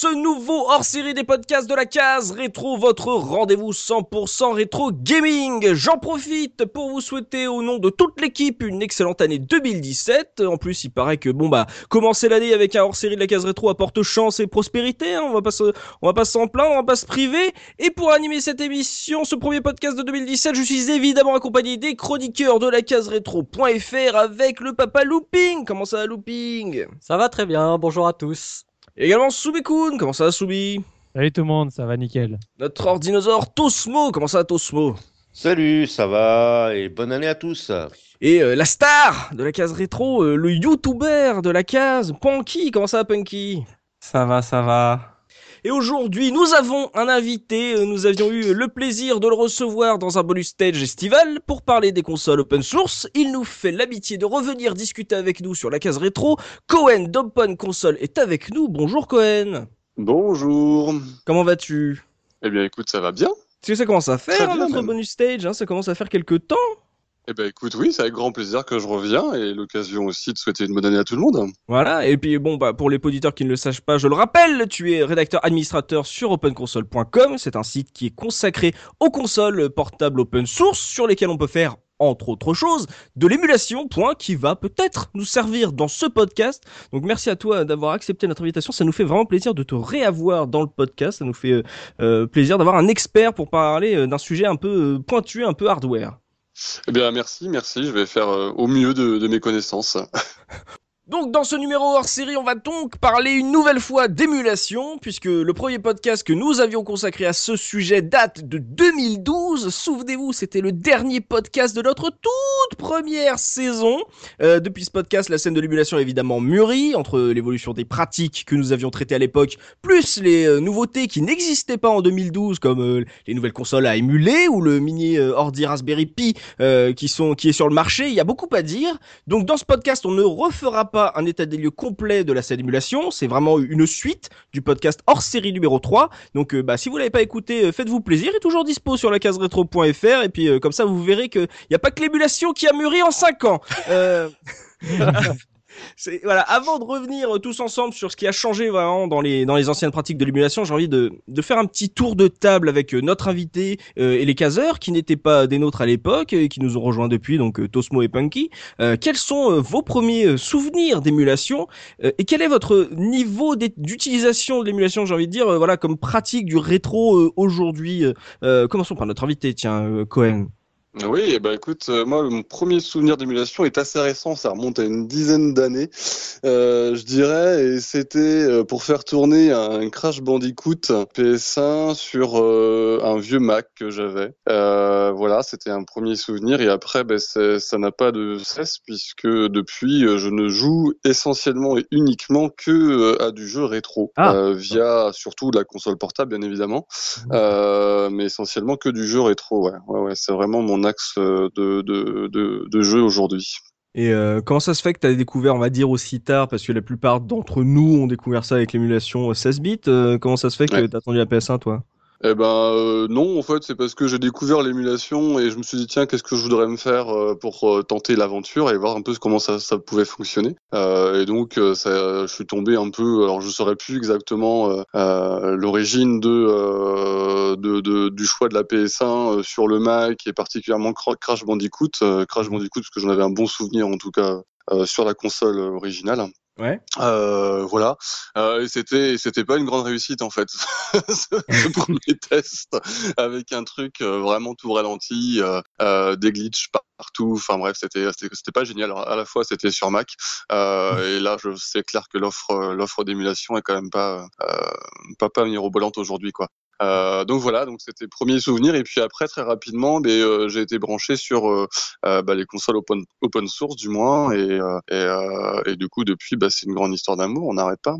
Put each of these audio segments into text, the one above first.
Ce nouveau hors-série des podcasts de la case rétro, votre rendez-vous 100% rétro gaming. J'en profite pour vous souhaiter au nom de toute l'équipe une excellente année 2017. En plus, il paraît que bon bah commencer l'année avec un hors-série de la case rétro apporte chance et prospérité. hein. On va pas se, on va pas s'en plaindre, on va pas se priver. Et pour animer cette émission, ce premier podcast de 2017, je suis évidemment accompagné des chroniqueurs de la case rétro.fr avec le papa Looping. Comment ça va Looping? Ça va très bien, bonjour à tous. Et également Soubikoun, comment ça va Soubi Salut tout le monde, ça va nickel. Notre ordinosaure Tosmo, comment ça va Tosmo? Salut, ça va et bonne année à tous. Et euh, la star de la case rétro, euh, le youtuber de la case, Punky, comment ça va Punky? Ça va, ça va. Et aujourd'hui, nous avons un invité, euh, nous avions eu le plaisir de le recevoir dans un bonus stage estival pour parler des consoles open source. Il nous fait l'amitié de revenir discuter avec nous sur la case rétro. Cohen d'Open Console est avec nous. Bonjour Cohen. Bonjour. Comment vas-tu? Eh bien, écoute, ça va bien. Parce que ça commence à faire hein, notre bonus stage, hein, ça commence à faire quelques temps. Eh bien, écoute, oui, c'est avec grand plaisir que je reviens et l'occasion aussi de souhaiter une bonne année à tout le monde. Voilà, et puis bon, bah, pour les auditeurs qui ne le sachent pas, je le rappelle, tu es rédacteur administrateur sur openconsole.com. C'est un site qui est consacré aux consoles portables open source sur lesquelles on peut faire entre autres choses, de l'émulation, point, qui va peut-être nous servir dans ce podcast. Donc merci à toi d'avoir accepté notre invitation. Ça nous fait vraiment plaisir de te réavoir dans le podcast. Ça nous fait euh, euh, plaisir d'avoir un expert pour parler euh, d'un sujet un peu pointu, un peu hardware. Eh bien, merci, merci. Je vais faire euh, au mieux de, de mes connaissances. Donc dans ce numéro hors série, on va donc parler une nouvelle fois d'émulation, puisque le premier podcast que nous avions consacré à ce sujet date de 2012. Souvenez-vous, c'était le dernier podcast de notre toute première saison. Euh, depuis ce podcast, la scène de l'émulation a évidemment mûri, entre l'évolution des pratiques que nous avions traitées à l'époque, plus les euh, nouveautés qui n'existaient pas en 2012, comme euh, les nouvelles consoles à émuler, ou le mini euh, ordi Raspberry Pi qui, sont, qui est sur le marché. Il y a beaucoup à dire. Donc dans ce podcast, on ne refera pas un état des lieux complet de la scène émulation, c'est vraiment une suite du podcast hors série numéro 3. Donc euh, bah, si vous l'avez pas écouté, euh, faites-vous plaisir, il est toujours dispo sur la case rétro.fr et puis euh, comme ça vous verrez qu'il n'y a pas que l'émulation qui a mûri en 5 ans. Euh, voilà, avant de revenir euh, tous ensemble sur ce qui a changé vraiment dans les dans les anciennes pratiques de l'émulation, j'ai envie de, de faire un petit tour de table avec euh, notre invité euh, et les caseurs qui n'étaient pas des nôtres à l'époque et qui nous ont rejoints depuis, donc euh, Tosmo et Punky. Euh, quels sont euh, vos premiers euh, souvenirs d'émulation euh, et quel est votre niveau d'utilisation de l'émulation, j'ai envie de dire, euh, voilà, comme pratique du rétro euh, aujourd'hui euh, euh, Commençons par notre invité, tiens, euh, Cohen. Oui, eh ben, écoute, euh, moi, mon premier souvenir d'émulation est assez récent. Ça remonte à une dizaine d'années, euh, je dirais. Et c'était euh, pour faire tourner un Crash Bandicoot PS1 sur euh, un vieux Mac que j'avais. Euh, voilà, c'était un premier souvenir. Et après, ben, ça n'a pas de cesse puisque depuis, euh, je ne joue essentiellement et uniquement que euh, à du jeu rétro, Ah. euh, via surtout la console portable, bien évidemment, euh, mais essentiellement que du jeu rétro. Ouais, ouais, ouais c'est vraiment mon axe euh, de, de, de, de jeu aujourd'hui. Et euh, comment ça se fait que tu as découvert, on va dire, aussi tard, parce que la plupart d'entre nous ont découvert ça avec l'émulation 16 bits, euh, comment ça se fait que Ouais. t'as attendu la PS1, toi? Eh ben euh, non, en fait, c'est parce que j'ai découvert l'émulation et je me suis dit tiens, qu'est-ce que je voudrais me faire euh, pour euh, tenter l'aventure et voir un peu comment ça, ça pouvait fonctionner. Euh, et donc, euh, ça, je suis tombé un peu. Alors, je saurais plus exactement euh, l'origine de, de, de- du choix de la PS1 euh, sur le Mac et particulièrement Cra- Crash Bandicoot. Crash Bandicoot parce que j'en avais un bon souvenir en tout cas sur la console originale. Euh, voilà. Euh, c'était, c'était pas une grande réussite en fait. ce premier test avec un truc euh, vraiment tout ralenti, euh, euh, des glitches partout. Enfin bref, c'était, c'était, pas génial. À la fois, c'était sur Mac. Euh, et là, je c'est clair que l'offre, l'offre d'émulation est quand même pas, pas pas mirobolante aujourd'hui, quoi. Euh, donc voilà, donc c'était premier souvenir et puis après très rapidement, ben, euh, j'ai été branché sur euh, bah, les consoles open, open source du moins et, et, et du coup depuis, bah, c'est une grande histoire d'amour, on n'arrête pas.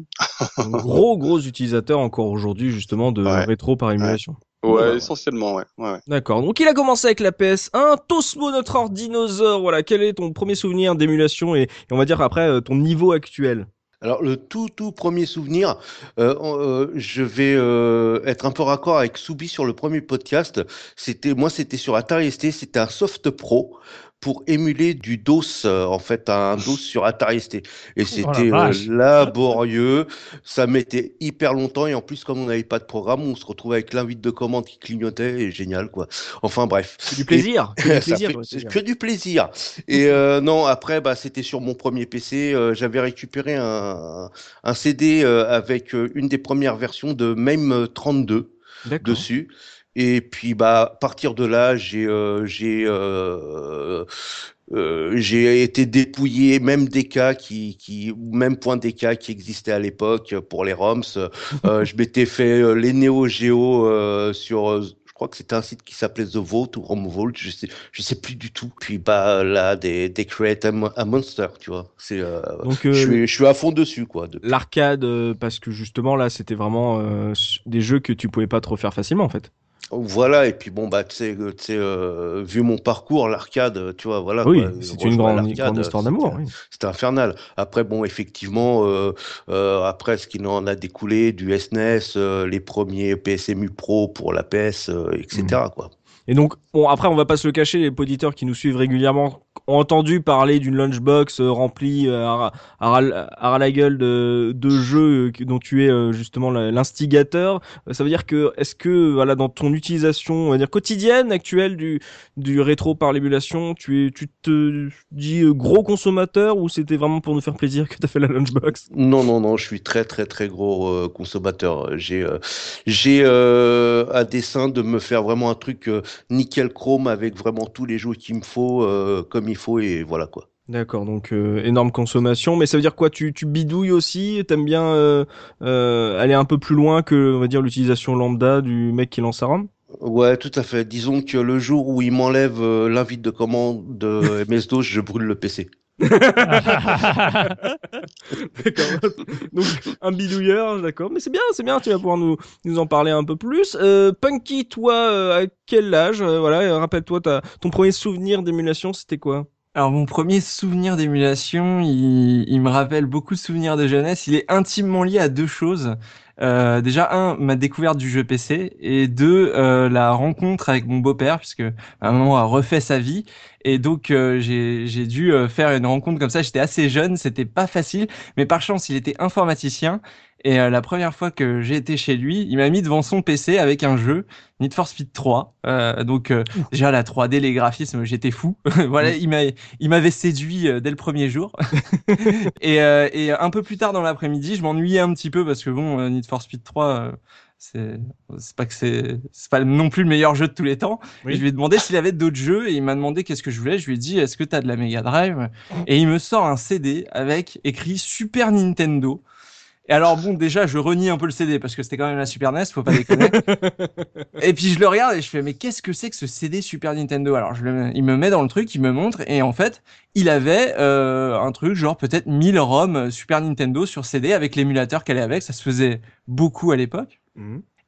Gros gros utilisateur encore aujourd'hui justement de Ouais. rétro par émulation. Ouais, essentiellement, ouais. ouais, ouais. D'accord. Donc il a commencé avec la PS1. Tosmo, notre ordinosaure. Voilà. Quel est ton premier souvenir d'émulation et, et on va dire après ton niveau actuel? Alors, le tout, tout premier souvenir, euh, euh, je vais euh, être un peu raccord avec Soubi sur le premier podcast. C'était, moi, c'était sur Atari ST, c'était un Soft Pro pour émuler du DOS, euh, en fait, un DOS sur Atari ST. Et c'était euh, laborieux, ça mettait hyper longtemps, et en plus, comme on n'avait pas de programme, on se retrouvait avec l'invite de commande qui clignotait, et génial, quoi. Enfin, bref. C'est du plaisir. que du plaisir. fait- que du plaisir. Et euh, non, après, bah, c'était sur mon premier PC. euh, J'avais récupéré un, un CD euh, avec une des premières versions de MAME 32 D'accord. dessus. Et puis, bah, à partir de là, j'ai euh, j'ai euh, euh, j'ai été dépouillé, même des cas qui, qui, même point des cas qui existaient à l'époque pour les ROMs. Euh, je m'étais fait euh, les Neo Geo sur, je crois que c'était un site qui s'appelait The Vault ou Rom Vault, je sais, je sais plus du tout. Puis bah là, des, des Create a, a Monster, tu vois. C'est, Donc je suis, je suis à fond dessus, quoi. depuis. l'arcade, parce que justement là, c'était vraiment des jeux que tu pouvais pas trop faire facilement en fait. Voilà, et puis bon, bah, tu sais, euh, tu sais, euh, vu mon parcours, l'arcade, euh, tu vois, voilà. oui, c'est une grande, grande histoire c'était- d'amour. oui. C'était infernal. Après, bon, effectivement, euh, euh, après, ce qui en a découlé du SNES, euh, les premiers PSMU Pro pour la PS, euh, etc., Mhm. quoi. Et donc, bon, après, on va pas se le cacher, les auditeurs qui nous suivent régulièrement ont entendu parler d'une lunchbox euh, remplie euh, à, à, à la gueule de, de jeux euh, dont tu es justement l'instigateur. Ça veut dire que, est-ce que, voilà, dans ton utilisation, on va dire, quotidienne, actuelle du, du rétro par l'émulation, tu, es, tu te dis gros consommateur ou c'était vraiment pour nous faire plaisir que tu as fait la lunchbox? Non, non, non, je suis très, très, très gros consommateur. J'ai, euh, j'ai euh, à dessein de me faire vraiment un truc nickel chrome avec vraiment tous les jeux qu'il me faut, euh, comme il faut, et voilà, quoi. D'accord, donc euh, énorme consommation, mais ça veut dire quoi? Tu, tu bidouilles aussi? T'aimes bien euh, aller un peu plus loin que, on va dire, l'utilisation lambda du mec qui lance sa RAM Ouais, tout à fait. Disons que le jour où il m'enlève l'invite de commande de MS-DOS, je brûle le PC. D'accord. Donc un bidouilleur, d'accord. Mais c'est bien, c'est bien. Tu vas pouvoir nous, nous en parler un peu plus. Euh, Punky, toi, euh, à quel âge euh, Voilà, rappelle-toi, ton premier souvenir d'émulation, c'était quoi? Alors mon premier souvenir d'émulation, il, il me rappelle beaucoup de souvenirs de jeunesse. Il est intimement lié à deux choses. Euh, déjà un, ma découverte du jeu PC, et deux, euh, la rencontre avec mon beau-père, puisque à un moment a refait sa vie, et donc euh, j'ai dû euh, faire une rencontre comme ça. J'étais assez jeune, c'était pas facile, mais par chance il était informaticien. Et euh, la première fois que j'ai été chez lui, il m'a mis devant son PC avec un jeu, Need for Speed 3. Euh, donc euh, déjà la 3D, les graphismes, j'étais fou. voilà, il m'a il m'avait séduit euh, dès le premier jour. et, euh, et un peu plus tard dans l'après-midi, je m'ennuyais un petit peu parce que bon, euh, Need for Speed 3, euh, c'est c'est pas que c'est c'est pas non plus le meilleur jeu de tous les temps. Oui. Je lui ai demandé s'il avait d'autres jeux et il m'a demandé qu'est-ce que je voulais. Je lui ai dit est-ce que t'as de la Mega Drive? Et il me sort un CD avec écrit Super Nintendo. Et alors bon, déjà, je renie un peu le CD parce que c'était quand même la Super NES, faut pas déconner. et puis je le regarde et je fais mais qu'est-ce que c'est que ce CD Super Nintendo? Alors je le, il me met dans le truc, il me montre et en fait, il avait euh, un truc genre peut-être 1000 ROM Super Nintendo sur CD avec l'émulateur qu'elle est avec, ça se faisait beaucoup à l'époque.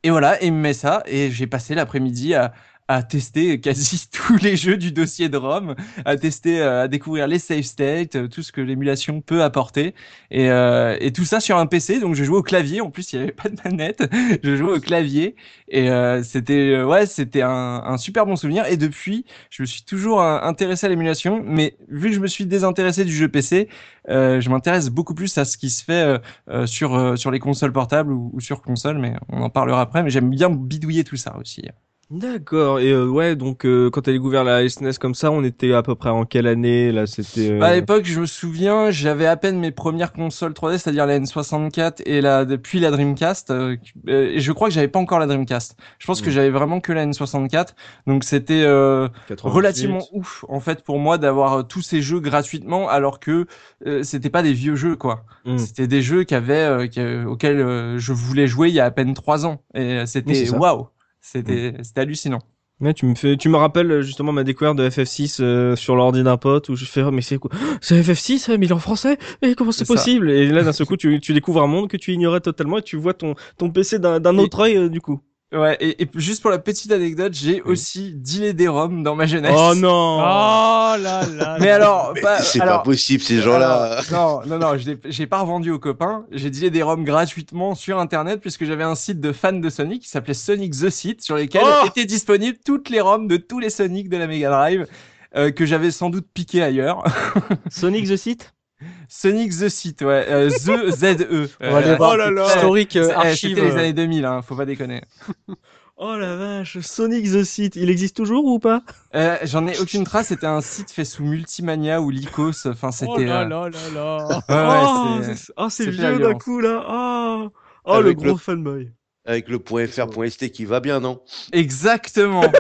Et voilà, et il me met ça et j'ai passé l'après-midi à à tester quasi tous les jeux du dossier de ROM, à tester, euh, à découvrir les save states, euh, tout ce que l'émulation peut apporter, et, euh, et tout ça sur un PC. Donc je jouais au clavier. En plus, il n'y avait pas de manette. je jouais au clavier, et euh, c'était euh, ouais, c'était un, super bon souvenir. Et depuis, je me suis toujours intéressé à l'émulation, mais vu que je me suis désintéressé du jeu PC, euh, je m'intéresse beaucoup plus à ce qui se fait sur sur les consoles portables ou, ou sur console. Mais on en parlera après. Mais j'aime bien bidouiller tout ça aussi. D'accord. Et euh, ouais, donc euh, quand t'as découvert la SNES comme ça, on était à peu près en quelle année là C'était. euh, à l'époque, je me souviens, j'avais à peine mes premières consoles 3D, c'est-à-dire la N64 et la depuis la Dreamcast. euh, euh, et je crois que j'avais pas encore la Dreamcast. Je pense que Mm. j'avais vraiment que la N64. Donc c'était euh, 88. relativement ouf en fait pour moi d'avoir tous ces jeux gratuitement, alors que euh, c'était pas des vieux jeux quoi. Mm. C'était des jeux qui avaient, euh, qui, auxquels je voulais jouer il y a à peine trois ans. Et c'était waouh, c'était c'était hallucinant. Ouais, tu me fais, tu me rappelles euh, justement ma découverte de FF6 euh, sur l'ordi d'un pote où je fais oh, mais c'est quoi? C'est FF6 mais il est en français? Et comment c'est ça. possible? Et là d'un seul coup tu, tu découvres un monde que tu ignorais totalement et tu vois ton ton PC d'un autre œil euh, du coup. Ouais, et, et juste pour la petite anecdote, j'ai Oui. aussi dealé des ROM dans ma jeunesse. Oh non Oh là là. Mais alors, c'est pas possible, ces gens-là. non, non, non, j'ai pas revendu aux copains. J'ai dealé des ROM gratuitement sur internet puisque j'avais un site de fans de Sonic qui s'appelait Sonic the Site sur lesquels Oh étaient disponibles toutes les ROM de tous les Sonic de la Mega Drive euh, que j'avais sans doute piqué ailleurs. Sonic the Site Sonic the Site, ouais, euh, The Z E. On va aller voir oh là là. historique euh, eh, archive. C'était les années 2000, hein, faut pas déconner. Oh la vache Sonic the Site il existe toujours ou pas? Euh, J'en ai aucune trace. C'était un site fait sous Multimania ou Lycos. Enfin, Oh c'était. là euh, là là là. ouais, ouais, Oh c'est- oh, vieux d'un violence. coup là Oh Oh le gros le- fanboy Avec le point .fr, point .st qui va bien, non? Exactement.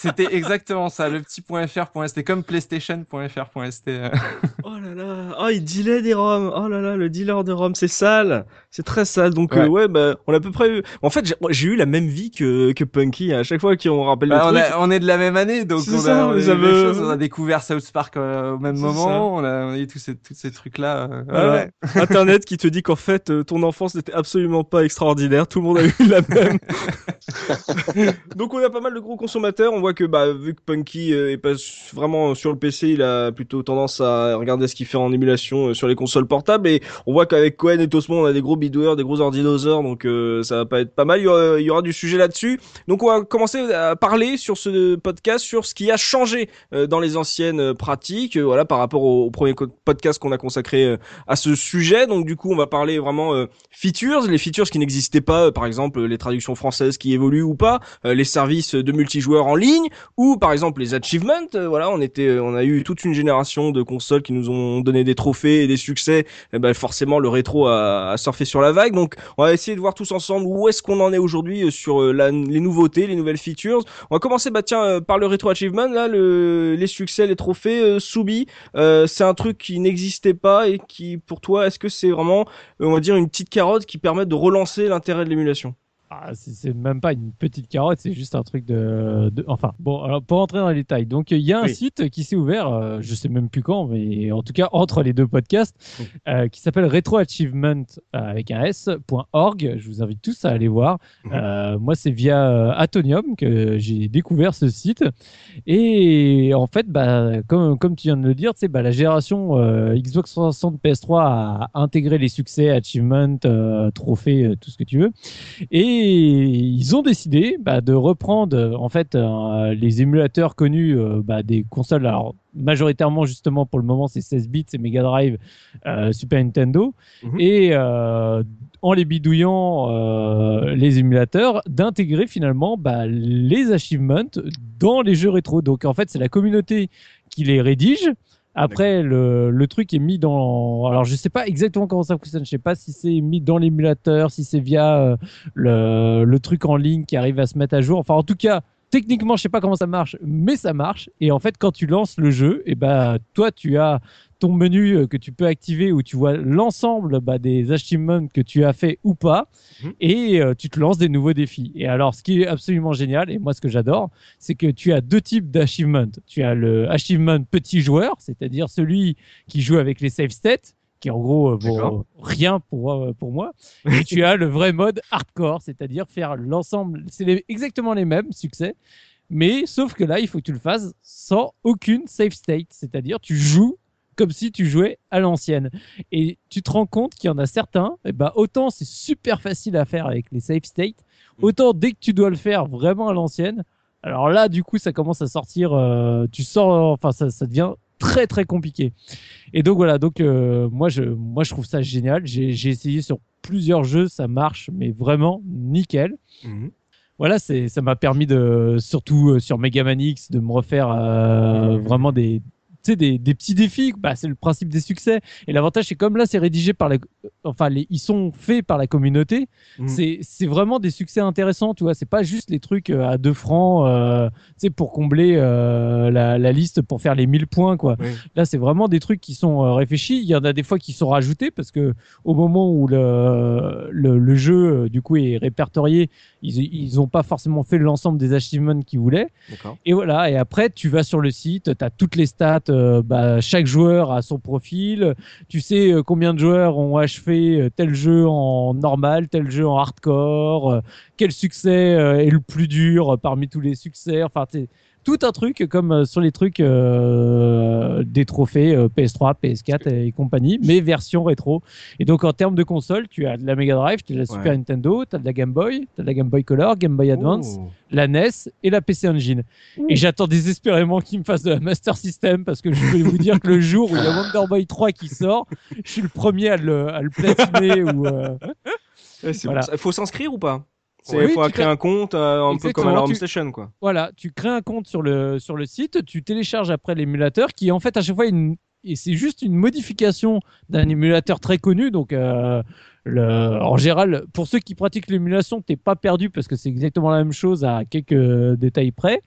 C'était exactement ça, le petit .fr.st, comme PlayStation.fr.st. euh. Oh là là, oh il dealait des roms. Oh là là, le dealer de roms, c'est sale, c'est très sale. Donc euh, ouais, bah on a à peu près. eu- En fait, j'ai- eu la même vie que que Punky. À chaque fois qu'on rappelle Bah, le on, truc. a- on est de la même année, donc on, ça, a, on, a, ça eu les mêmes me- choses. on a découvert South Park euh, au même moment, ça. on a, on a eu tous ces, tous ces trucs-là. euh, ouais, Voilà. ouais. Internet qui te dit qu'en fait euh, ton enfance n'était absolument pas extraordinaire. Tout le monde a eu la même. Donc on a pas mal de gros consommateurs. On voit que bah vu que Punky euh, est pas vraiment sur le PC, il a plutôt tendance à regarder ce qu'il fait en émulation euh, sur les consoles portables. Et on voit qu'avec Cohen et Tosmo, on a des gros bidoueurs, des gros ordinosaures. Donc euh, ça va pas être pas mal. Il y aura, il y aura du sujet là-dessus. Donc on va commencer à parler sur ce podcast sur ce qui a changé euh, dans les anciennes pratiques. voilà par rapport au, au premier podcast qu'on a consacré à ce sujet. Donc du coup, on va parler vraiment euh, features, les features qui n'existaient pas, par exemple les traductions françaises qui évoluent ou pas, les services de multijoueurs en ligne ou par exemple les achievements. Euh, voilà, on était, euh, on a eu toute une génération de consoles qui nous ont donné des trophées et des succès. Et ben forcément, le rétro a, a surfé sur la vague. Donc on va essayer de voir tous ensemble où est-ce qu'on en est aujourd'hui euh, sur la- les nouveautés, les nouvelles features. On va commencer, bah tiens, par le rétro achievement là, le, les succès, les trophées. Euh, Soubi, euh, c'est un truc qui n'existait pas et qui, pour toi, est-ce que c'est vraiment, on va dire, une petite carotte qui permet de relancer l'intérêt de l'émulation? Ah, c'est même pas une petite carotte, c'est juste un truc de, de- Enfin, bon, alors pour entrer dans les détails, donc il y a un Oui. site qui s'est ouvert, euh, je sais même plus quand, mais en tout cas entre les deux podcasts, euh, qui s'appelle retroachievement euh, avec un s.org. Je vous invite tous à aller voir. Mhm. Euh, moi, c'est via Atonium que j'ai découvert ce site. Et en fait, bah, comme, comme tu viens de le dire, bah, la génération Xbox 360 PS3 a intégré les succès, achievement, trophées, tout ce que tu veux. Et ils ont décidé bah, de reprendre euh, en fait euh, les émulateurs connus euh, bah, des consoles. Alors majoritairement justement pour le moment c'est 16 bits, c'est Mega Drive, euh, Super Nintendo, Mhm. et en les bidouillant les émulateurs, d'intégrer finalement bah, les achievements dans les jeux rétro. Donc en fait c'est la communauté qui les rédige. Après, le, le truc est mis dans. Alors, je sais pas exactement comment ça fonctionne. Je sais pas si c'est mis dans l'émulateur, si c'est via euh, le, le truc en ligne qui arrive à se mettre à jour. Enfin, en tout cas, techniquement, je sais pas comment ça marche, mais ça marche. Et en fait, quand tu lances le jeu, et ben, toi, tu as ton menu euh, que tu peux activer où tu vois l'ensemble bah, des achievements que tu as fait ou pas, Mhm. et euh, tu te lances des nouveaux défis. Et alors, ce qui est absolument génial, et moi, ce que j'adore, c'est que tu as deux types d'achievements. Tu as le achievement petit joueur, c'est-à-dire celui qui joue avec les save states, qui en gros euh, vaut rien pour, pour moi. Et tu as le vrai mode hardcore, c'est-à-dire faire l'ensemble, c'est exactement les mêmes succès, mais sauf que là, il faut que tu le fasses sans aucune save state, c'est-à-dire tu joues comme si tu jouais à l'ancienne. Et tu te rends compte qu'il y en a certains, et ben autant c'est super facile à faire avec les save states, autant dès que tu dois le faire vraiment à l'ancienne, alors là, du coup, ça commence à sortir, euh, tu sors, enfin, ça, ça devient très très compliqué. Et donc voilà, donc euh, moi je moi je trouve ça génial. J'ai essayé sur plusieurs jeux, ça marche, mais vraiment nickel. voilà, c'est ça m'a permis de surtout euh, sur Mega Man X de me refaire euh, vraiment des sais, des, des petits défis, bah, c'est le principe des succès. Et l'avantage, c'est comme là, c'est rédigé par la, enfin, les, ils sont faits par la communauté. Mhm. C'est, c'est vraiment des succès intéressants, tu vois. C'est pas juste les trucs euh, à 2 francs, euh, tu sais, pour combler euh, la, la liste, pour faire les 1000 points, quoi. Oui. Là, c'est vraiment des trucs qui sont euh, réfléchis. Il y en a des fois qui sont rajoutés parce que au moment où le, le, le jeu, du coup, est répertorié, ils, ils ont pas forcément fait l'ensemble des achievements qu'ils voulaient. D'accord. Et voilà, et après, tu vas sur le site, tu as toutes les stats, euh, bah, chaque joueur a son profil, tu sais euh, combien de joueurs ont achevé euh, tel jeu en normal, tel jeu en hardcore, quel succès est le plus dur parmi tous les succès, enfin, tout un truc comme euh, sur les trucs euh, des trophées euh, PS3, PS4 et compagnie, mais version rétro. Et donc en termes de console, tu as de la Mega Drive, tu as de la Super Ouais. Nintendo, tu as de la Game Boy, tu as de la Game Boy Color, Game Boy Advance, Oh. la NES et la PC Engine. Et j'attends désespérément qu'ils me fassent de la Master System parce que je peux vous dire que le jour où il y a Wonder Boy 3 qui sort, je suis le premier à le, à le platiner ou euh, Ouais, c'est Voilà. bon. Il faut s'inscrire ou pas? Il Oui, faut créer un compte, euh, un peu comme à la Home tu- Station, quoi. voilà, tu crées un compte sur le sur le site, tu télécharges après l'émulateur qui est en fait à chaque fois une et c'est juste une modification d'un émulateur très connu donc euh, le, en général, pour ceux qui pratiquent l'émulation, t'es pas perdu parce que c'est exactement la même chose à quelques détails près.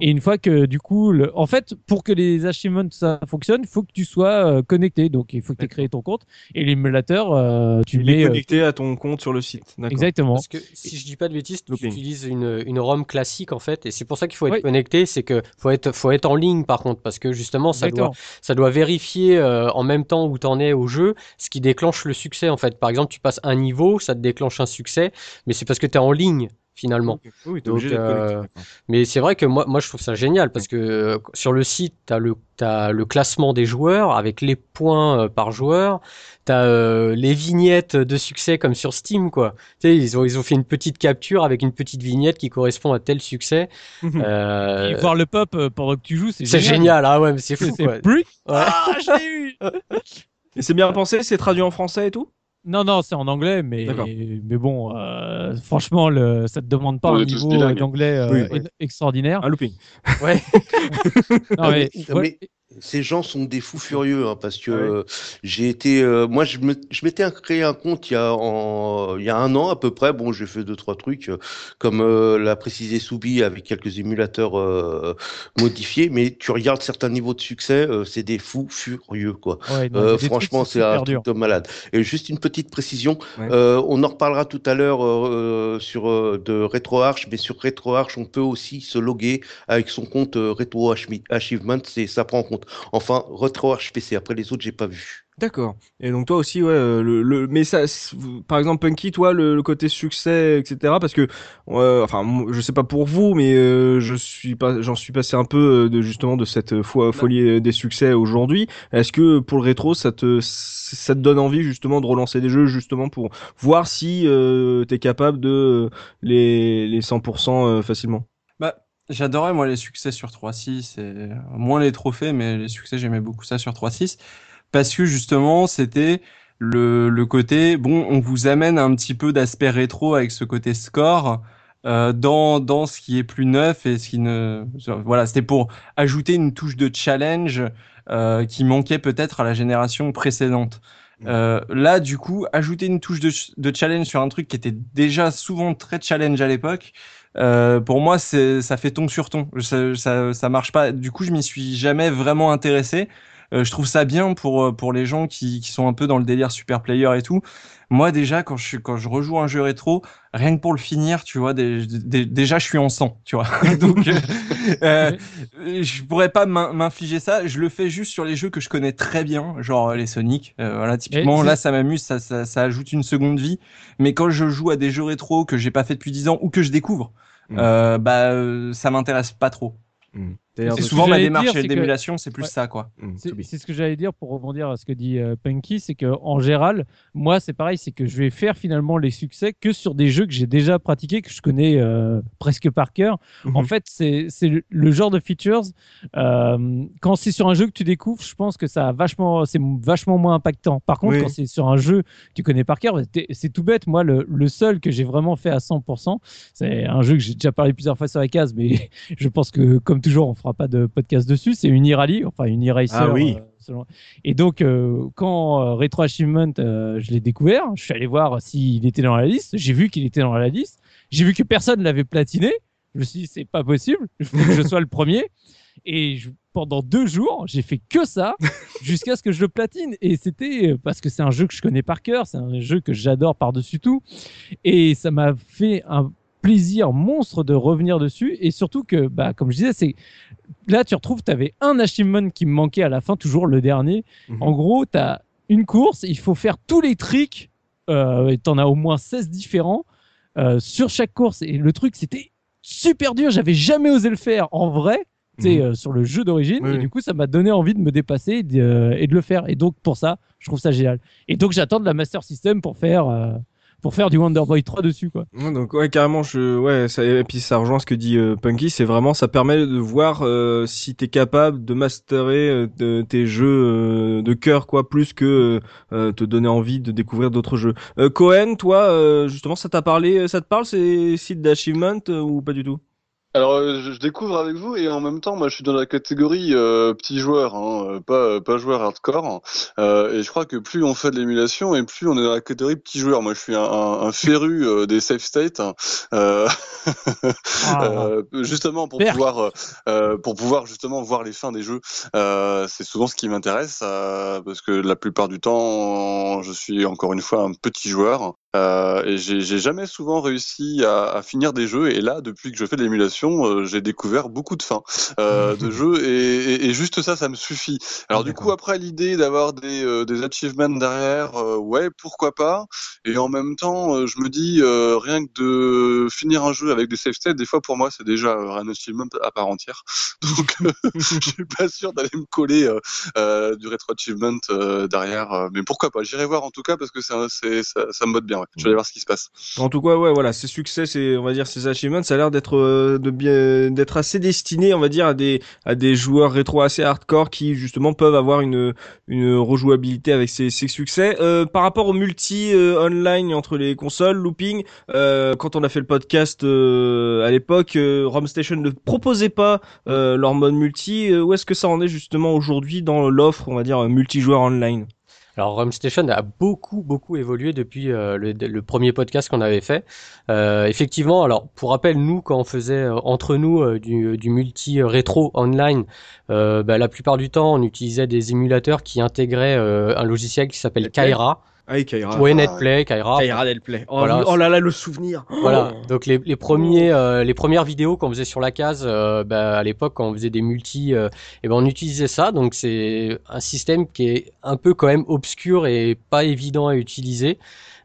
Et une fois que du coup, le... en fait, pour que les achievements ça fonctionne, il faut que tu sois euh, connecté. Donc il faut que tu aies créé ton compte et l'émulateur, euh, tu mets euh, connecté à ton compte sur le site. Exactement. Parce que si je dis pas de bêtises, tu utilises une, une ROM classique en fait, et c'est pour ça qu'il faut être Oui. connecté, c'est que faut être faut être en ligne par contre, parce que justement ça doit ça doit vérifier euh, en même temps où t'en es au jeu, ce qui déclenche le succès en fait. Par exemple, tu passes un niveau, ça te déclenche un succès, mais c'est parce que tu es en ligne finalement. Oui, Donc, euh. Mais c'est vrai que moi, moi je trouve ça génial parce que euh, sur le site, tu as le, t'as le classement des joueurs avec les points euh, par joueur. Tu as les vignettes de succès comme sur Steam. quoi. Ils, ont, ils ont fait une petite capture avec une petite vignette qui correspond à tel succès. Mhm. Euh, Et voir le pop pendant que tu joues, c'est c'est génial. génial, ah ouais, mais c'est fou. quoi. Ouais. Ah, je l'ai eu. Et c'est bien pensé, c'est traduit en français et tout? Non, non, c'est en anglais, mais, mais bon, euh, franchement, le, ça te demande pas On un niveau bilingues. d'anglais euh, Oui, extraordinaire. Un looping. Ouais. Non, mais, mais- voilà. mais- Ces gens sont des fous furieux hein, parce que Ah ouais. euh, j'ai été, euh, moi je m'étais créé un compte il y a en, il y a un an à peu près. Bon, j'ai fait deux trois trucs euh, comme euh, l'a précisé Soubi avec quelques émulateurs modifiés, mais tu regardes certains niveaux de succès, c'est des fous furieux quoi. Ouais, franchement, c'est un truc de malade. Et juste une petite précision, Ouais. on en reparlera tout à l'heure sur de RetroArch, mais sur RetroArch, on peut aussi se loguer avec son compte Retro Achievement, c'est ça prend en compte. Enfin, RetroArch PC. Après les autres, j'ai pas vu. D'accord. Et donc toi aussi, ouais, euh, le, le, mais ça, par exemple, Punky, toi, le, le côté succès, etc. Parce que, euh, enfin, je sais pas pour vous, mais euh, je suis pas, j'en suis passé un peu euh, de justement de cette foi- folie euh, des succès aujourd'hui. Est-ce que pour le rétro, ça te, ça te donne envie justement de relancer des jeux justement pour voir si euh, t'es capable de euh, les les 100% euh, facilement? J'adorais moi les succès sur 3.6 et euh, moins les trophées, mais les succès j'aimais beaucoup ça sur 3.6 parce que justement c'était le, le côté bon, on vous amène un petit peu d'aspect rétro avec ce côté score euh, dans dans ce qui est plus neuf et ce qui ne voilà c'était pour ajouter une touche de challenge euh, qui manquait peut-être à la génération précédente. Euh, là, du coup, ajouter une touche de, ch- de challenge sur un truc qui était déjà souvent très challenge à l'époque, euh, pour moi, ça fait ton sur ton. Ça, ça, ça marche pas. Du coup, je m'y suis jamais vraiment intéressé. Euh, je trouve ça bien pour euh, pour les gens qui, qui sont un peu dans le délire super player et tout. Moi, déjà, quand je quand je rejoue un jeu rétro, rien que pour le finir, tu vois, dé- dé- déjà, je suis en sang, tu vois. Donc, euh, euh, je pourrais pas m'in- m'infliger ça. Je le fais juste sur les jeux que je connais très bien, genre euh, les Sonic. Euh, voilà, typiquement, là, ça m'amuse, ça, ça, ça ajoute une seconde vie. Mais quand je joue à des jeux rétro que j'ai pas fait depuis 10 ans ou que je découvre, Mm. euh, bah, euh, ça m'intéresse pas trop. D'ailleurs, C'est souvent ma j'allais démarche d'émulation, c'est plus Ouais. ça, quoi. Mm, C'est ce que j'allais dire pour rebondir à ce que dit euh, Punky, c'est que en général, moi c'est pareil, c'est que je vais faire finalement les succès que sur des jeux que j'ai déjà pratiqués, que je connais euh, presque par cœur. Mhm. En fait, c'est c'est le, genre de features. euh, quand c'est sur un jeu que tu découvres, je pense que ça a vachement, c'est vachement moins impactant. Par contre, Oui. quand c'est sur un jeu que tu connais par cœur, c'est tout bête. Moi, le, le seul que j'ai vraiment fait à 100%, c'est un jeu que j'ai déjà parlé plusieurs fois sur la case, mais je pense que comme toujours, on fera pas de podcast dessus. C'est Unirally, enfin Uniracer. Ah oui. euh, selon- Et donc, euh, quand euh, Retro Achievement, je l'ai découvert, je suis allé voir s'il était dans la liste. J'ai vu qu'il était dans la liste. J'ai vu que personne l'avait platiné. Je me suis dit, c'est pas possible. Il faut que je sois le premier. Et je- pendant deux jours, j'ai fait que ça jusqu'à ce que je le platine. Et c'était parce que c'est un jeu que je connais par cœur. C'est un jeu que j'adore par-dessus tout. Et ça m'a fait un plaisir monstre de revenir dessus. Et surtout que, bah, comme je disais, c'est là, tu retrouves, tu avais un achievement qui me manquait à la fin, toujours le dernier. Mhm. En gros, tu as une course, il faut faire tous les tricks, euh, et tu en as au moins 16 différents euh, sur chaque course. Et le truc, c'était super dur, j'avais jamais osé le faire en vrai. euh, sur le jeu d'origine Oui, et oui. du coup ça m'a donné envie de me dépasser et de, euh, et de le faire et donc pour ça je trouve ça génial et donc j'attends de la Master System pour faire pour faire du Wonder Boy 3 dessus quoi. Donc ouais carrément je ouais ça, et puis ça rejoint ce que dit euh, Punky c'est vraiment ça permet de voir euh, si t'es capable de masterer euh, de- tes jeux euh, de cœur quoi plus que euh, te donner envie de découvrir d'autres jeux. Euh, Cohen toi euh, justement ça t'a parlé ça te parle ces sites d'achievement euh, ou pas du tout? Alors, euh, je, découvre avec vous et en même temps, moi, je suis dans la catégorie euh, petit joueur, hein, euh, pas pas joueur hardcore. Euh, et je crois que plus on fait de l'émulation et plus on est dans la catégorie petit joueur. Moi, je suis un, un, un féru euh, des safe states, hein. euh, euh, justement pour Berk. pouvoir euh, pour pouvoir justement voir les fins des jeux. Euh, c'est souvent ce qui m'intéresse euh, parce que la plupart du temps, je suis encore une fois un petit joueur. Euh, et j'ai jamais souvent réussi à, à finir des jeux. Et là, depuis que je fais de l'émulation, euh, j'ai découvert beaucoup de fins euh, de jeux. Et, et, et juste ça, ça me suffit. Alors du coup, après l'idée d'avoir des, euh, des achievements derrière, euh, ouais, pourquoi pas. Et en même temps, euh, je me dis euh, rien que de finir un jeu avec des save states, des fois pour moi, c'est déjà un achievement à part entière. Donc, euh, je suis pas sûr d'aller me coller du rétro achievement euh, derrière. euh, mais pourquoi pas J'irai voir en tout cas parce que c'est ça, ça me botte bien. Ouais. Je vais aller voir ce qui se passe. En tout cas, ouais, voilà, ces succès, c'est, on va dire, ces achievements, ça a l'air d'être, euh, de bien, d'être assez destiné, on va dire, à des, à des joueurs rétro assez hardcore qui, justement, peuvent avoir une, une rejouabilité avec ces, ces succès. Euh, par rapport au multi euh, online entre les consoles, looping, euh, quand on a fait le podcast euh, à l'époque, euh, ROM Station ne proposait pas euh, leur mode multi. Où est-ce que ça en est justement aujourd'hui dans l'offre, on va dire, multijoueur online? Alors Rum Station a beaucoup beaucoup évolué depuis euh, le, le premier podcast qu'on avait fait. Euh, effectivement, alors pour rappel, nous quand on faisait euh, entre nous du, du multi rétro online, euh, bah, la plupart du temps on utilisait des émulateurs qui intégraient un logiciel qui s'appelle. Kaira. Ah, et Kaira. Ah, Netplay, Kaira. Kaira Delplay. Oh, Voilà. oh là là, le souvenir. Voilà. Oh. Donc les, les premiers, euh, les premières vidéos qu'on faisait sur la case, euh, bah, à l'époque quand on faisait des multis, euh, eh ben on utilisait ça. Donc c'est un système qui est un peu quand même obscur et pas évident à utiliser.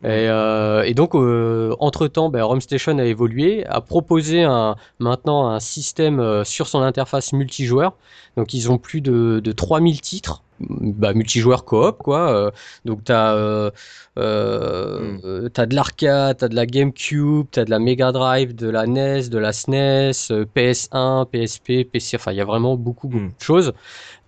Et, euh, et donc entre temps, bah, Rum Station a évolué, a proposé un, maintenant un système euh, sur son interface multijoueur. Donc ils ont plus de, de 3000 titres. Bah, multijoueur coop quoi euh, donc t'as euh, euh, euh, t'as de l'arcade t'as de la GameCube t'as de la Mega Drive de la NES de la SNES euh, PS1 PSP PC enfin il y a vraiment beaucoup beaucoup Mm. de choses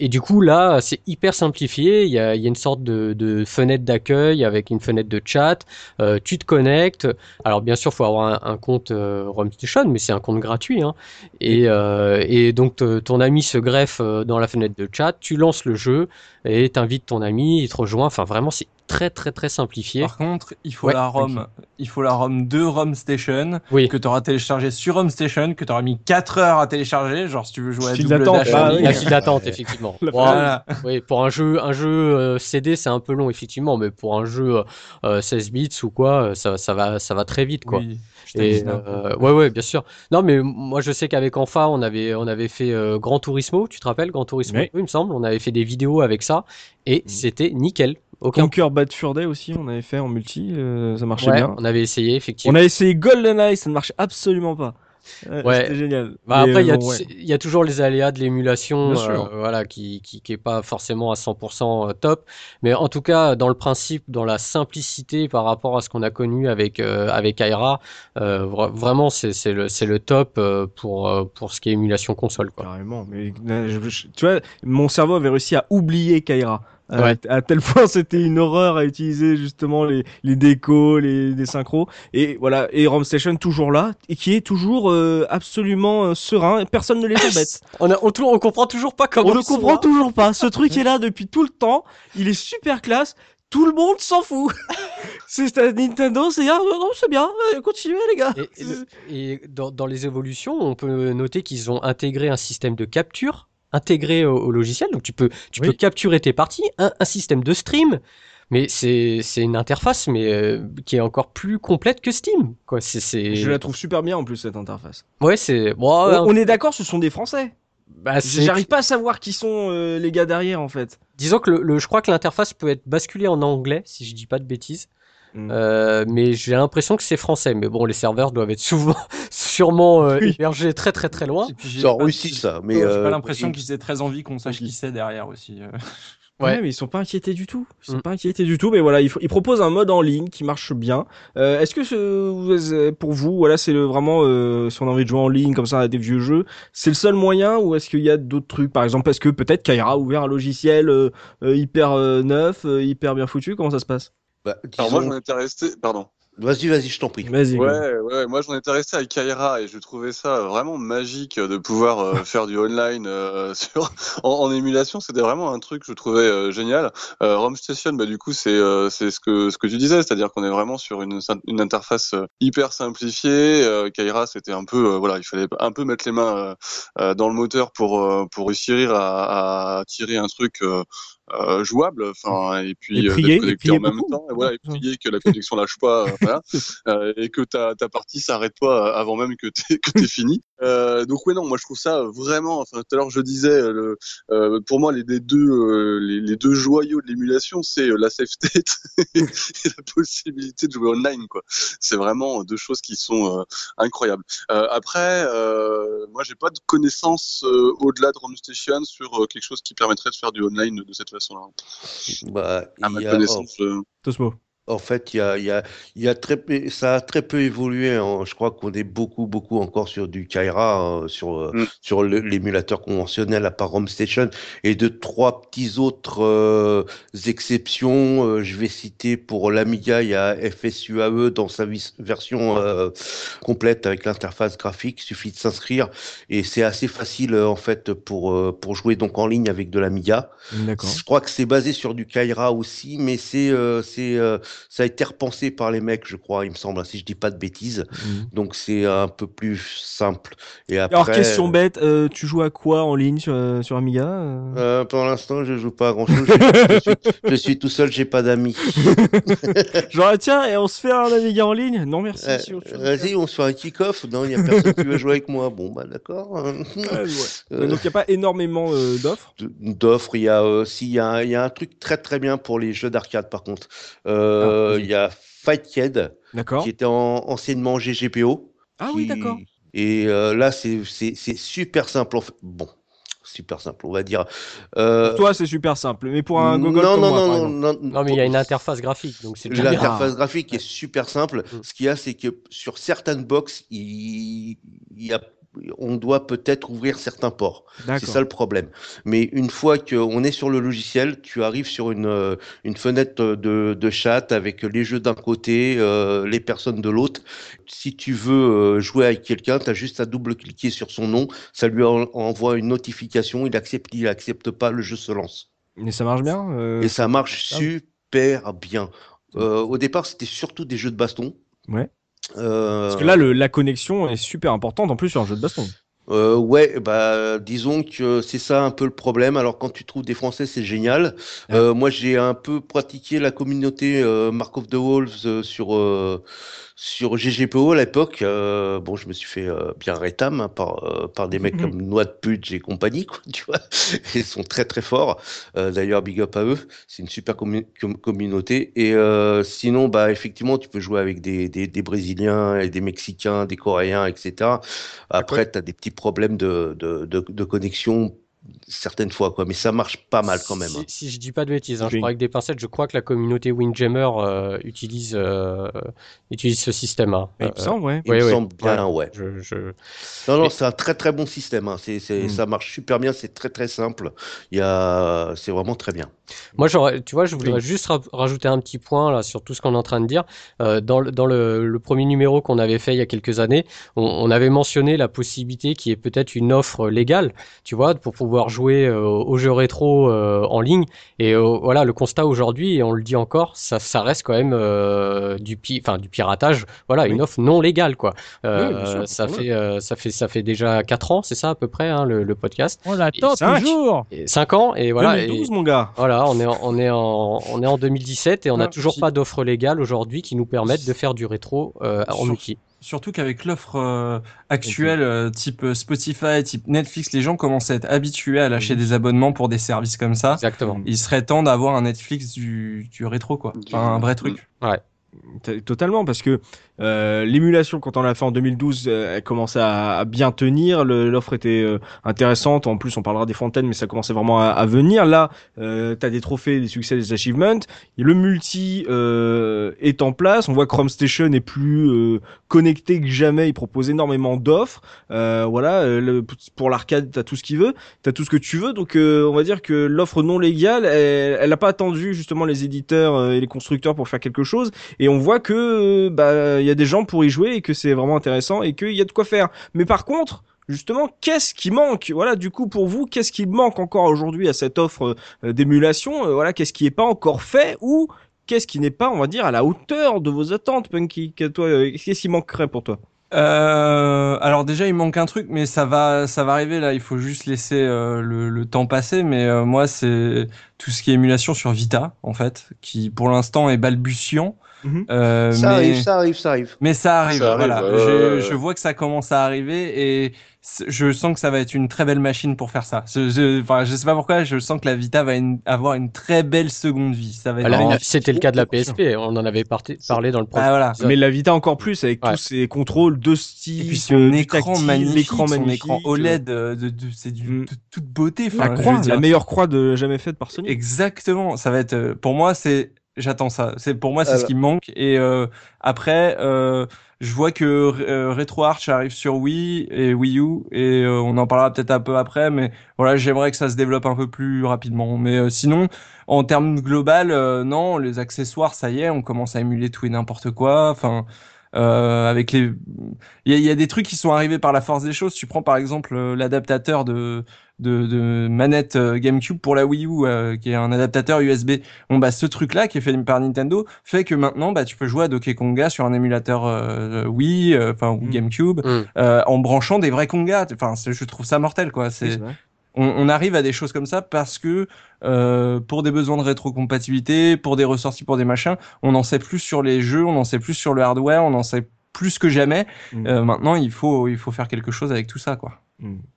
et du coup là c'est hyper simplifié. Il y a, il y a une sorte de, de fenêtre d'accueil avec une fenêtre de chat. Euh, tu te connectes. Alors bien sûr faut avoir un, un compte euh, mais c'est un compte gratuit hein. et, euh, et donc te- ton ami se greffe euh, dans la fenêtre de chat. Tu lances le jeu et t'invites ton ami il te rejoint. Enfin vraiment c'est très très très simplifié Par contre, il faut Ouais, la ROM, il faut la ROM de ROM Station oui que tu auras téléchargé sur ROM Station, que tu auras mis 4 heures à télécharger, genre si tu veux jouer à File double d'attente, ligne. oui. la file d'attente effectivement. Voilà. Oui, pour un jeu, un jeu euh, CD, c'est un peu long effectivement, mais pour un jeu euh, 16 bits ou quoi, euh, ça, ça va, ça va très vite quoi. Oui, Et, euh, ouais, ouais, bien sûr. Non, mais moi, je sais qu'avec Enfa, on avait, on avait fait euh, Gran Turismo. Tu te rappelles Gran Turismo Oui. il me semble. On avait fait des vidéos avec ça et Mhm. c'était nickel. Aucun. Conquer Bad Fur Day aussi, on avait fait en multi, euh, ça marchait Ouais, bien. on avait essayé effectivement. On a essayé GoldenEye, ça ne marche absolument pas. Ouais. C'était génial. Bah après, il y, a bon, ouais. y a toujours les aléas de l'émulation, euh, voilà, qui, qui, qui est pas forcément à 100% top. Mais en tout cas, dans le principe, dans la simplicité par rapport à ce qu'on a connu avec euh, avec Aira, euh, vra- vraiment, c'est le c'est le top euh, pour euh, pour ce qui est émulation console, quoi. Carrément. Mais euh, je- je- tu vois, mon cerveau avait réussi à oublier Kaira. Euh, Ouais. à tel point c'était une horreur à utiliser justement les, les décos, les, les synchros. Et voilà, et ROM Station toujours là, et qui est toujours euh, absolument euh, serein, personne ne les embête. On a, on, on comprend toujours pas comment On ne comprend toujours pas. Ce truc est là depuis tout le temps, il est super classe, tout le monde s'en fout. c'est à Nintendo, c'est ah non, c'est bien, euh, continuez les gars. Et, et et dans, dans les évolutions, on peut noter qu'ils ont intégré un système de capture intégré au, au logiciel. Donc tu peux, tu Oui. peux capturer tes parties, un, un système de stream. Mais c'est c'est une interface mais euh, qui est encore plus complète que Steam. Quoi, c'est c'est. Je la trouve super bien en plus cette interface. Ouais, c'est. Bon, On, est d'accord, ce sont des Français. bah, J'arrive pas à savoir qui sont euh, les gars derrière en fait. Disons que le, le- je crois que l'interface peut être basculée en anglais, si je dis pas de bêtises. Mm. Euh, mais j'ai l'impression que c'est français. Mais bon, les serveurs doivent être souvent, sûrement euh, Oui. hébergés très très très loin. C'est en pas- Russie ça, mais J'ai euh, pas l'impression il- qu'ils aient très envie qu'on sache qui c'est derrière aussi. euh. Ouais. Ouais. mais ils sont pas inquiétés du tout. Ils sont Mm. pas inquiétés du tout. Mais voilà, ils, proposent un mode en ligne qui marche bien. Euh, Est-ce que ce- euh, pour vous, voilà, c'est vraiment, euh, si on a envie de jouer en ligne comme ça à des vieux jeux, c'est le seul moyen ou est-ce qu'il y a d'autres trucs? Par exemple, est-ce que peut-être Kaira a ouvert un logiciel euh, euh, hyper euh, neuf, euh, hyper bien foutu? Comment ça se passe? Bah, Alors moi, j'en étais resté. Pardon. Vas-y, vas-y, je t'en prie. Vas-y. Ouais, ouais, moi j'en étais resté avec Kaira et je trouvais ça vraiment magique de pouvoir euh, faire du online euh, sur en, en émulation. C'était vraiment un truc que je trouvais euh, génial. Euh, ROM Station, bah du coup c'est euh, c'est ce que ce que tu disais, c'est-à-dire qu'on est vraiment sur une une interface hyper simplifiée. Euh, Kaira, c'était un peu euh, voilà, il fallait un peu mettre les mains dans le moteur pour euh, pour réussir à, à tirer un truc. Euh, jouable, enfin et puis Et euh, prier, et en même beaucoup. temps, et voilà, et prier que la connexion lâche pas, euh, voilà et que ta, ta partie s'arrête pas avant même que t'aies que t'aies fini. Euh, donc ouais non, moi je trouve ça vraiment. Enfin tout à l'heure je disais, euh, le, euh, pour moi les, les deux euh, les, les deux joyaux de l'émulation, c'est euh, la safe state et la possibilité de jouer online quoi. C'est vraiment deux choses qui sont euh, incroyables. Euh, après, euh, moi j'ai pas de connaissances euh, au-delà de Home Station sur euh, quelque chose qui permettrait de faire du online de cette façon-là. Bah, À ma il y a- connaissance. euh, Tosmo. En fait, il y a, y a, y a très peu, ça a très peu évolué. hein. Je crois qu'on est beaucoup, beaucoup encore sur du Kaira, euh, sur, euh, Mm. sur l'émulateur conventionnel à part Home Station et de trois petits autres euh, exceptions. Euh, je vais citer pour l'Amiga, il y a FSUAE dans sa version complète avec l'interface graphique. Il suffit de s'inscrire et c'est assez facile en fait pour pour jouer donc en ligne avec de l'Amiga. Je crois que c'est basé sur du Kaira aussi, mais c'est c'est ça a été repensé par les mecs, je crois, il me semble, si je dis pas de bêtises. Donc c'est un peu plus simple. Et après, Alors question bête, euh, tu joues à quoi en ligne sur, euh, sur Amiga euh? Euh, pour l'instant, je joue pas à grand chose. Je, je suis, je suis tout seul, j'ai pas d'amis. Genre ah, tiens, et on se fait un Amiga en ligne? Non merci. Euh, si. Vas-y, on se fait un kick-off. Non, il y a personne qui veut jouer avec moi. Bon, bah d'accord. Ouais. Euh, Donc il n'y a pas énormément euh, d'offres? d'offres. Il y a aussi il y a, un- il y a un truc très très bien pour les jeux d'arcade par contre. Euh, Ah, vas-y. il y a Fight Kid D'accord. qui était en- anciennement GGPO. Ah oui, d'accord. Et euh, là c'est super simple. En fait. Bon, super simple, on va dire. Euh, Pour toi c'est super simple, mais pour un Google non, comme non, moi, non, par non, non, Non, mais il y a une interface graphique, donc c'est. L'interface graphique est super simple. Mm. Ce qu'il y a, c'est que sur certaines box, il, il y a, on doit peut-être ouvrir certains ports. C'est ça le problème. Mais une fois qu'on est sur le logiciel, tu arrives sur une, euh, une fenêtre de, de chat avec les jeux d'un côté, euh, les personnes de l'autre. Si tu veux euh, jouer avec quelqu'un, tu as juste à double-cliquer sur son nom, ça lui en- envoie une notification, il accepte, il accepte pas, le jeu se lance. Mais ça marche bien euh, Et ça marche super bien. Euh, au départ, c'était surtout des jeux de baston. Ouais. Euh, Parce que là, le, la connexion est super importante en plus sur un jeu de baston. Euh, ouais, bah disons que c'est ça un peu le problème. Alors quand tu trouves des Français, c'est génial. Euh, moi, j'ai un peu pratiqué la communauté euh, Mark of the Wolves sur sur GGPO à l'époque. Euh, bon, je me suis fait euh, bien rétam hein, par euh, par des mecs Mhm. comme Noix de Pudge et compagnie, quoi. Tu vois, ils sont très très forts. D'ailleurs, big up à eux. C'est une super commu- com- communauté. Et sinon, bah effectivement, tu peux jouer avec des des, des Brésiliens et des Mexicains, des Coréens, etc. Après, tu as des petits problèmes de, de, de, de connexion certaines fois, quoi. Mais ça marche pas mal quand même. Si, hein. si je dis pas de bêtises, hein, je crois avec des pincettes, je crois que la communauté Windjammer euh, utilise, euh, utilise ce système. hein. Il me Euh, semble, ouais. Il ouais, me ouais. semble bien, ouais. je, je- Non, non, c'est un très très bon système. Hein. C'est, c'est, Mm. Ça marche super bien, c'est très très simple. Il y a... C'est vraiment très bien. Moi, tu vois, je voudrais Oui. juste ra- rajouter un petit point là sur tout ce qu'on est en train de dire. Euh, dans le, dans le, le premier numéro qu'on avait fait il y a quelques années, on, on avait mentionné la possibilité qui est peut-être une offre légale, tu vois, pour pouvoir jouer euh, aux jeux rétro euh, en ligne. Et euh, voilà, le constat aujourd'hui, et on le dit encore, ça, ça reste quand même euh, du, pi, enfin, du piratage. Voilà, une offre non légale, quoi. Euh, Oui, bien sûr, ça fait, euh, ça fait, ça fait déjà quatre ans, c'est ça à peu près, hein, le, le podcast. On l'attend cinq. toujours. Et cinq ans, et voilà. et- 2012, mon gars. voilà, on est en, on est en, on est en 2017 et on n'a Ah, toujours pas d'offre légale aujourd'hui qui nous permettent de faire du rétro euh, en multi. Surtout qu'avec l'offre euh, actuelle, euh, type euh, Spotify, type Netflix, les gens commencent à être habitués à lâcher des abonnements pour des services comme ça. Exactement. Il serait temps d'avoir un Netflix du, du rétro, quoi. Enfin, un vrai truc. T- Totalement, parce que euh, l'émulation, quand on l'a fait en 2012, euh, elle commençait à, bien tenir. L'offre était euh, intéressante. En plus, on parlera des fontaines, mais ça commençait vraiment à, venir. Là, euh, tu as des trophées, des succès, des achievements. Le multi est en place. On voit que Chrome Station est plus connecté que jamais. Il propose énormément d'offres. Voilà, pour l'arcade, tu as tout ce qu'il veut. Tu as tout ce que tu veux. Donc, on va dire que l'offre non légale, elle n'a pas attendu justement les éditeurs et les constructeurs pour faire quelque chose et on voit que bah il y a des gens pour y jouer et que c'est vraiment intéressant et qu'il y a de quoi faire. Mais par contre, justement, qu'est-ce qui manque? Voilà, du coup pour vous, qu'est-ce qui manque encore aujourd'hui à cette offre euh, d'émulation? Euh, Voilà, qu'est-ce qui n'est pas encore fait ou qu'est-ce qui n'est pas, on va dire, à la hauteur de vos attentes, Punky? Euh, qu'est-ce qui manquerait pour toi? Alors déjà, il manque un truc, mais ça va, ça va arriver là. Il faut juste laisser le, temps passer. Mais moi, c'est tout ce qui est émulation sur Vita, en fait, qui pour l'instant est balbutiant. Mhm. Euh, Ça mais... arrive, ça arrive, ça arrive. Mais ça arrive, Ça arrive, voilà. je, je vois que ça commence à arriver et je sens que ça va être une très belle machine pour faire ça. Je, je, enfin, je sais pas pourquoi, je sens que la Vita va une- avoir une très belle seconde vie. Ça va être vraiment- C'était le cas de la PSP, on en avait parti- parlé dans le premier Ah, voilà. épisode. Mais la Vita encore plus avec Ouais. tous ces contrôles de style, Et puis son euh, du écran tactile, magnifique, l'écran son magnifique, écran OLED, euh, de, de- c'est du, Mm. de toute beauté. La Enfin, croix, la meilleure croix de jamais faite par Sony. Exactement, ça va être euh, pour moi c'est j'attends ça. C'est pour moi c'est ce qui me manque et euh, après euh, je vois que euh, RetroArch arrive sur Wii et Wii U et euh, on en parlera peut-être un peu après mais voilà, j'aimerais que ça se développe un peu plus rapidement mais euh, sinon en termes global euh, non, les accessoires ça y est, on commence à émuler tout et n'importe quoi, enfin euh, avec les il y a, il y a des trucs qui sont arrivés par la force des choses. Tu prends par exemple euh, l'adaptateur de de, de manette euh, GameCube pour la Wii U, euh, qui est un adaptateur USB. Bon bah ce truc-là qui est fait par Nintendo fait que maintenant bah tu peux jouer à Donkey Konga sur un émulateur euh, Wii, enfin ou Mm. GameCube, Mm. en branchant des vrais Konga. Enfin je trouve ça mortel quoi. C'est on, on arrive à des choses comme ça parce que euh, pour des besoins de rétrocompatibilité, pour des ressorties, pour des machins, on en sait plus sur les jeux, on en sait plus sur le hardware, on en sait plus que jamais. Mm. Euh, maintenant, il faut il faut faire quelque chose avec tout ça quoi.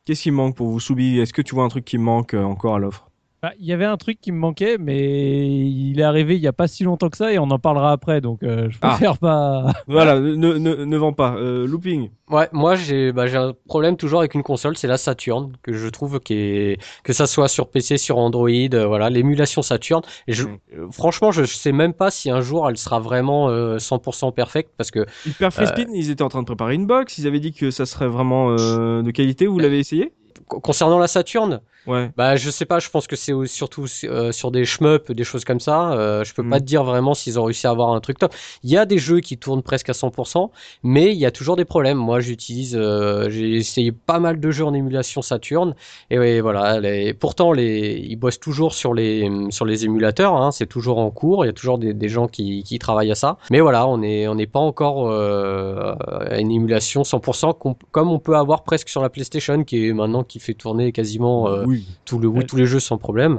Qu'est-ce qui manque pour vous, Soubi? Est-ce que tu vois un truc qui manque euh, encore à l'offre? Bah, Il y avait un truc qui me manquait, mais il est arrivé il n'y a pas si longtemps que ça et on en parlera après, donc euh, je Ah. préfère pas. Voilà, ne, ne, ne vends pas. Euh, looping. Ouais, moi j'ai bah, j'ai un problème toujours avec une console, c'est la Saturn que je trouve qui est que ça soit sur PC, sur Android, euh, voilà, l'émulation Saturn. Et je, Mm. franchement, je sais même pas si un jour elle sera vraiment euh, 100% perfecte parce que Hyper Free Spin, ils étaient en train de préparer une box. Ils avaient dit que ça serait vraiment euh, de qualité. Vous l'avez essayé? co- concernant la Saturn, Ouais. Bah, je sais pas, je pense que c'est surtout euh, sur des shmups, des choses comme ça. Euh, je peux pas Mm. te dire vraiment s'ils ont réussi à avoir un truc top. Il y a des jeux qui tournent presque à 100%, mais il y a toujours des problèmes. Moi, j'utilise, euh, j'ai essayé pas mal de jeux en émulation Saturn, et ouais, voilà. Les... Pourtant, les... ils bossent toujours sur les sur les émulateurs. Hein, c'est toujours en cours. Il y a toujours des, des gens qui, qui travaillent à ça. Mais voilà, on est on n'est pas encore euh, à une émulation 100% com- comme on peut avoir presque sur la PlayStation, qui est maintenant qui fait tourner quasiment euh, Oui. tout le, oui, tous les jeux sans problème.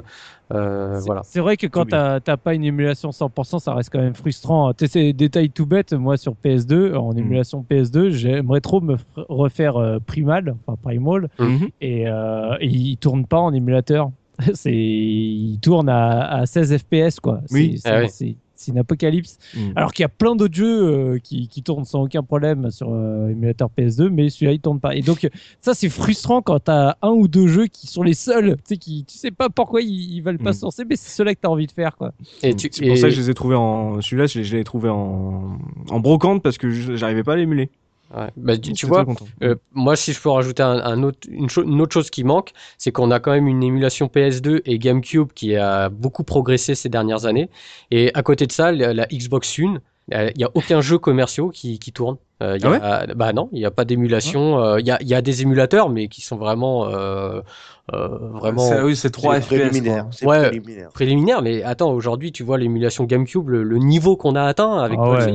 Euh, C'est- voilà. C'est vrai que quand t'as pas une émulation 100%, ça reste quand même frustrant. Tu sais, détails tout bêtes. Moi, sur PS2, en Mm. émulation PS2, j'aimerais trop me refaire euh, Primal, enfin Primal, Mhm. et, euh, et il tourne pas en émulateur. c'est, il tourne à, à 16 FPS, quoi. Oui. c'est Ah oui. C'est- une apocalypse. Mhm. Alors qu'il y a plein d'autres jeux euh, qui, qui tournent sans aucun problème sur euh, émulateur PS2, mais celui-là il tourne pas. Et donc ça c'est frustrant quand t'as un ou deux jeux qui sont les seuls, tu sais, qui tu sais pas pourquoi ils, ils veulent pas Mm. se lancer, mais c'est ceux-là que t'as envie de faire quoi. Et tu, C'est pour et- ça que je les ai trouvés en. Celui-là, je l'ai- je l'ai trouvé en... en brocante parce que je- j'arrivais pas à l'émuler. Ouais. Bah, tu, vois, euh, moi si je peux rajouter un, un autre, une, cho- une autre chose qui manque, c'est qu'on a quand même une émulation PS2 et GameCube qui a beaucoup progressé ces dernières années. Et à côté de ça, la, la Xbox One, euh, il y a aucun jeu commerciaux qui, qui tourne. Euh, il y a, bah non, il n'y a pas d'émulation. euh, Il y, a, il y a des émulateurs, mais qui sont vraiment, euh, euh, vraiment. C'est- Oui, c'est 3 C'est FPS. préliminaire. Ouais. préliminaire. préliminaire, mais attends, aujourd'hui, tu vois l'émulation GameCube, le, le niveau qu'on a atteint avec Ah ouais.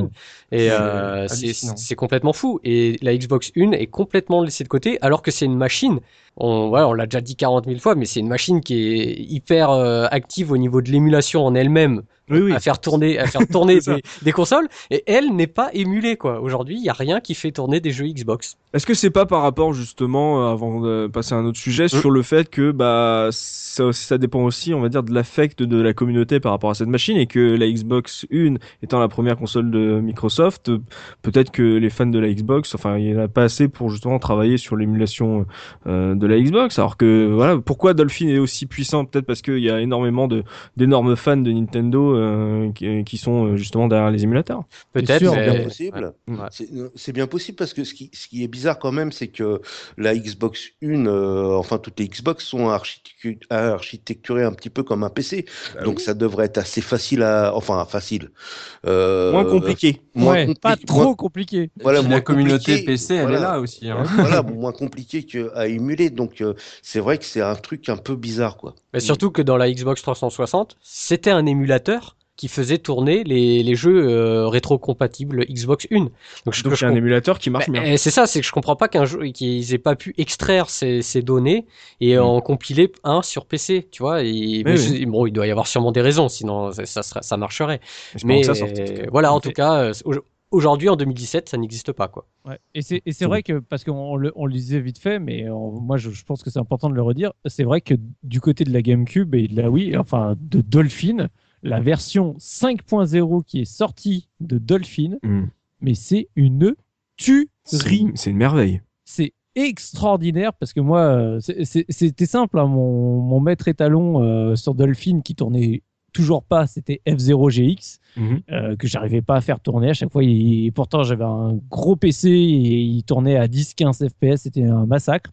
Et euh, c'est complètement fou. Et la Xbox One est complètement laissée de côté, alors que c'est une machine. On, voilà, on l'a déjà dit 40 000 fois, mais c'est une machine qui est hyper euh, active au niveau de l'émulation en elle-même, Oui, oui. à faire tourner, à faire tourner des, des consoles. Et elle n'est pas émulée, quoi. Aujourd'hui, il y a rien qui fait tourner des jeux Xbox. Est-ce que c'est pas par rapport justement, euh, avant de passer à un autre sujet, sur le fait que bah ça, ça dépend aussi, on va dire, de l'affect de la communauté par rapport à cette machine et que la Xbox One étant la première console de Microsoft, peut-être que les fans de la Xbox, enfin il y en a pas assez pour justement travailler sur l'émulation euh, de la Xbox. Alors que voilà, pourquoi Dolphin est aussi puissant? Peut-être parce qu'il y a énormément de d'énormes fans de Nintendo euh, qui, qui sont euh, justement derrière les émulateurs. Peut-être, C'est bien possible. Ouais. C'est- C'est bien possible parce que ce qui, ce qui est bizarre quand même, c'est que la Xbox One, euh, enfin toutes les Xbox sont architectu- architecturées un petit peu comme un PC, Bah donc ça devrait être assez facile à, enfin facile, Euh, Moins compliqué. moins ouais, compli- pas trop moins- compliqué. voilà, la communauté PC, elle voilà. est là aussi. hein. voilà, moins compliqué qu'à émuler. Donc euh, c'est vrai que c'est un truc un peu bizarre, quoi. Mais surtout que dans la Xbox 360, c'était un émulateur qui faisait tourner les, les jeux euh, rétro-compatibles Xbox One. Donc, je, Donc je c'est un émulateur qui marche Bah, bien. euh, c'est ça, c'est que je comprends pas qu'un jeu qu'ils aient pas pu extraire ces, ces données et Mm. en compiler un sur PC, tu vois. Et, mais oui. je- bon, il doit y avoir sûrement des raisons, sinon ça, ça, serait- ça marcherait. Mais que ça sorte. voilà, en tout cas, euh, aujourd'hui en 2017, ça n'existe pas quoi. Ouais. Et c'est et c'est vrai que, parce qu'on le, on le disait vite fait, mais on- moi je, je pense que c'est important de le redire, c'est vrai que du côté de la GameCube et de la Wii, enfin de Dolphin, la version 5.0 qui est sortie de Dolphin, Mm. mais c'est une tuerie. C'est c'est une merveille. C'est extraordinaire parce que moi, euh, c'est- c'est- c'était simple. hein, mon, mon maître étalon euh, sur Dolphin qui tournait toujours pas, c'était F0GX Mhm. euh, que j'arrivais pas à faire tourner. À chaque fois, il- pourtant j'avais un gros PC et il tournait à 10-15 FPS, c'était un massacre.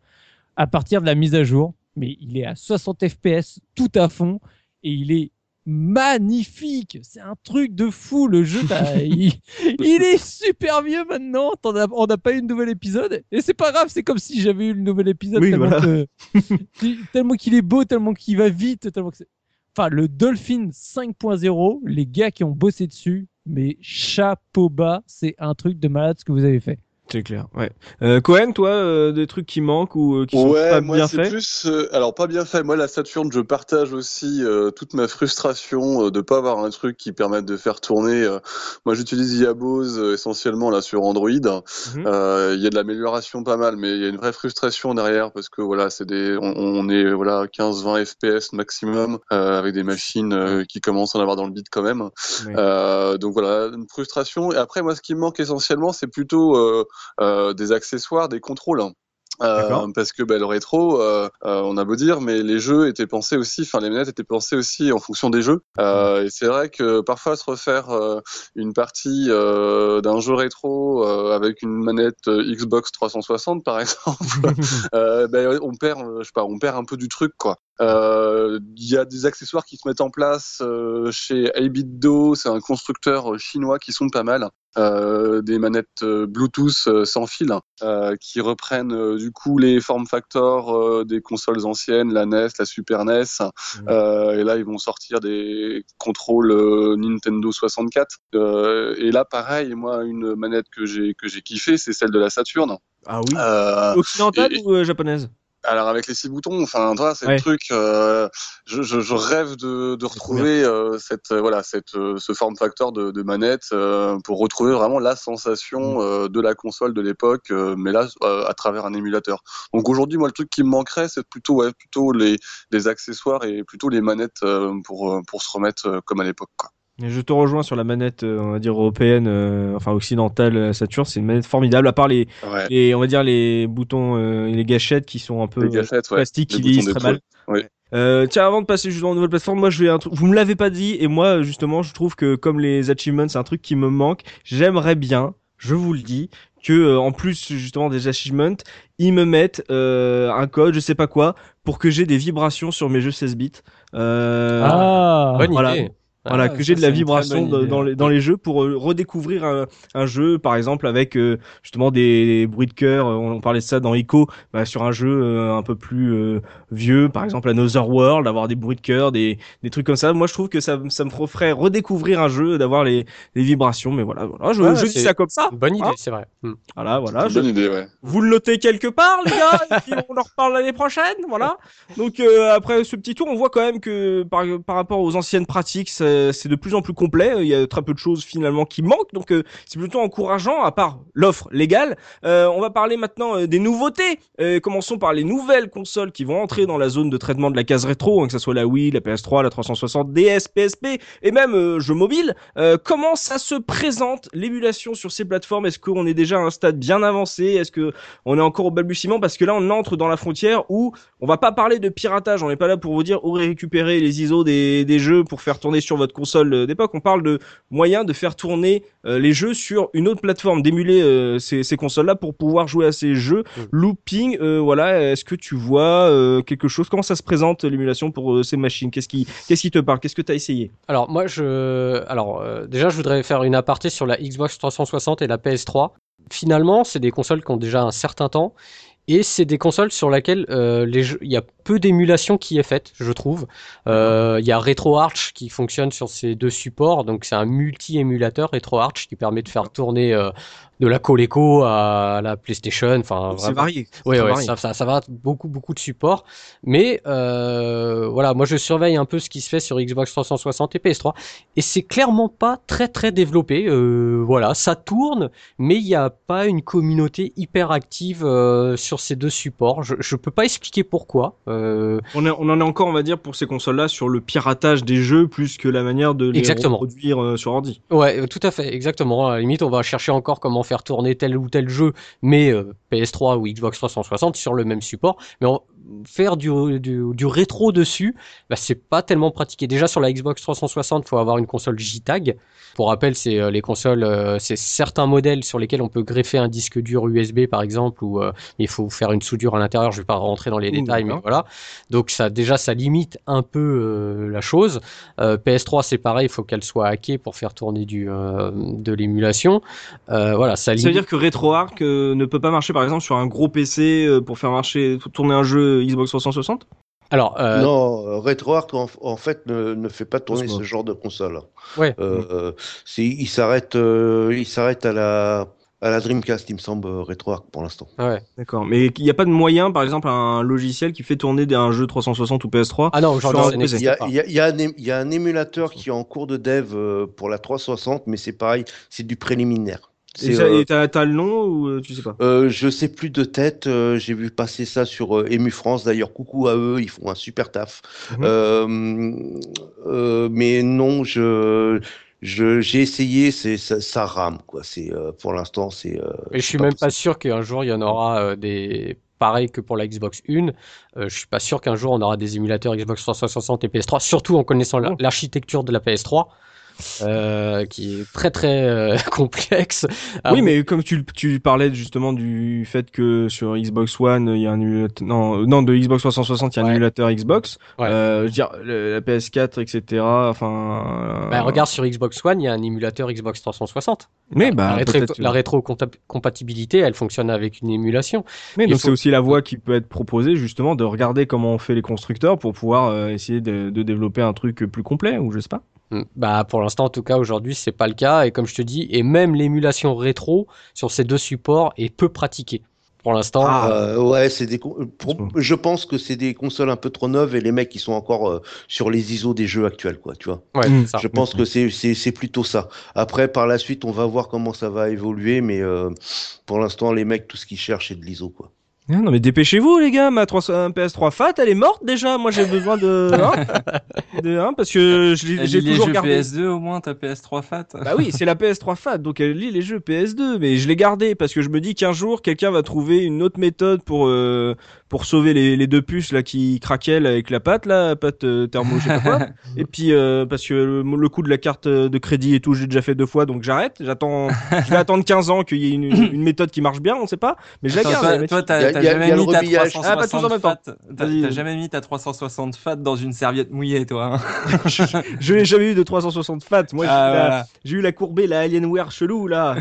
À partir de la mise à jour, mais il est à 60 FPS tout à fond et il est magnifique. C'est un truc de fou. Le jeu, il, il est super vieux maintenant. On n'a pas eu de nouvel épisode et c'est pas grave. C'est comme si j'avais eu le nouvel épisode Oui, tellement voilà. qu'il est beau, tellement qu'il va vite, tellement que c'est- Enfin, le Dolphin 5.0, les gars qui ont bossé dessus, mais chapeau bas, c'est un truc de malade ce que vous avez fait. C'est clair, ouais. Euh, Cohen, toi, euh, des trucs qui manquent ou euh, qui sont Ouais, pas moi bien faits plus, euh, alors pas bien fait. Moi la Saturn, je partage aussi euh, toute ma frustration euh, de pas avoir un truc qui permette de faire tourner. euh, moi j'utilise Yabos euh, essentiellement là sur Android. Mhm. Euh, Il y a de l'amélioration pas mal, mais il y a une vraie frustration derrière parce que voilà, c'est des, on, on est voilà 15-20 FPS maximum euh, avec des machines euh, qui commencent à en avoir dans le bit quand même. Euh, donc voilà, une frustration. Et après, moi, ce qui me manque essentiellement, c'est plutôt des accessoires, des contrôles. hein. Euh, parce que bah, le rétro, euh, euh, on a beau dire, mais les jeux étaient pensés aussi, enfin les manettes étaient pensées aussi en fonction des jeux. Euh, et c'est vrai que parfois se refaire euh, une partie euh, d'un jeu rétro euh, avec une manette euh, Xbox 360 par exemple, euh, ben, on perd, euh, je sais pas, on perd un peu du truc quoi. Euh, Il y a des accessoires qui se mettent en place euh, chez Abitdo, c'est un constructeur chinois qui sont pas mal. Euh, des manettes euh, Bluetooth euh, sans fil euh, qui reprennent euh, du coup les form factors euh, des consoles anciennes, la NES, la Super NES. Euh, et là, ils vont sortir des contrôles euh, Nintendo 64. Euh, et là, pareil, moi, une manette que j'ai que j'ai kiffé, c'est celle de la Saturn. Ah oui? Euh, Occidentale et- ou euh, japonaise? Alors avec les six boutons, enfin, toi, c'est Ouais. le truc. euh, je, je, je rêve de, de retrouver euh, cette euh, voilà cette euh, ce form factor de, de manette euh, pour retrouver vraiment la sensation euh, de la console de l'époque, euh, mais là euh, à travers un émulateur. Donc aujourd'hui, moi, le truc qui me manquerait, c'est plutôt ouais, plutôt les les accessoires et plutôt les manettes euh, pour pour se remettre euh, comme à l'époque. quoi. Je te rejoins sur la manette, euh, on va dire européenne, euh, enfin occidentale euh, Saturn, c'est une manette formidable. À part les, Ouais. les on va dire les boutons, euh, et les gâchettes qui sont un peu ouais. plastiques, qui des très mal. Euh, tiens, avant de passer justement aux nouvelles plateformes, moi je vais un truc. Vous me l'avez pas dit et moi justement, je trouve que comme les achievements, c'est un truc qui me manque. J'aimerais bien, je vous le dis, que euh, en plus justement des achievements, ils me mettent euh, un code, je sais pas quoi, pour que j'ai des vibrations sur mes jeux 16 bits. Euh, Ah, Bonne voilà. idée. Voilà, Ah, que j'ai de la vibration dans- les, dans les jeux pour euh, redécouvrir un, un jeu, par exemple avec euh, justement des, bruits de cœur. euh, On parlait de ça dans Ico, bah, sur un jeu euh, un peu plus euh, vieux, par exemple Another World, d'avoir des bruits de cœur, des, des trucs comme ça. Moi, je trouve que ça, ça me ferait redécouvrir un jeu, d'avoir les, les vibrations. Mais voilà, voilà, je, Ouais, je dis ça comme ça. Bonne idée, Hein c'est vrai. Hmm. Voilà, voilà. Je- bonne idée, ouais. vous le notez quelque part, les gars, et puis on en reparle l'année prochaine, voilà. Donc euh, après ce petit tour, on voit quand même que par, par rapport aux anciennes pratiques, c'est de plus en plus complet. Il y a très peu de choses finalement qui manquent, donc euh, c'est plutôt encourageant. À part l'offre légale, Euh, on va parler maintenant euh, des nouveautés. Euh, commençons par les nouvelles consoles qui vont entrer dans la zone de traitement de la case rétro, hein, que ce soit la Wii, la PS3, la 360, DS, PSP et même euh, jeux mobiles. Euh, comment ça se présente l'émulation sur ces plateformes? Est-ce qu'on est déjà à un stade bien avancé? Est-ce que on est encore au balbutiement? Parce que là on entre dans la frontière où on va pas parler de piratage, on n'est pas là pour vous dire où récupérer les ISO des, des jeux pour faire tourner sur votre console euh, d'époque, on parle de moyens de faire tourner euh, les jeux sur une autre plateforme, d'émuler euh, ces, ces consoles-là pour pouvoir jouer à ces jeux. Mm. Looping, voilà, est-ce que tu vois quelque chose? Comment ça se présente l'émulation pour ces machines? Qu'est-ce qui, qu'est-ce qui te parle? Qu'est-ce que tu as essayé? Alors moi je alors déjà je voudrais faire une aparté sur la Xbox 360 et la PS3. Finalement, c'est des consoles qui ont déjà un certain temps et c'est des consoles sur lesquelles euh, les jeux- il y a peu d'émulation qui est faite, je trouve. Euh, Il y a RetroArch qui fonctionne sur ces deux supports, donc c'est un multi-émulateur RetroArch qui permet de faire tourner euh, de la Coleco à la PlayStation, enfin C'est varié. oui, ouais, ça, ça, ça va beaucoup, beaucoup de supports. Mais voilà, moi je surveille un peu ce qui se fait sur Xbox 360 et PS3, et c'est clairement pas très très développé. Voilà, ça tourne, mais il n'y a pas une communauté hyper active euh, sur ces deux supports. Je, je peux pas expliquer pourquoi. Euh, On, en est encore, on va dire, pour ces consoles-là, sur le piratage des jeux plus que la manière de les reproduire euh, sur ordi. Ouais, euh, tout à fait, exactement. À la limite, on va chercher encore comment faire tourner tel ou tel jeu, mais euh, PS3 ou Xbox 360 sur le même support. Mais on- faire du, du, du rétro dessus, bah, c'est pas tellement pratiqué. Déjà sur la Xbox 360, faut avoir une console JTAG. Pour rappel, c'est euh, les consoles, euh, c'est certains modèles sur lesquels on peut greffer un disque dur USB par exemple, ou euh, il faut faire une soudure à l'intérieur. Je vais pas rentrer dans les détails, mais voilà. Donc ça, déjà, ça limite un peu la chose. Euh, PS3, c'est pareil, il faut qu'elle soit hackée pour faire tourner du, de l'émulation. Voilà, ça Ça veut limite. dire que RetroArch ne peut pas marcher, par exemple, sur un gros PC pour faire marcher, tourner un jeu Xbox 360 Alors, euh, Non, euh, RetroArch en, en fait ne, ne fait pas tourner ce genre de console. Ouais. Euh, euh, c'est, il s'arrête, euh, il s'arrête à la, à la Dreamcast, il me semble, RetroArch pour l'instant. ouais. D'accord. Mais il n'y a pas de moyen, par exemple, un logiciel qui fait tourner un jeu 360 ou PS3 Ah non, aujourd'hui, Il y y y a un, é- il y a un émulateur qui est en cours de dev pour la 360, mais c'est pareil, c'est du préliminaire. Et euh, t'as le nom ou euh, tu sais pas? Euh, je sais plus de tête, euh, j'ai vu passer ça sur euh, Emu France. D'ailleurs, coucou à eux, ils font un super taf. Mhm. Euh, euh, mais non, je, j'ai essayé, c'est ça, ça rame quoi. C'est euh, pour l'instant, c'est. euh, Et je suis même pas sûr qu'un jour il y en aura euh, des pareil que pour la Xbox 1. Euh, je suis pas sûr qu'un jour on aura des émulateurs Xbox 360 et PS3, surtout en connaissant la- l'architecture de la PS3. Euh, qui est très très euh, complexe. Ah, oui, mais comme tu, tu parlais justement du fait que sur Xbox One, il y a un émulateur, non, non, de Xbox 360, il y a un Ouais. émulateur Xbox. Ouais. Euh, je veux dire, le- la PS4, etc. Enfin. bah, regarde sur Xbox One, il y a un émulateur Xbox 360. Mais bah, la, rétro- la rétrocompatibilité, elle fonctionne avec une émulation. Mais il donc faut- c'est aussi la voie qui peut être proposée justement de regarder comment on fait les constructeurs pour pouvoir essayer de, de développer un truc plus complet ou je sais pas. Mm. Bah pour l'instant en tout cas aujourd'hui c'est pas le cas et comme je te dis et même l'émulation rétro sur ces deux supports est peu pratiquée pour l'instant. Ah. euh, Euh, ouais, c'est des. pour- je pense que c'est des consoles un peu trop neuves et les mecs qui sont encore euh, sur les ISO des jeux actuels, quoi. Tu vois. ouais, Mm. ça. Je pense que c'est c'est c'est plutôt ça. Après, par la suite, on va voir comment ça va évoluer, mais euh, pour l'instant, les mecs, tout ce qu'ils cherchent, c'est de l'ISO, quoi. Ah non mais dépêchez-vous les gars, ma 300 un PS3 Fat elle est morte déjà, moi j'ai besoin de... hein de hein, parce que je l'ai- Elle j'ai lit les toujours jeux gardé. PS2 au moins, ta PS3 Fat. Bah oui, c'est la PS3 Fat, donc elle lit les jeux PS2, mais je l'ai gardé parce que je me dis qu'un jour quelqu'un va trouver une autre méthode pour euh, pour sauver les, les deux puces là qui craquaient là, avec la pâte là, pâte euh, thermo, je sais pas quoi. Et puis euh, parce que le, le coût de la carte euh, de crédit et tout, j'ai déjà fait deux fois, donc j'arrête. J'attends, je vais attendre 15 ans qu'il y ait une, une méthode qui marche bien, on sait pas, mais je la garde. toi, toi, t'as jamais mis ta rebillage. Ah, pas tous en 360 même temps. fat. T'as jamais mis ta 360 fat dans une serviette mouillée, toi. hein. je n'ai jamais eu de 360 fat. Moi, j'ai Ah, eu la- voilà. j'ai eu la courbée, la Alienware chelou là.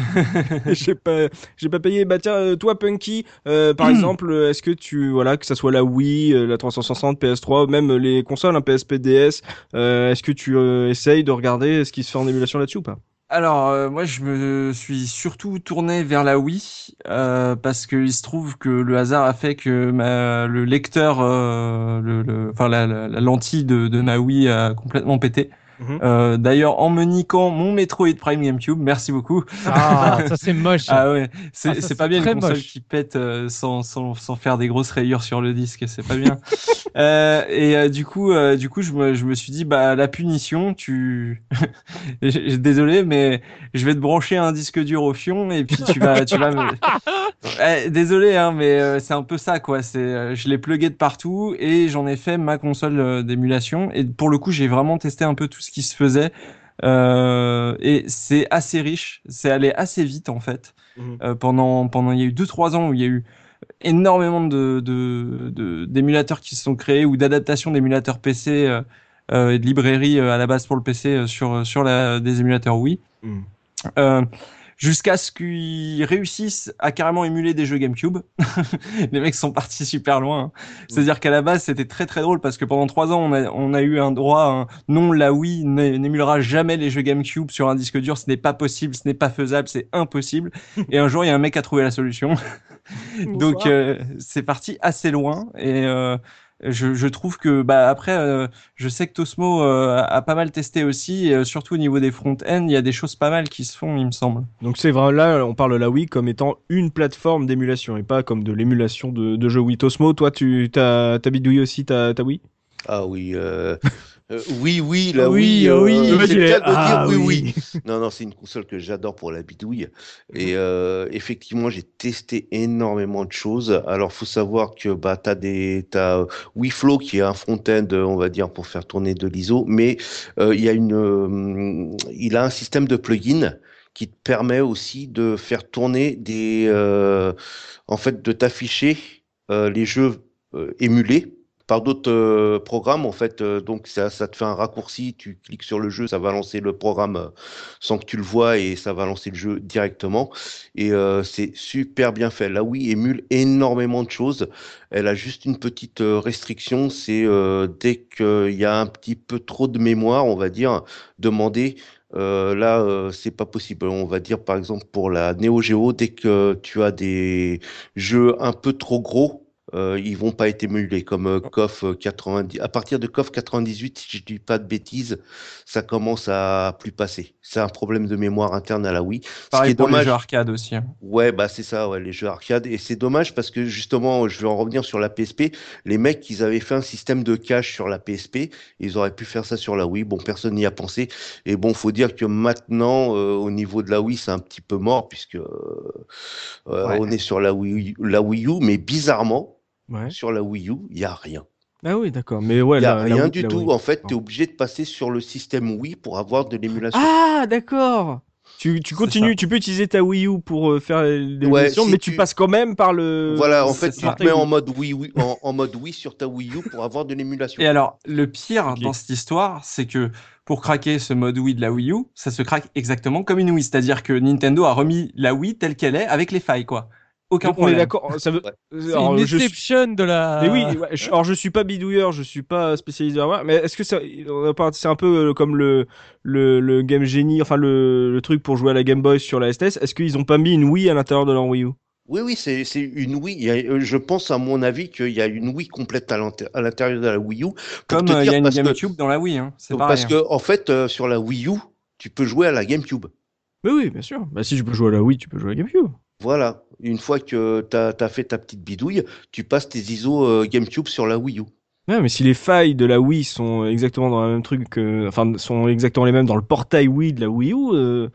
j'ai pas, j'ai pas payé. Bah tiens, euh, toi Punky, euh, par exemple, est-ce que tu, voilà, que ça soit la Wii, euh, la 360, PS3, même les consoles, un PSP, DS, euh, est-ce que tu euh, essayes de regarder ce qui se fait en émulation là-dessus ou pas? Alors, moi, je me suis surtout tourné vers la Wii parce que il se trouve que le hasard a fait que le lecteur, le, le- enfin la lentille de, de ma Wii a complètement pété. Mhm. Euh, D'ailleurs, en me niquant mon Metroid Prime GameCube, merci beaucoup. Ah, ça c'est moche. Ah ouais, c'est Ah, pas bien très une console moche. qui pète euh, sans, sans, sans faire des grosses rayures sur le disque, c'est pas bien. euh, et euh, du coup, euh, du coup, je me, je me suis dit, bah la punition, tu, désolé, mais je vais te brancher un disque dur au fion et puis tu vas, tu vas me. Eh, désolé, hein, mais euh, c'est un peu ça, quoi. C'est, euh, je l'ai plugué de partout et j'en ai fait ma console euh, d'émulation. Et pour le coup, j'ai vraiment testé un peu tout ce qui se faisait. Euh, et c'est assez riche, c'est allé assez vite en fait. Mhm. Euh, pendant pendant il y a eu deux trois ans où il y a eu énormément de de- de- d'émulateurs qui se sont créés ou d'adaptations d'émulateurs PC euh, et de librairies à la base pour le PC sur sur la des émulateurs Wii. Mhm. Jusqu'à ce qu'ils réussissent à carrément émuler des jeux GameCube. Les mecs sont partis super loin. hein. C'est-à-dire qu'à la base, c'était très très drôle parce que pendant trois ans, on a, on a eu un droit, un, non, la Wii n'é- n'émulera jamais les jeux GameCube sur un disque dur. Ce n'est pas possible, ce n'est pas faisable, c'est impossible. Et un jour, il y a un mec qui a trouvé la solution. Donc, euh, c'est parti assez loin. Et euh, je, je trouve que, bah, après, euh, je sais que Tosmo euh, a- pas mal testé aussi, et, euh, surtout au niveau des front-end, il y a des choses pas mal qui se font, il me semble. Donc c'est vrai, là, on parle de la Wii comme étant une plateforme d'émulation et pas comme de l'émulation de, de jeux Wii. Tosmo, toi, tu t'as t'as bidouillé aussi ta, ta Wii? Ah oui, euh, euh, oui, oui, la Oui, Wii, oui. euh, c'est le cas de Ah dire oui, oui. oui. Non, non, c'est une console que j'adore pour la bidouille. Et euh, effectivement, j'ai testé énormément de choses. Alors, faut savoir que bah, tu as des, t'as WiFlow qui est un front-end, on va dire, pour faire tourner de l'ISO, mais euh, il y a une, euh, il a un système de plugin qui te permet aussi de faire tourner des, euh, en fait, de t'afficher euh, les jeux euh, émulés par d'autres euh, programmes en fait euh, donc ça, te fait un raccourci tu cliques sur le jeu ça va lancer le programme euh, sans que tu le vois et ça va lancer le jeu directement. Et c'est super bien fait. La Wii émule énormément de choses. Elle a juste une petite restriction c'est dès qu'il y a un petit peu trop de mémoire on va dire demander là, euh, c'est pas possible. On va dire, par exemple, pour la Neo Geo, dès que tu as des jeux un peu trop gros, euh, ils vont pas être émulés comme euh, euh, 90. À partir de KOF 98, si je dis pas de bêtises, ça commence à plus passer. C'est un problème de mémoire interne à la Wii. Ce qui Pareil est pour les jeux arcade aussi. hein. Ouais, bah c'est ça, ouais, les jeux arcade. Et c'est dommage parce que justement, je vais en revenir sur la PSP. Les mecs, ils avaient fait un système de cache sur la PSP. Ils auraient pu faire ça sur la Wii. Bon, personne n'y a pensé. Et bon, faut dire que maintenant, euh, au niveau de la Wii, c'est un petit peu mort puisque euh, euh, Ouais. on est sur la Wii, la Wii U. Mais bizarrement, Ouais. sur la Wii U, il y a rien. Ah oui, d'accord. Mais ouais, Il n'y a la- la rien Wii- du la tout. Wii. En fait, tu es obligé de passer sur le système Wii pour avoir de l'émulation. Ah, d'accord. Tu, continues, tu peux utiliser ta Wii U pour euh, faire l'émulation, si mais tu... tu- passes quand même par le. voilà, en fait, tu te mets en mode Wii, Wii- en, en mode Wii sur ta Wii U pour avoir de l'émulation. Et alors, le pire dans cette histoire, c'est que pour craquer ce mode Wii de la Wii U, ça se craque exactement comme une Wii. C'est-à-dire que Nintendo a remis la Wii telle qu'elle est avec les failles, quoi. Aucun Donc, on est problème. d'accord. Ça veut. Ouais. C'est Alors, une suis- exception de la. Mais oui, ouais, je- alors je suis pas bidouilleur, je suis pas spécialisé hardware, mais est-ce que ça, on a pas- c'est un peu euh, comme le, le, le Game Genie, enfin le, le truc pour jouer à la Game Boy sur la SNES, est-ce qu'ils ont pas mis une Wii à l'intérieur de leur Wii U? Oui, oui, c'est c'est une Wii. A- euh, je pense, à mon avis, qu'il y a une Wii complète à l'inté- à l'intérieur de la Wii U. Comme euh, il y a une parce que- GameCube dans la Wii, hein. c'est pareil. Parce hein. que, en fait, euh, sur la Wii U, tu peux jouer à la GameCube. Mais oui, bien sûr. Bah si tu peux jouer à la Wii, tu peux jouer à la GameCube. Voilà. Une fois que tu as, fait ta petite bidouille, tu passes tes ISO euh, GameCube sur la Wii U. Ouais, mais si les failles de la Wii sont exactement dans le même truc, que- enfin sont exactement les mêmes dans le portail Wii de la Wii U, euh, tu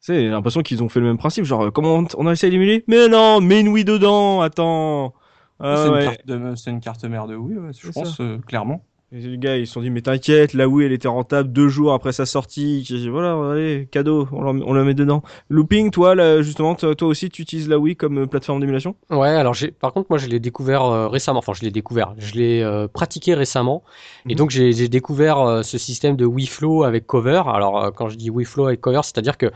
sais, j'ai l'impression qu'ils ont fait le même principe. Genre, euh, comment on, on a essayé d'émuler? Mais non, mets une Wii dedans. Attends. Ah c'est, ouais. une carte de- c'est une carte mère de Wii, ouais, je C'est pense, euh, clairement. Et les gars, ils se sont dit, mais t'inquiète, la Wii, elle était rentable deux jours après sa sortie. Dit, Voilà, allez, cadeau, on la, on la met dedans. Looping, toi, là, justement, toi aussi, tu utilises la Wii comme euh, plateforme d'émulation? Ouais, alors j'ai, par contre, moi, je l'ai découvert euh, récemment. Enfin, je l'ai découvert. Je l'ai euh, pratiqué récemment. Et Mhm. donc, j'ai, j'ai découvert euh, ce système de WiFlow avec Cover. Alors, quand je dis WiFlow avec Cover, c'est-à-dire que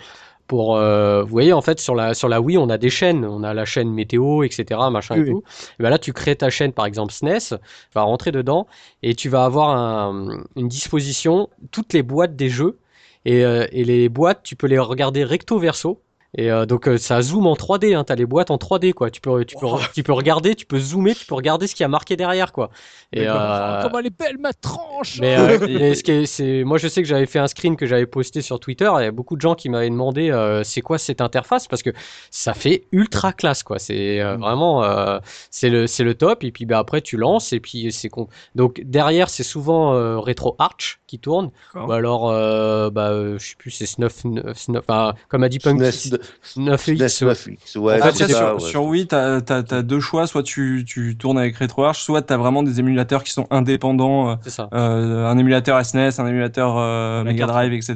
pour, euh, vous voyez, en fait, sur la sur la Wii, on a des chaînes. On a la chaîne météo, etc., machin Oui, et oui. tout. Et ben là, tu crées ta chaîne, par exemple SNES. Tu vas rentrer dedans et tu vas avoir un- une disposition toutes les boîtes des jeux. Et, euh, et les boîtes, tu peux les regarder recto verso. Et euh, donc euh, ça zoome en 3D, hein, t'as les boîtes en 3D quoi. Tu peux, tu peux, tu peux regarder, tu peux zoomer, tu peux regarder ce qui a marqué derrière quoi. Et euh, Comment elle est belle ma tranche mais, euh, mais ce qui est, c'est, moi je sais que j'avais fait un screen que j'avais posté sur Twitter. et Il y a beaucoup de gens qui m'avaient demandé euh, c'est quoi cette interface? Parce que ça fait ultra classe quoi. C'est euh, vraiment euh, c'est le c'est le top et puis bah, après tu lances et puis c'est con. Donc derrière c'est souvent euh, Retro Arch qui tourne ou alors euh, bah euh, je sais plus c'est Snuff, Snuff enfin, comme a dit Punk 9X. SNES, ouais, ouais, Après, c'est sur, ça, ouais. sur Wii, t'as as, deux choix. Soit tu, tu tournes avec RetroArch, soit t'as vraiment des émulateurs qui sont indépendants. euh, ça. euh, un émulateur SNES, un émulateur euh, La Mega. Drive, etc.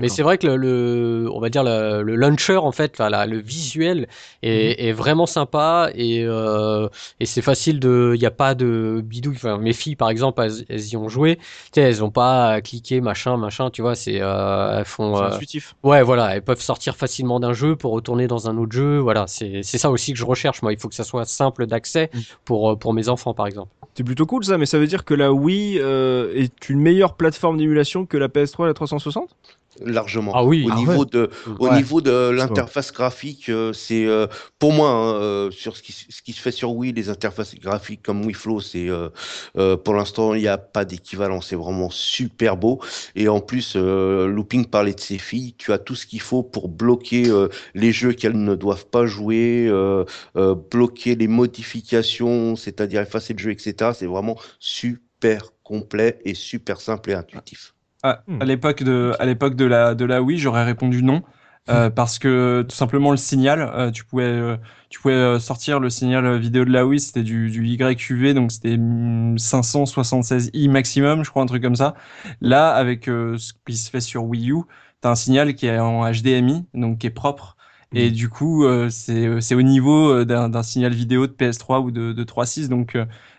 Mais c'est vrai que le, le- on va dire le, le launcher en fait, la- le visuel est, est vraiment sympa et, euh, et c'est facile de, il n'y a pas de bidouille. Enfin, mes filles par exemple, elles, elles y ont joué, tu sais, elles ont pas à cliquer machin machin, tu vois, c'est, euh, elles font, C'est euh, intuitif. ouais voilà, elles peuvent sortir facilement d'un jeu pour retourner dans un autre jeu, voilà, c'est c'est ça aussi que je recherche moi. Il faut que ça soit simple d'accès Mm. pour euh, pour mes enfants par exemple. C'est plutôt cool ça, mais ça veut dire que la Wii euh, est une meilleure plateforme d'émulation que la PS3 et la 360 largement. Ah oui. Au Ah niveau de, au Ouais. niveau de l'interface graphique, euh, c'est euh, pour moi hein, euh, sur ce qui, ce qui se fait sur Wii, les interfaces graphiques comme WiFlow, c'est euh, euh, pour l'instant il n'y a pas d'équivalent. C'est vraiment super beau. Et en plus, euh, Looping parlait de ses filles. Tu as tout ce qu'il faut pour bloquer euh, les jeux qu'elles ne doivent pas jouer, euh, euh, bloquer les modifications, c'est-à-dire effacer le jeu, etc. C'est vraiment super complet et super simple et intuitif. Hmm. À l'époque de, à l'époque de la, de la Wii, j'aurais répondu non. euh, parce que tout simplement le signal, euh, tu pouvais, euh, tu pouvais euh, sortir le signal vidéo de la Wii, c'était du, du YQV, donc c'était mm, 576i maximum, je crois, un truc comme ça. Là, avec euh, ce qui se fait sur Wii U, t'as un signal qui est en HDMI, donc qui est propre. Et du coup, euh, c'est c'est au niveau d'un d'un signal vidéo de PS3 ou de, de 3.6, donc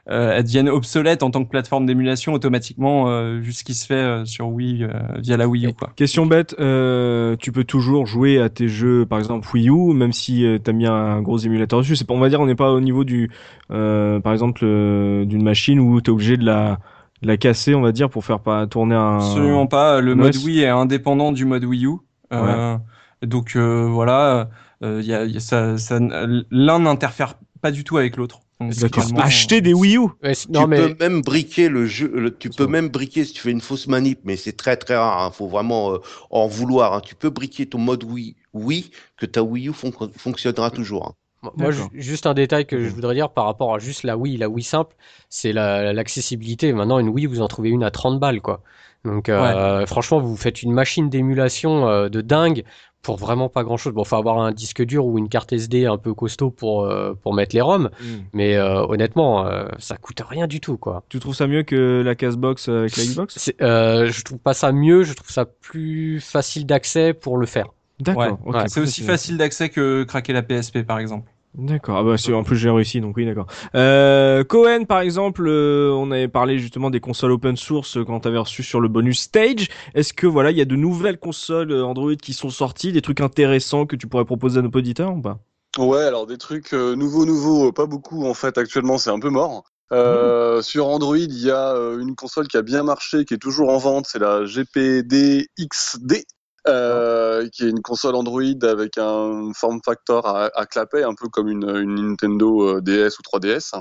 elles deviennent obsolètes en tant que plateforme d'émulation automatiquement, euh, vu ce qui se fait euh, sur Wii euh, via la Wii U. Quoi. Question bête, euh, tu peux toujours jouer à tes jeux, par exemple Wii U, même si euh, t'as mis un gros émulateur dessus. C'est pas, on va dire, on n'est pas au niveau du, euh, par exemple, euh, d'une machine où t'es obligé de la, de la casser, on va dire, pour faire pas tourner un. Absolument pas. Le mode. Wii est indépendant du mode Wii U. Euh, Donc euh, voilà, euh, y a, y a ça, ça- l'un n'interfère pas du tout avec l'autre. Acheter des Wii U. Ouais, c'est- tu non mais peux même briquer le jeu, le- tu peux même briquer si tu fais une fausse manip, mais c'est très très rare. Il faut vraiment euh, en vouloir. hein. Tu peux briquer ton mode Wii, oui, que ta Wii U fon- fonctionnera toujours. hein. Moi, juste un détail que je voudrais dire par rapport à juste la Wii, la Wii simple, c'est la- l'accessibilité. Maintenant, une Wii, vous en trouvez une à 30 balles, quoi. Donc, euh, franchement, vous faites une machine d'émulation euh, de dingue pour vraiment pas grand chose. Bon, faut avoir un disque dur ou une carte SD un peu costaud pour euh, pour mettre les ROM, Hmm. mais euh, honnêtement, euh, ça coûte rien du tout, quoi. Tu trouves ça mieux que la Castbox avec la Xbox? C'est- Euh, je trouve pas ça mieux, je trouve ça plus facile d'accès pour le faire. D'accord. Ouais, ouais, C'est aussi facile d'accès que craquer la PSP par exemple. D'accord. Ah bah c'est en plus j'ai réussi donc oui d'accord. Euh, Cohen par exemple, euh, on avait parlé justement des consoles open source euh, quand t'avais reçu sur le bonus stage. Est-ce que voilà il y a de nouvelles consoles euh, Android qui sont sorties, des trucs intéressants que tu pourrais proposer à nos auditeurs ou pas? Ouais, alors des trucs nouveaux, nouveaux, pas beaucoup en fait. Actuellement, c'est un peu mort. Euh, Sur Android, il y a une console qui a bien marché, qui est toujours en vente, c'est la GPD XD. Euh, qui est une console Android avec un form factor à, à clapet, un peu comme une, une Nintendo euh, DS ou 3DS,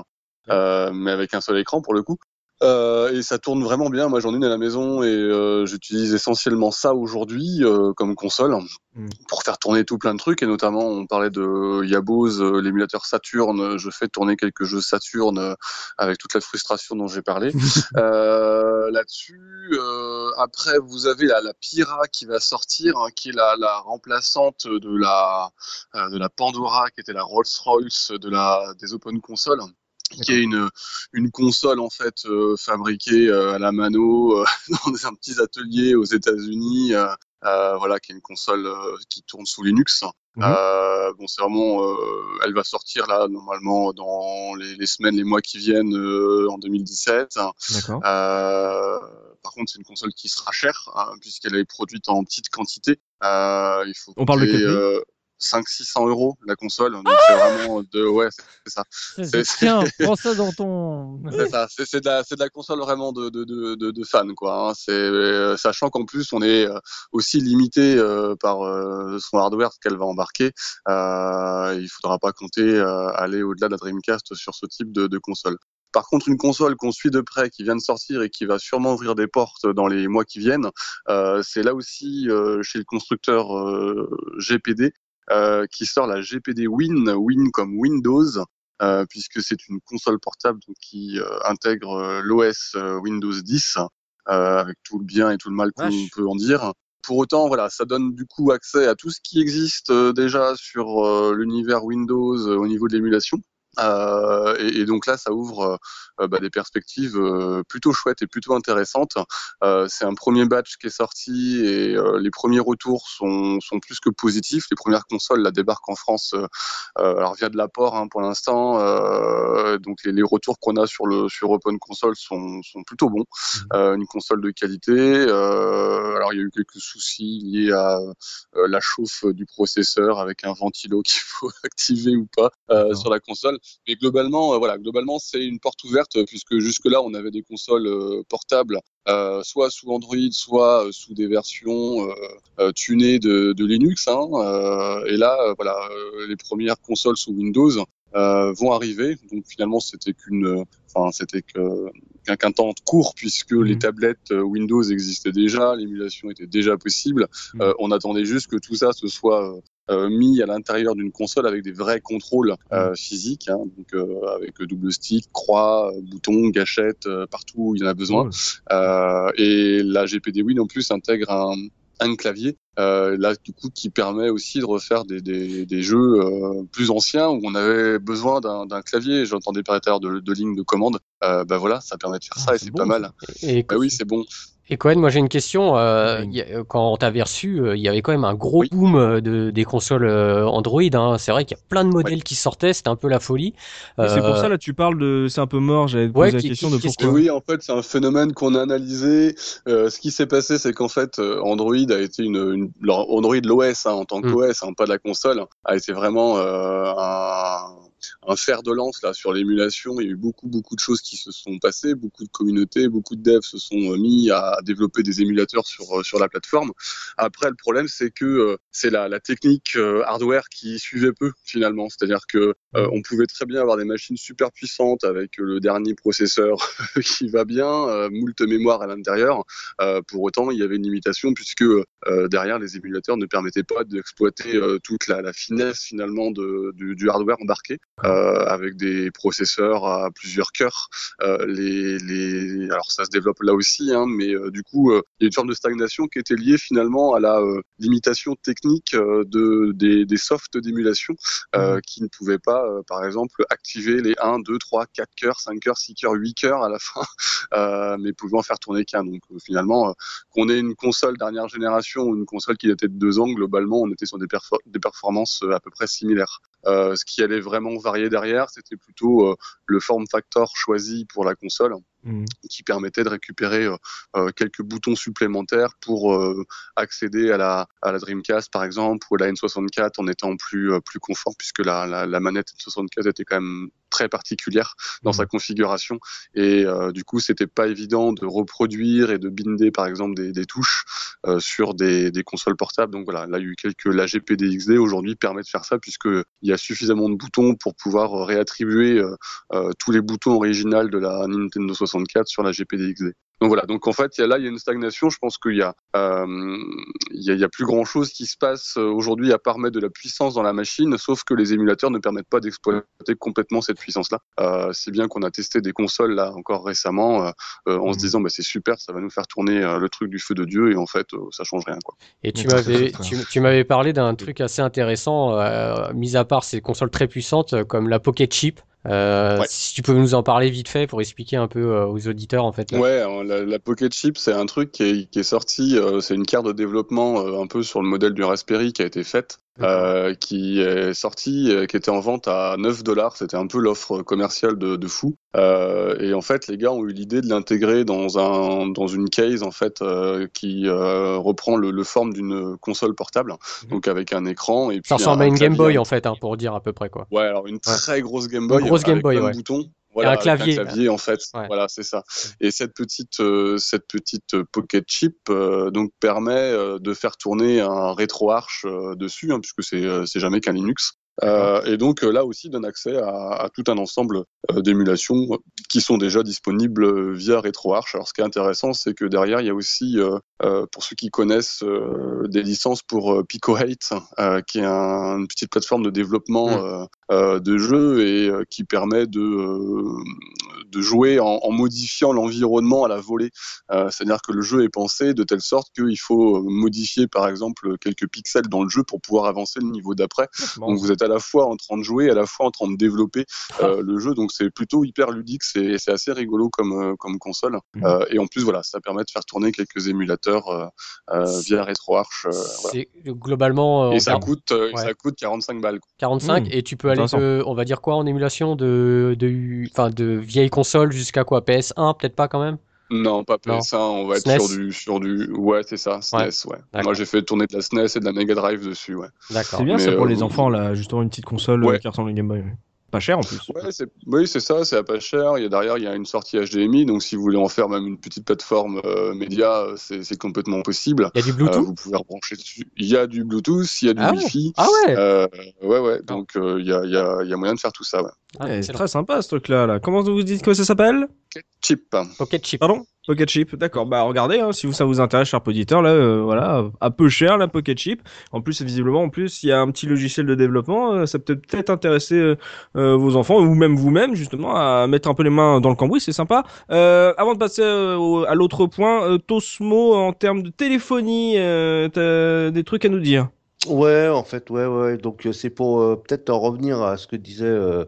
euh, mais avec un seul écran pour le coup. Euh, et ça tourne vraiment bien. Moi, j'en ai une à la maison et euh, j'utilise essentiellement ça aujourd'hui euh, comme console Mm. pour faire tourner tout plein de trucs. Et notamment, on parlait de Yabos, euh, l'émulateur Saturn. Je fais tourner quelques jeux Saturn euh, avec toute la frustration dont j'ai parlé. euh, Là-dessus, euh, après, vous avez la, la Pira qui va sortir, hein, qui est la, la remplaçante de la euh, de la Pandora, qui était la Rolls-Royce de la des open consoles qui est une une console en fait euh, fabriquée euh, à la mano euh, dans des un petits ateliers aux États-Unis euh, euh, voilà qui est une console euh, qui tourne sous Linux Mhm. euh, bon c'est vraiment euh, elle va sortir là normalement dans les, les semaines les mois qui viennent euh, en 2017 D'accord. euh, par contre, c'est une console qui sera chère hein, puisqu'elle est produite en petite quantité. Euh, il faut On parle de quel 500-600 euros la console. Donc c'est vraiment de ouais, c'est- ça. Tiens, prends ça dans ton. C'est ça. C'est de la c'est de la console vraiment de de de de, de fans quoi. hein. C'est euh, sachant qu'en plus on est euh, aussi limité euh, par euh, son hardware qu'elle va embarquer. Euh, il faudra pas compter euh, aller au-delà de la Dreamcast sur ce type de, de console. Par contre, une console qu'on suit de près, qui vient de sortir et qui va sûrement ouvrir des portes dans les mois qui viennent, euh, c'est là aussi euh, chez le constructeur euh, GPD qui sort la GPD Win, Win comme Windows, euh, puisque c'est une console portable donc, qui euh, intègre euh, l'OS euh, Windows 10 euh, avec tout le bien et tout le mal qu'on peut en dire. Pour autant, voilà, ça donne du coup accès à tout ce qui existe euh, déjà sur euh, l'univers Windows euh, au niveau de l'émulation. Euh, et, et donc là, ça ouvre euh, bah, des perspectives euh, plutôt chouettes et plutôt intéressantes. Euh, c'est un premier batch qui est sorti et euh, les premiers retours sont, sont plus que positifs. Les premières consoles la débarquent en France, euh, euh, alors via de l'apport hein, pour l'instant. Euh, donc les, les retours qu'on a sur le sur Open Console sont, sont plutôt bons. Euh, une console de qualité. Euh, alors il y a eu quelques soucis liés à euh, la chauffe du processeur avec un ventilo qu'il faut activer ou pas euh, sur la console. Mais globalement, euh, voilà, globalement c'est une porte ouverte euh, puisque jusque là on avait des consoles euh, portables, soit sous Android, soit sous des versions tunées de, de Linux. Hein, euh, et là, voilà, les premières consoles sous Windows euh, vont arriver. Donc finalement, c'était qu'une, enfin c'était qu'un temps court puisque Mhm. les tablettes Windows existaient déjà, l'émulation était déjà possible. Mhm. Euh, on attendait juste que tout ça se soit mis à l'intérieur d'une console avec des vrais contrôles euh, physiques, hein, donc euh, avec double stick, croix, euh, bouton, gâchette, euh, partout où il y en a besoin. Cool. Euh, et la GPD Win en plus intègre un, un clavier. Euh, là, du coup, qui permet aussi de refaire des, des, des jeux euh, plus anciens où on avait besoin d'un clavier. J'entendais par l'intérieur de, de lignes de commande. Euh, bah voilà, ça permet de faire Ah, ça et c'est bon, pas mal. Et, Bah oui, c'est bon. Et Cohen, moi j'ai une question. Euh, Oui. a- quand on t'avait reçu, euh, il y avait quand même un gros Oui. boom euh, de, des consoles euh, Android. Hein. C'est vrai qu'il y a plein de modèles qui sortaient, c'était un peu la folie. C'est pour Euh, ça là tu parles de c'est un peu mort. J'allais te Ouais, poser qui- la question qui- de pourquoi. oui, en fait, c'est un phénomène qu'on a analysé. Euh, ce qui s'est passé, c'est qu'en fait, euh, Android a été une, Android l'OS hein, en tant Mm. qu'OS, hein, pas de la console, a été vraiment euh, un, un fer de lance là sur l'émulation. Il y a eu beaucoup, beaucoup de choses qui se sont passées, beaucoup de communautés, beaucoup de devs se sont euh, mis à développer des émulateurs sur euh, sur la plateforme. Après, le problème, c'est que euh, c'est la, la technique euh, hardware qui suivait peu finalement. C'est-à-dire que euh, on pouvait très bien avoir des machines super puissantes avec le dernier processeur qui va bien, euh, moult mémoire à l'intérieur. Euh, pour autant, il y avait une limitation puisque euh, derrière, les émulateurs ne permettaient pas d'exploiter euh, toute la, la finesse finalement de, du, du hardware embarqué. Euh, avec des processeurs à plusieurs cœurs. Euh, les, les, alors ça se développe là aussi, hein, mais euh, du coup, il y a une forme de stagnation qui était liée finalement à la limitation technique de, des, des softs d'émulation euh, qui ne pouvaient pas, par exemple, activer les 1, 2, 3, 4 cœurs, 5 cœurs, 6 cœurs, 8 cœurs à la fin, mais pouvaient en faire tourner qu'un. Donc finalement, qu'on ait une console dernière génération ou une console qui datait de deux ans, globalement, on était sur des, perfo- des performances à peu près similaires. Euh, ce qui allait vraiment varier derrière, c'était plutôt euh, le form factor choisi pour la console Mhm. qui permettait de récupérer euh, euh, quelques boutons supplémentaires pour euh, accéder à la, à la Dreamcast par exemple ou à la N64 en étant plus euh, plus confort puisque la, la, la manette N64 était quand même très particulière dans sa configuration. Et euh, du coup c'était pas évident de reproduire et de binder par exemple des, des touches euh, sur des, des consoles portables. Donc voilà là il y a eu quelques la GPD-XD aujourd'hui permet de faire ça puisque il y a suffisamment de boutons pour pouvoir euh, réattribuer tous les boutons originaux de la Nintendo 64 sur la GPD-XD. Donc voilà, donc en fait, il y a là, il y a une stagnation. Je pense qu'il y a, euh, il y a, il y a plus grand chose qui se passe euh, aujourd'hui à part mettre de la puissance dans la machine, sauf que les émulateurs ne permettent pas d'exploiter complètement cette puissance-là. Euh, c'est bien qu'on a testé des consoles là encore récemment, euh, en se disant, bah, c'est super, ça va nous faire tourner euh, le truc du feu de Dieu, et en fait, euh, ça change rien, quoi. Et tu m'avais, tu, tu m'avais parlé d'un truc assez intéressant, euh, mis à part ces consoles très puissantes comme la Pocket Chip. Euh, Ouais. Si tu peux nous en parler vite fait pour expliquer un peu euh, aux auditeurs en fait. là. Ouais, la, la Pocket Chip, c'est un truc qui est, qui est sorti, euh, c'est une carte de développement euh, un peu sur le modèle du Raspberry qui a été faite, euh, qui est sortie, euh, qui était en vente à 9 dollars. C'était un peu l'offre commerciale de, de fou. Euh, et en fait, les gars ont eu l'idée de l'intégrer dans un dans une case en fait euh, qui euh, reprend le, le forme d'une console portable, donc avec un écran et puis Ça ressemble à une Game. Boy en fait, hein, pour dire à peu près quoi. Ouais, alors une très grosse Game Boy. Une grosse Game avec Boy, plein de ouais. boutons. Voilà, un clavier. Un clavier en fait. Ouais. Voilà, c'est ça. Et cette petite, euh, cette petite euh, pocket chip euh, donc permet de faire tourner un RetroArch euh, dessus, hein, puisque c'est jamais qu'un Linux. Euh, et donc là aussi donne accès à, à tout un ensemble d'émulations qui sont déjà disponibles via RetroArch. Alors ce qui est intéressant, c'est que derrière il y a aussi, euh, pour ceux qui connaissent, euh, des licences pour Pico 8, qui est un- une petite plateforme de développement Mm. euh, euh, de jeux et euh, qui permet de euh, de jouer en, en modifiant l'environnement à la volée. Euh, C'est-à-dire que le jeu est pensé de telle sorte qu'il faut euh, modifier par exemple quelques pixels dans le jeu pour pouvoir avancer le niveau d'après. Donc vous êtes à la fois en train de jouer, à la fois en train de développer euh, le jeu. Donc c'est plutôt hyper ludique, c'est c'est assez rigolo comme euh, comme console. Euh, et en plus voilà, ça permet de faire tourner quelques émulateurs euh, euh, via RetroArch. euh, voilà. C'est globalement euh, Et ça coûte euh, Ouais. ça coûte 45 balles. quoi. 45 Mmh. et tu peux aller Intéressant. de, on va dire quoi en émulation de de enfin de vieilles consoles jusqu'à quoi PS1 peut-être pas quand même? Non, pas Non. PS1, on va être SNES. sur du sur du ouais, c'est ça, Ouais. SNES, ouais. D'accord. Moi j'ai fait tourner de la SNES et de la Mega Drive dessus, ouais. D'accord. C'est bien Mais, ça pour euh, les enfants là, justement une petite console euh, Ouais. qui ressemble à une Game Boy. Pas cher en plus. Ouais, oui, c'est ça, c'est à pas cher, il y a derrière il y a une sortie HDMI donc si vous voulez en faire même une petite plateforme euh, média, euh, c'est complètement possible. Il y a du Euh, Bluetooth. vous pouvez rebrancher dessus. Il y a du Bluetooth, il y a du Ah ouais. Wi-Fi. Ah ouais. Euh, ouais ouais, donc euh, il y, a, il y, a, il y a moyen de faire tout ça, ouais. Ah, Ouais, c'est très sympa ce truc là. là. Comment vous dites que ça s'appelle? Chip. Pocket Chip. Pardon? Pocket Chip, d'accord. Bah regardez, hein, si vous, ça vous intéresse, cher auditeur, là, euh, voilà, à peu cher la Pocket Chip. En plus, visiblement, en plus, il y a un petit logiciel de développement. euh, ça peut peut-être intéresser euh, vos enfants ou même vous-même, justement, à mettre un peu les mains dans le cambouis. C'est sympa. Avant de passer à l'autre point, Tosmo, en termes de téléphonie, des trucs à nous dire? Ouais, en fait, ouais, ouais. Donc, euh, c'est pour euh, peut-être en revenir à ce que disait euh,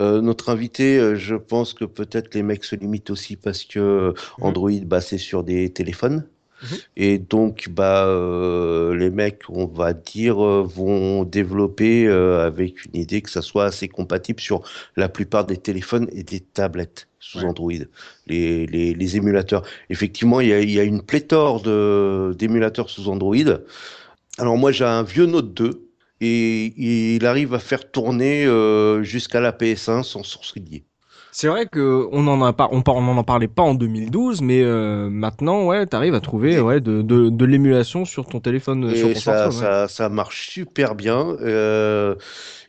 euh, notre invité. je pense que peut-être les mecs se limitent aussi parce que Mhm. Android, bah, c'est sur des téléphones. Mhm. Et donc, bah, les mecs, on va dire, vont développer avec une idée que ça soit assez compatible sur la plupart des téléphones et des tablettes sous Ouais. Android, les, les, les émulateurs. Effectivement, il y a, y a une pléthore d'émulateurs sous Android. Alors moi j'ai un vieux Note 2 et il arrive à faire tourner euh, jusqu'à la PS1 sans sourciller. C'est vrai que on en a pas, on, par- on en parlait pas en 2012, mais euh, maintenant, ouais, t'arrives à trouver ouais, de, de, de l'émulation sur ton téléphone, sur ton ça, smartphone. ouais. ça, ça marche super bien. Euh,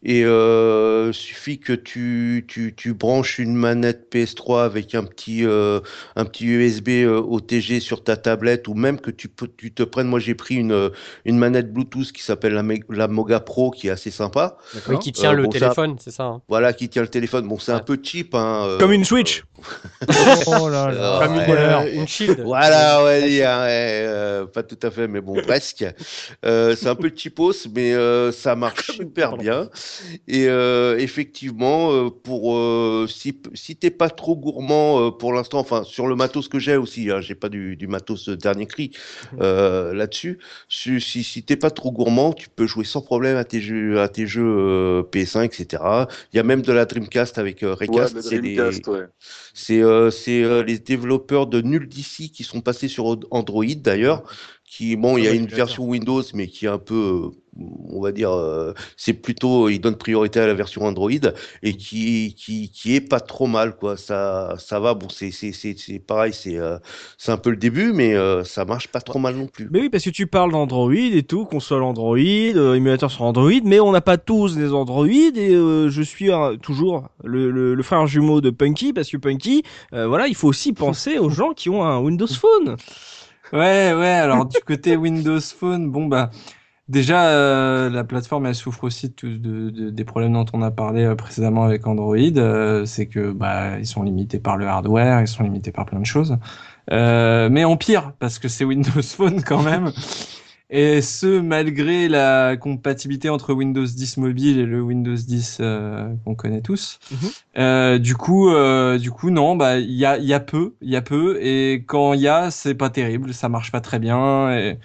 Et euh, suffit que tu, tu, tu branches une manette PS3 avec un petit, euh, un petit USB euh, OTG sur ta tablette, ou même que tu, peux, tu te prennes. Moi, j'ai pris une, une manette Bluetooth qui s'appelle la, la Moga Pro, qui est assez sympa. Oui, qui tient Euh, le bon, téléphone, c'est ça. hein. Voilà, qui tient le téléphone. Bon, c'est un peu cheap. Hein, euh, Comme une Switch. Oh là là. Euh, Comme une, ouais. euh, une shield. Voilà, ouais, ouais, euh, pas tout à fait, mais bon, presque. Euh, c'est un peu cheapos, mais euh, ça marche super bien. Et euh, effectivement, euh, pour euh, si si t'es pas trop gourmand pour l'instant, enfin sur le matos que j'ai aussi, hein, j'ai pas du, du matos dernier cri euh, là-dessus. Si si, si t'es pas trop gourmand, tu peux jouer sans problème à tes jeux à tes jeux euh, PS1, etc. Il y a même de la Dreamcast avec Ouais, Recast. c'est ouais. c'est euh, c'est les développeurs de Null DC qui sont passés sur Android d'ailleurs. Qui bon, il y a Ah une version Windows, mais qui est un peu, on va dire, euh, c'est plutôt, ils donnent priorité à la version Android et qui qui qui est pas trop mal quoi. Ça ça va. Bon, c'est c'est c'est c'est pareil, c'est euh, c'est un peu le début, mais euh, ça marche pas trop mal non plus. Mais oui, parce que tu parles d'Android et tout, console Android, euh, émulateur sur Android, mais on n'a pas tous des Android et euh, je suis euh, toujours le, le, le frère jumeau de Punky parce que Punky, euh, voilà, il faut aussi penser aux gens qui ont un Windows Phone. Ouais, ouais, alors du côté Windows Phone, bon bah déjà euh, la plateforme elle souffre aussi de, des problèmes dont on a parlé euh, précédemment avec Android, euh, c'est que bah ils sont limités par le hardware, ils sont limités par plein de choses. Mais en pire parce que c'est Windows Phone quand même. Et ce malgré la compatibilité entre Windows 10 mobile et le Windows 10 euh, qu'on connaît tous. Mhm. Euh, du coup, euh, du coup, non, bah il y a, y a peu, il y a peu, et quand il y a, c'est pas terrible, ça marche pas très bien. Et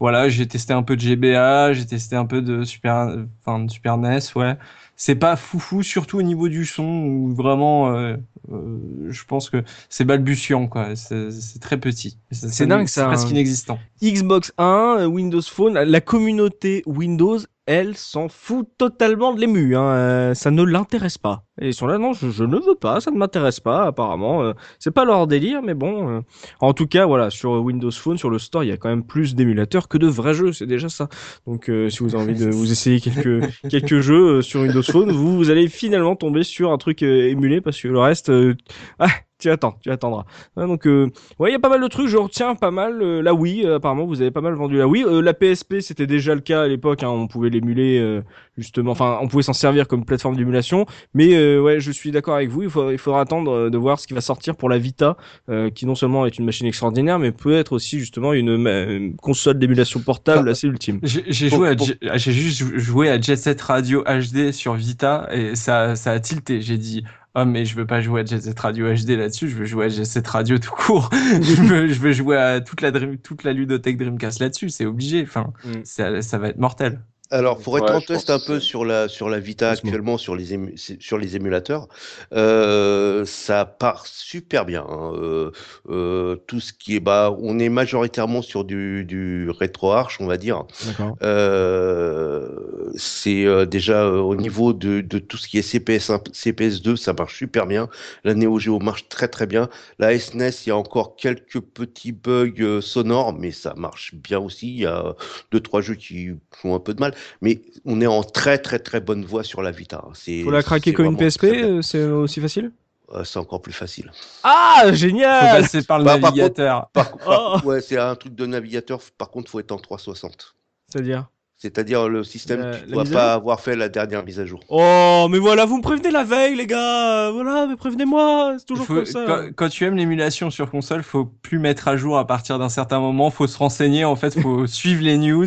voilà, j'ai testé un peu de GBA, j'ai testé un peu de Super, enfin de Super NES, ouais. C'est pas foufou, surtout au niveau du son, où vraiment, euh, euh, je pense que c'est balbutiant, quoi. C'est très petit. C'est dingue, ça, C'est presque hein. inexistant. Xbox 1, euh, Windows Phone, la- la communauté Windows, elle s'en fout totalement de l'ému. Hein. euh, ça ne l'intéresse pas. Et ils sont là, non, je, je ne veux pas, ça ne m'intéresse pas, apparemment. euh, c'est pas leur délire, mais bon. euh. En tout cas, voilà, sur Windows Phone, sur le store, il y a quand même plus d'émulateurs que de vrais jeux, c'est déjà ça. Donc, euh, si vous avez envie de vous essayer quelques, quelques jeux euh, sur Windows Phone, vous, vous allez finalement tomber sur un truc euh, émulé, parce que le reste, euh, ah, tu attends, tu attendras. Ouais, donc, euh, Ouais, il y a pas mal de trucs. Je retiens pas mal euh, la Wii. euh, apparemment, vous avez pas mal vendu la Wii. Euh, la PSP, c'était déjà le cas à l'époque. hein, on pouvait l'émuler euh, justement. Enfin, on pouvait s'en servir comme plateforme d'émulation. Mais euh, ouais, je suis d'accord avec vous. Il, faut, il faudra attendre euh, de voir ce qui va sortir pour la Vita, euh, qui non seulement est une machine extraordinaire, mais peut être aussi justement une, console d'émulation portable Ah. assez ultime. J'ai joué pour- j'ai juste jou- joué à Jet Set Radio HD sur Vita et ça, ça a tilté. J'ai dit, oh mais je veux pas jouer à Jet Set Radio HD là-dessus, je veux jouer à Jet Set Radio tout court. je, veux, je veux jouer à toute la Dream, toute la ludothèque Dreamcast là-dessus, c'est obligé. Enfin, Mm. ça, ça va être mortel. Alors, pour être Ouais, en test un peu sur la sur la Vita actuellement sur les ému- sur les émulateurs, euh, ça part super bien. hein. Euh, euh, tout ce qui est bah, on est majoritairement sur du du RetroArch, on va dire. D'accord. Euh, c'est euh, déjà euh, au niveau de, de tout ce qui est CPS 1, CPS 2, ça marche super bien. La Neo Geo marche très très bien. La SNES, il y a encore quelques petits bugs euh, sonores, mais ça marche bien aussi. Il y a deux trois jeux qui font un peu de mal, mais on est en très très très bonne voie sur la Vita. C'est Faut la craquer c'est comme une PSP, euh, c'est aussi facile Euh, c'est encore plus facile. Ah, Faut génial passer par le Bah, par navigateur. Par, par- Oh. ouais, c'est un truc de navigateur. Par contre, faut être en 360. C'est-à-dire C'est-à-dire le système, La- tu la dois pas avoir fait la dernière mise à jour. Oh, mais voilà, vous me prévenez la veille, les gars. Voilà, mais prévenez-moi. C'est toujours Faut- comme ça. quand, quand tu aimes l'émulation sur console, faut plus mettre à jour à partir d'un certain moment. Faut se renseigner. En fait, faut suivre les news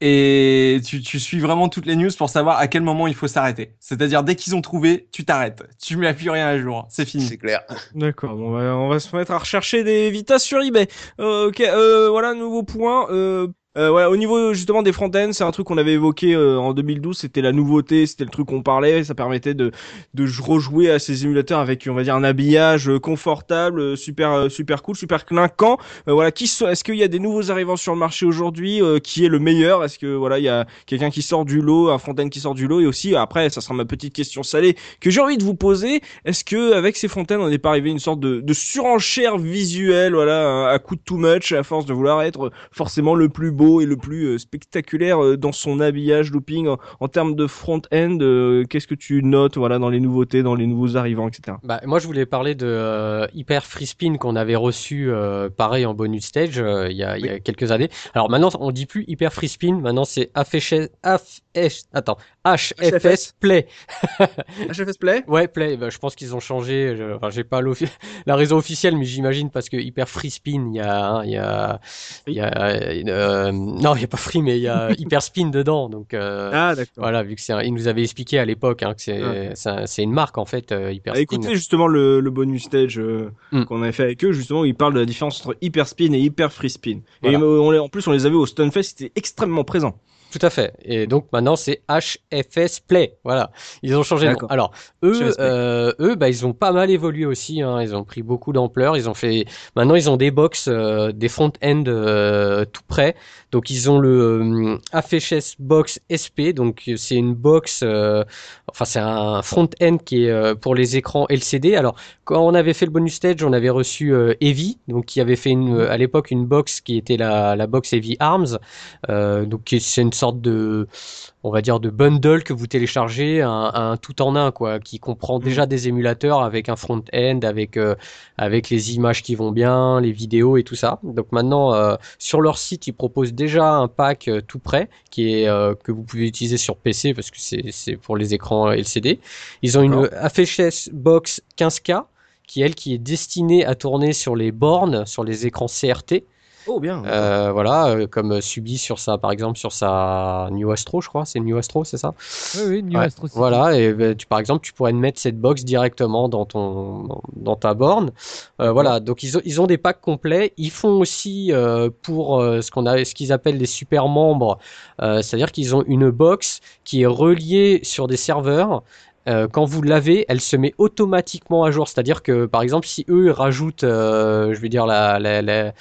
et tu, tu suis vraiment toutes les news pour savoir à quel moment il faut s'arrêter. C'est-à-dire dès qu'ils ont trouvé, tu t'arrêtes. Tu mets plus rien à jour. C'est fini. C'est clair. D'accord, bon, on va, on va se mettre à rechercher des Vita sur eBay. Euh, ok, euh, voilà, nouveau point. Euh, euh, au niveau justement des front-ends, c'est un truc qu'on avait évoqué euh, en 2012, c'était la nouveauté, c'était le truc qu'on parlait, ça permettait de, de rejouer à ces émulateurs avec, on va dire, un habillage euh, confortable, euh, super, euh, super cool, super clinquant. Euh, voilà, qui est-ce qu'il y a des nouveaux arrivants sur le marché aujourd'hui Qui est le meilleur? Est-ce que voilà, il y a quelqu'un qui sort du lot, un front-end qui sort du lot? Et aussi, après, ça sera ma petite question salée que j'ai envie de vous poser. Est-ce que avec ces fontaines, on n'est pas arrivé à une sorte de, de surenchère visuelle, voilà, à coup de too much, à force de vouloir être forcément le plus beau, beau et le plus euh, spectaculaire euh, dans son habillage looping en, en termes de front-end euh, Qu'est-ce que tu notes voilà, dans les nouveautés, dans les nouveaux arrivants, etc. Bah, moi, je voulais parler de euh, Hyper Free Spin qu'on avait reçu, euh, pareil, en bonus stage euh, il y, a, il y a quelques années. Alors maintenant, on dit plus Hyper Free Spin, maintenant c'est HFS, HFS, attends, HFS. Play. HFS Play? Ouais, Play, bah, je pense qu'ils ont changé. Je, enfin, j'ai pas la raison officielle, mais j'imagine parce que Hyper Free Spin, il y a, hein, il y a, il y a, euh, non, il y a pas Free, mais il y a Hyper Spin dedans. Donc euh, Ah, d'accord. voilà, vu que c'est, un- il nous avait expliqué à l'époque hein, que c'est, Ouais. c'est, un- c'est une marque en fait, euh, Hyper Ah, Spin. écoutez justement le, le bonus stage euh, Mm. qu'on avait fait avec eux, justement, ils parlent de la différence entre hyper spin et hyper free spin. Et Voilà. on les- en plus, on les avait au Stunfest, c'était extrêmement présent. Tout à fait. Et donc maintenant c'est HFS Play. Voilà. Ils ont changé nom. Alors eux, euh, eux, bah ils ont pas mal évolué aussi. Hein. Ils ont pris beaucoup d'ampleur. Ils ont fait. Maintenant ils ont des box, euh, des front-end euh, tout près. Donc ils ont le HFS Box SP. Donc c'est une box. enfin c'est un front-end qui est pour les écrans LCD. Alors quand on avait fait le bonus stage, on avait reçu Heavy, donc qui avait fait une, à l'époque une box qui était la, la box Heavy Arms. Donc c'est une sorte de, on va dire de bundle que vous téléchargez, un, un tout en un quoi, qui comprend déjà des émulateurs avec un front-end, avec euh, avec les images qui vont bien, les vidéos et tout ça. Donc maintenant euh, sur leur site ils proposent déjà un pack euh, tout prêt qui est que vous pouvez utiliser sur PC parce que c'est c'est pour les écrans LCD. Ils ont une FHS Box 15K qui elle qui est destinée à tourner sur les bornes, sur les écrans CRT. Oh, bien. Euh, voilà, euh, comme subi sur sa, par exemple, sur sa New Astro, je crois, c'est New Astro, c'est ça? Oui, oui, New Ouais, Astro. Voilà, et ben, tu, par exemple, tu pourrais mettre cette box directement dans ton, dans, ta borne. Euh, voilà, donc ils ont, ils ont des packs complets. Ils font aussi euh, pour euh, ce qu'on a, ce qu'ils appellent des super membres, euh, c'est-à-dire qu'ils ont une box qui est reliée sur des serveurs. Euh, quand vous l'avez, elle se met automatiquement à jour. C'est-à-dire que, par exemple, si eux rajoutent, euh, je vais dire la, la, la,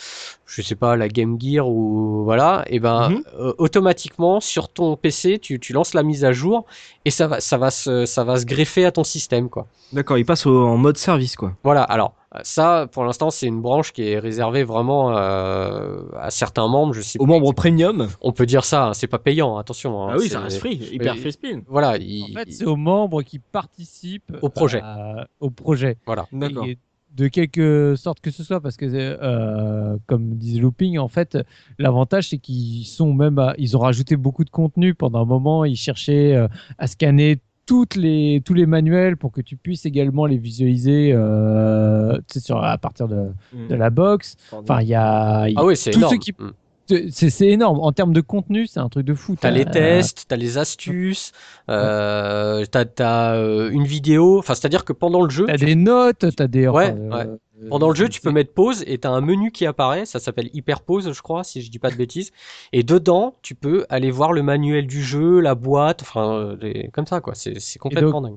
je sais pas, la Game Gear ou voilà, et ben Mhm. euh, automatiquement sur ton PC, tu, tu lances la mise à jour et ça va, ça va se, ça va se greffer à ton système, quoi. D'accord, ils passent au- en mode service, quoi. Voilà. Alors ça, pour l'instant, c'est une branche qui est réservée vraiment euh, à certains membres. Je sais Aux plus membres premium. On peut dire ça. hein, c'est pas payant. Attention. hein, Ah oui, c'est- ça reste free. Hyper free spin. Voilà. En il- fait, c'est aux membres qui participent Au projet. à- au projet. Voilà. D'accord. Et de quelque sorte que ce soit, parce que euh, comme disait Looping, en fait, l'avantage c'est qu'ils sont même, à- ils ont rajouté beaucoup de contenu pendant un moment. Ils cherchaient euh, à scanner toutes les tous les manuels pour que tu puisses également les visualiser euh, sur à partir de, de la box. Enfin, il y a, Ah oui, c'est ceux énorme. qui- Mm. C'est énorme en termes de contenu, c'est un truc de fou. T'as les T'as- tests, t'as les astuces, euh, t'as t'as euh, une vidéo. Enfin, c'est-à-dire que pendant le jeu, T'as des notes, t'as des. Ouais, enfin, ouais. euh, Pendant le jeu, tu c'est- peux mettre pause et tu as un menu qui apparaît, ça s'appelle hyper pause, je crois, si je dis pas de bêtises. Et dedans, tu peux aller voir le manuel du jeu, la boîte, enfin, euh, comme ça, quoi. C'est complètement dingue.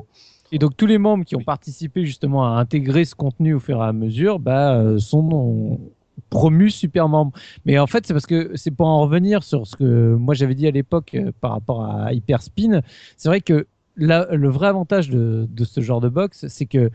Et donc tous les membres qui ont participé justement à intégrer ce contenu au fur et à mesure, bah, euh, sont promus super membres. Mais en fait, c'est parce que c'est pour en revenir sur ce que moi j'avais dit à l'époque euh, par rapport à Hyperspin. C'est vrai que là, le vrai avantage de, de ce genre de box, c'est que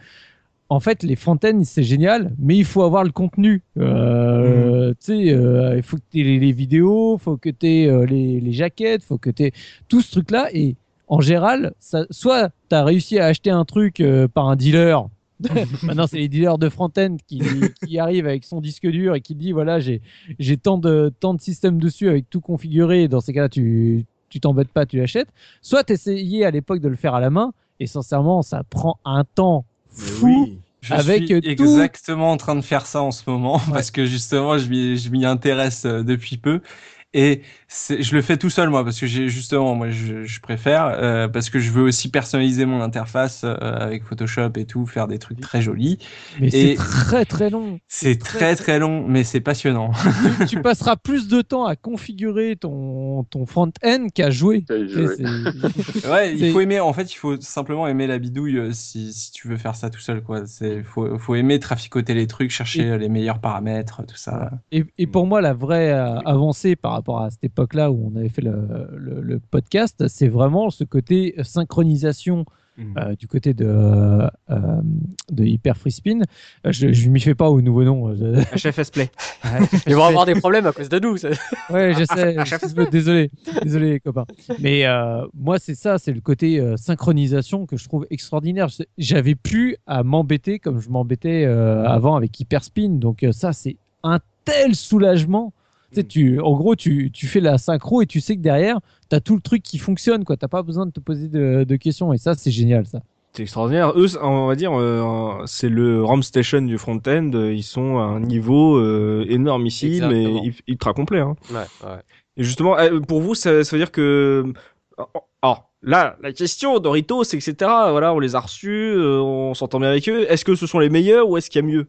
en fait, les fontaines, c'est génial, mais il faut avoir le contenu. Euh, Tu sais, euh, il faut que tu aies les, les vidéos, il faut que tu aies les, les jaquettes, il faut que tu aies tout ce truc-là. Et en général, ça, soit tu as réussi à acheter un truc par un dealer. Maintenant, c'est les dealers de front-end qui, qui arrivent avec son disque dur et qui dit voilà, j'ai j'ai tant de, tant de systèmes dessus avec tout configuré. Dans ces cas-là, tu tu t'embêtes pas, tu l'achètes. Soit essayé à l'époque de le faire à la main. Et sincèrement, ça prend un temps fou. Je Avec, suis tout- exactement en train de faire ça en ce moment parce que justement je m'y je m'y intéresse euh, depuis peu et je le fais tout seul moi parce que j'ai justement moi je, je préfère euh, parce que je veux aussi personnaliser mon interface euh, avec Photoshop et tout faire des trucs très jolis Mais c'est très très long. c'est très très long mais c'est passionnant tu, tu passeras plus de temps à configurer ton, ton front-end qu'à jouer. Qu'à jouer. ouais il faut aimer en fait il faut simplement aimer la bidouille euh, si, si tu veux faire ça tout seul quoi c'est faut faut aimer traficoter les trucs chercher Et- les meilleurs paramètres tout ça Et, et pour moi, la vraie euh, avancée par rapport à cette époque-là où on avait fait le, le- le podcast, c'est vraiment ce côté synchronisation Mhm. euh, du côté de, euh, de Hyper Free Spin. Euh, Je, je m'y fais pas au nouveau nom. je- HFS Play. Ils vont avoir des problèmes à cause de nous. ça. Ouais, je sais. je- désolé, désolé les copains. Mais euh, moi, c'est ça, c'est le côté euh, synchronisation que je trouve extraordinaire. J'avais plus à m'embêter comme je m'embêtais euh, avant avec Hyperspin. Donc euh, ça, c'est un tel soulagement. Tu sais, tu, en gros, tu, tu fais la synchro et tu sais que derrière, tu as tout le truc qui fonctionne. Tu n'as pas besoin de te poser de, de questions. Et ça, c'est génial, ça. C'est extraordinaire. Eux, on va dire, euh, c'est le RAM Station du front-end. Ils sont à un niveau euh, énormissime et ultra complet. Hein. Ouais, ouais. Et justement, euh, pour vous, ça, ça veut dire que... Alors, là, la question, Doritos, etc., voilà, on les a reçus, euh, on s'entend bien avec eux. Est-ce que ce sont les meilleurs ou est-ce qu'il y a mieux?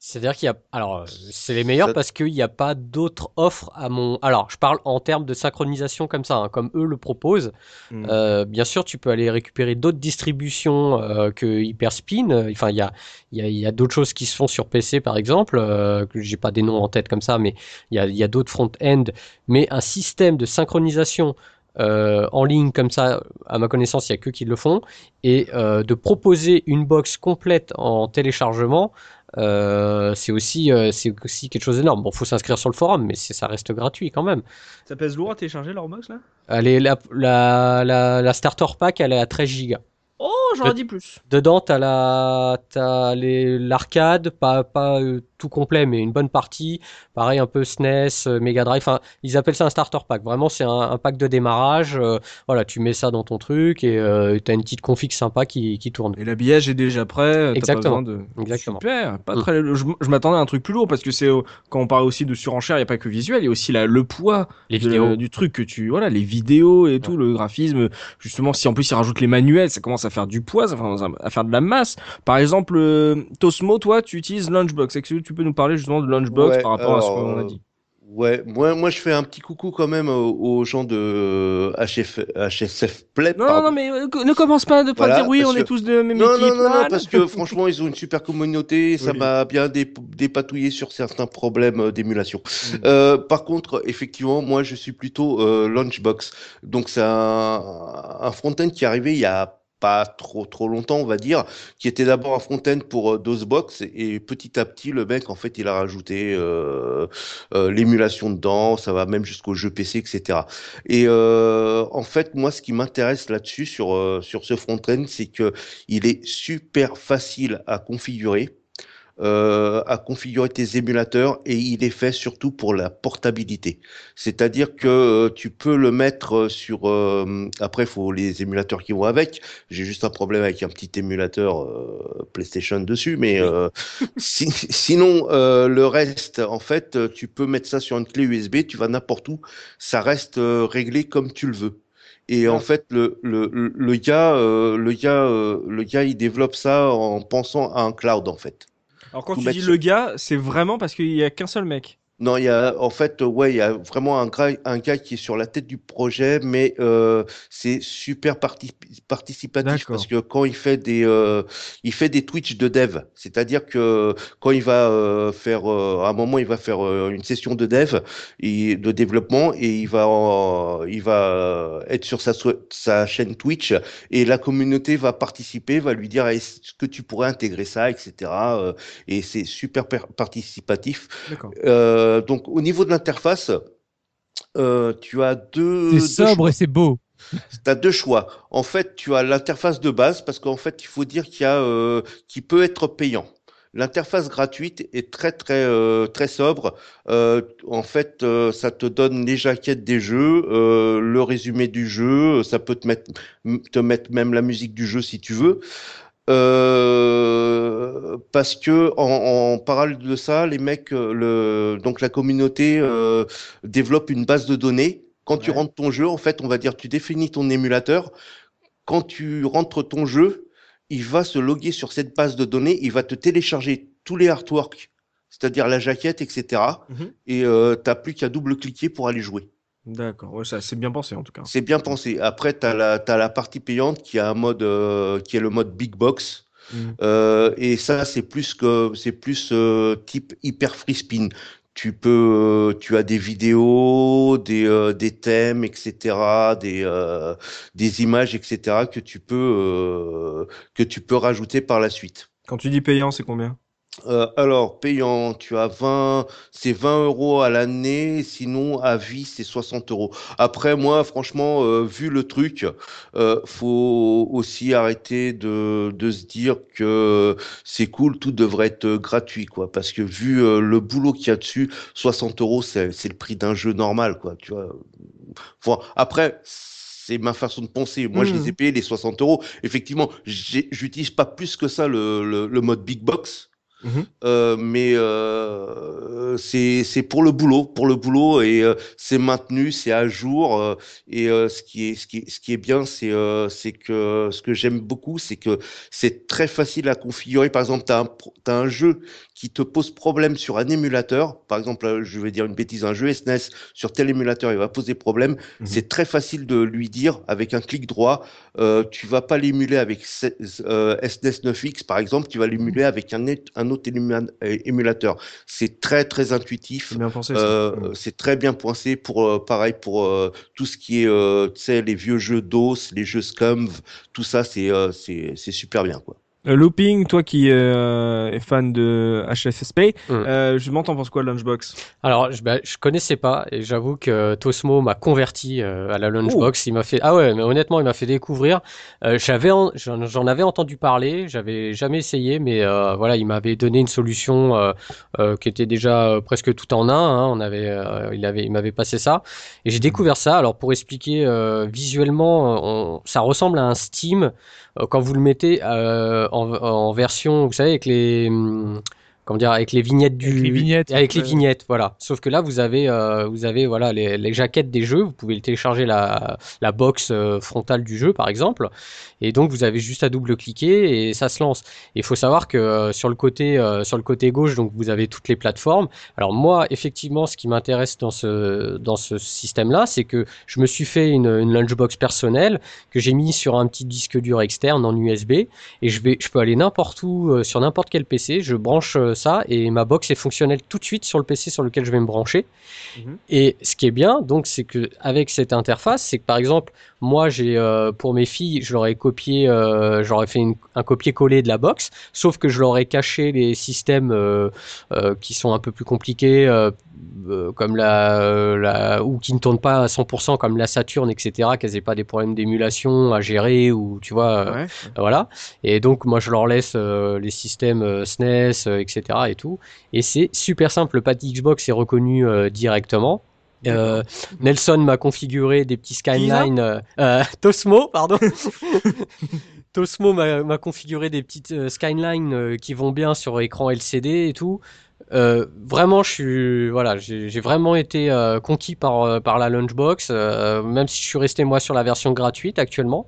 C'est-à-dire qu'il y a. Alors, euh, c'est les meilleurs Ça- parce qu'il n'y a pas d'autres offres à mon. Alors, je parle en termes de synchronisation comme ça, hein, comme eux le proposent. Hmm. Euh, bien sûr, tu peux aller récupérer d'autres distributions euh, que Hyperspin. Euh, Enfin, il y a, il y a, il y a d'autres choses qui se font sur PC, par exemple, euh, que j'ai pas des noms en tête comme ça, mais il y a, il y a d'autres front-end. Mais un système de synchronisation euh, en ligne comme ça, à ma connaissance, il y a que qui le font, et euh, de proposer une box complète en téléchargement. Euh, c'est aussi euh, c'est aussi quelque chose d'énorme. Bon, faut s'inscrire sur le forum, mais ça reste gratuit quand même. Ça pèse lourd à télécharger leur box, là? Allez, la, la, la, la starter pack, elle est à 13 gigas. Oh, j'aurais Le- dit plus. Dedans, t'as la, t'as les, l'arcade, pas, pas euh, tout complet, mais une bonne partie. Pareil, un peu SNES, euh, Mega Drive. Enfin, ils appellent ça un starter pack. Vraiment, c'est un, un pack de démarrage. euh, voilà, tu mets ça dans ton truc et euh, t'as une petite config sympa qui, qui tourne. Et l'habillage est déjà prêt. t'as pas Exactement. besoin de... Exactement. Super. Pas Mm. très... Je, je m'attendais à un truc plus lourd parce que c'est quand on parle aussi de surenchère, il n'y a pas que visuel, il y a aussi la, le poids Les de- vidéos. du truc que tu voilà les vidéos et tout le graphisme justement si en plus ils rajoutent les manuels ça commence à faire du poids ça commence à faire de la masse par exemple euh, Tosmo toi tu utilises Lunchbox est-ce que tu peux nous parler justement de Lunchbox Ouais, par rapport à ce qu'on a euh, dit Ouais, moi, moi je fais un petit coucou quand même aux, aux gens de HF, HSF Play. non non, pardon. non mais euh, ne commence pas de pas Voilà, dire oui on est tous de même Non, équipe non, non, non, parce que franchement, ils ont une super communauté, ça Oui. m'a bien dé- dépatouillé sur certains problèmes euh, d'émulation. Mm. Euh, par contre, effectivement, moi, je suis plutôt euh, Launchbox. Donc, c'est un, un front-end qui est arrivé il y a pas trop trop longtemps, on va dire, qui était d'abord un front-end pour euh, DOSBox et petit à petit, le mec, en fait, il a rajouté euh, euh, l'émulation dedans, ça va même jusqu'au jeu PC, etc. Et euh, en fait, moi, ce qui m'intéresse là-dessus sur sur ce front-end, c'est que il est super facile à configurer. Euh, à configurer tes émulateurs et il est fait surtout pour la portabilité. C'est-à-dire que euh, tu peux le mettre euh, sur. euh, après, il faut les émulateurs qui vont avec. J'ai juste un problème avec un petit émulateur euh, PlayStation dessus, mais euh, si- sinon euh, le reste, en fait, tu peux mettre ça sur une clé USB. Tu vas n'importe où, ça reste réglé comme tu le veux. Et en fait, le, le, le- le gars, euh, le gars, euh, le gars, il développe ça en pensant à un cloud, en fait. Alors quand tu dis le gars c'est vraiment parce qu'il y a qu'un seul mec Non, il y a, en fait, euh, ouais, il y a vraiment un gars, un gars qui est sur la tête du projet, mais euh, c'est super parti- participatif parce que quand il fait des, euh, il fait des Twitch de dev, c'est-à-dire que quand il va euh, faire, euh, à un moment, il va faire euh, une session de dev et de développement et il va, en- il va être sur sa, sa chaîne Twitch et la communauté va participer, va lui dire est-ce que tu pourrais intégrer ça, etc. Et c'est super per- participatif. d'accord Euh, donc au niveau de l'interface, euh, tu as deux, C'est sobre choix. et c'est beau. T'as deux choix. En fait, tu as l'interface de base parce qu'en fait, il faut dire qu'il y a, euh, qui peut être payant. L'interface gratuite est très très euh, très sobre. Euh, en fait, euh, ça te donne les jaquettes des jeux, le résumé du jeu. Ça peut te mettre te mettre même la musique du jeu si tu veux. Euh, parce que en, en parallèle de ça, les mecs, euh, le, donc la communauté euh, développe une base de données. Quand tu rentres ton jeu, en fait, on va dire, tu définis ton émulateur. Quand tu rentres ton jeu, il va se loguer sur cette base de données. Il va te télécharger tous les artworks, c'est-à-dire la jaquette, etc. Mhm. Et euh, t'as plus qu'à double-cliquer pour aller jouer. D'accord ouais ça c'est bien pensé en tout cas C'est bien pensé. Après, tu as la, t'as la partie payante qui a un mode, euh, qui est le mode Big Box. Mhm. Euh, et ça, c'est plus que, c'est plus euh, type hyper free spin. tu peux, tu as des vidéos, des, des thèmes, etc., des, des images, etc., que tu peux, que tu peux rajouter par la suite. Quand tu dis payant, c'est combien? Euh, alors, payant, tu as 20, c'est 20 euros à l'année, sinon à vie, c'est 60 euros. Après, moi, franchement, euh, vu le truc, euh, faut aussi arrêter de, de se dire que c'est cool, tout devrait être gratuit, quoi. Parce que vu le boulot qu'il y a dessus, 60 euros, c'est, c'est le prix d'un jeu normal, quoi, tu vois. Enfin, après, c'est ma façon de penser. Moi, je les ai payés les 60 euros. Effectivement, j'ai- j'utilise pas plus que ça le, le, le mode big box. Mhm. Euh, mais euh, c'est pour le boulot, pour le boulot et euh, c'est maintenu, c'est à jour euh, et ce qui est ce qui ce qui est bien, c'est c'est que ce que j'aime beaucoup, c'est que c'est très facile à configurer. Par exemple, tu as un t'as un jeu qui te pose problème sur un émulateur. Par exemple, je vais dire une bêtise, un jeu SNES sur tel émulateur, il va poser problème. Mhm. C'est très facile de lui dire avec un clic droit, euh, tu vas pas l'émuler avec se- euh, SNES 9X par exemple, tu vas l'émuler avec un, autre émula- émulateur. C'est très très intuitif. C'est pensé. Euh, Mhm. c'est très bien poincé pour euh, pareil pour tout ce qui est tu sais les vieux jeux DOS, les jeux Scumv, tout ça c'est c'est c'est super bien quoi. Euh, Looping, toi qui euh, es fan de HFSP, Mm. euh, je m'entends pense quoi Lunchbox? Alors, je, bah, je connaissais pas et j'avoue que Tosmo m'a converti euh, à la Lunchbox. Il m'a fait, ah ouais, mais honnêtement, il m'a fait découvrir. Euh, j'avais, en- j'en j'en avais entendu parler, j'avais jamais essayé, mais euh, voilà, il m'avait donné une solution euh, euh, qui était déjà presque tout en un. hein. On avait, euh, il avait, il m'avait passé ça et j'ai découvert ça. Alors pour expliquer euh, visuellement, on- ça ressemble à un Steam quand vous le mettez euh, en, en version, vous savez, avec les hum, comment dire, avec les vignettes du, Avec les vignettes. avec les vignettes, voilà. Sauf que là, vous avez, euh, vous avez voilà les, les jaquettes des jeux. Vous pouvez télécharger la, la box euh, frontale du jeu, par exemple. Et donc, vous avez juste à double-cliquer et ça se lance. Il faut savoir que euh, sur le côté, euh, sur le côté gauche, donc vous avez toutes les plateformes. Alors moi, effectivement, ce qui m'intéresse dans ce dans ce système-là, c'est que je me suis fait une, une lunchbox personnelle que j'ai mis sur un petit disque dur externe en USB et je vais, je peux aller n'importe où euh, sur n'importe quel PC. Je branche ça et ma box est fonctionnelle tout de suite sur le PC sur lequel je vais me brancher. Mhm. Et ce qui est bien, donc, c'est que avec cette interface, c'est que par exemple, moi, j'ai euh, pour mes filles, je leur ai copié, euh, j'aurais fait une- un copier-coller de la box, sauf que je leur ai caché les systèmes euh, qui sont un peu plus compliqués, comme la, la ou qui ne tournent pas à 100% comme la Saturn, etc., qu'elles aient pas des problèmes d'émulation à gérer ou tu vois. Ouais. voilà. Et donc, moi, je leur laisse les systèmes SNES, euh, etc. et tout. Et c'est super simple. Le pad Xbox est reconnu euh, directement. Euh, Nelson m'a configuré des petits skyline. euh, euh, Tosmo, pardon. Tosmo m'a configuré des petites skyline euh, qui vont bien sur écran LCD et tout. Vraiment, je suis voilà, j'ai vraiment été conquis par par la Lunchbox, même si je suis resté moi sur la version gratuite actuellement.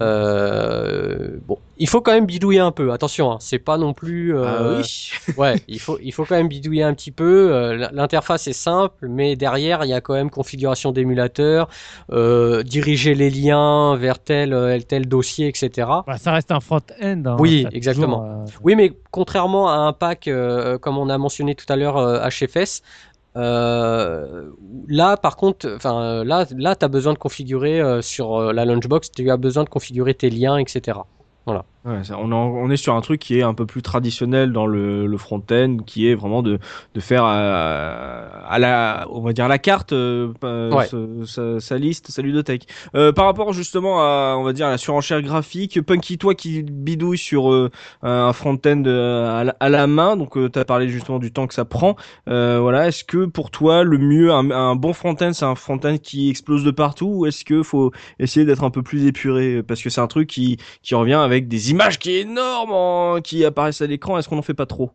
Euh, bon, il faut quand même bidouiller un peu. Attention, hein, c'est pas non plus. euh, Ah oui. Ouais, il faut, il faut quand même bidouiller un petit peu. Euh, L'interface est simple, mais derrière, il y a quand même configuration d'émulateur, euh, diriger les liens vers tel, euh, tel dossier, etc. Bah, ça reste un front-end. hein. Oui, exactement. toujours, euh, Oui, mais contrairement à un pack, euh, comme on a mentionné tout à l'heure, euh, HFS, euh, là, par contre, enfin, là, là, t'as besoin de configurer euh, sur euh, la Lunchbox, tu as besoin de configurer tes liens, etc. Ouais, ça, on, en- on est sur un truc qui est un peu plus traditionnel dans le, le front-end, qui est vraiment de, de faire à, à la, on va dire à la carte euh, euh, Ouais. ce- sa, sa liste, sa ludothèque. Euh, par rapport justement à, on va dire, à la surenchère graphique, Punky, toi qui bidouille sur euh, un front-end euh, à, la- à la main, donc tu as parlé justement du temps que ça prend. Euh, voilà, est-ce que pour toi le mieux, un, un bon front-end, c'est un front-end qui explose de partout, ou est-ce que faut essayer d'être un peu plus épuré, parce que c'est un truc qui qui revient avec des images qui est énormes en- qui apparaissent à l'écran. Est-ce qu'on en fait pas trop?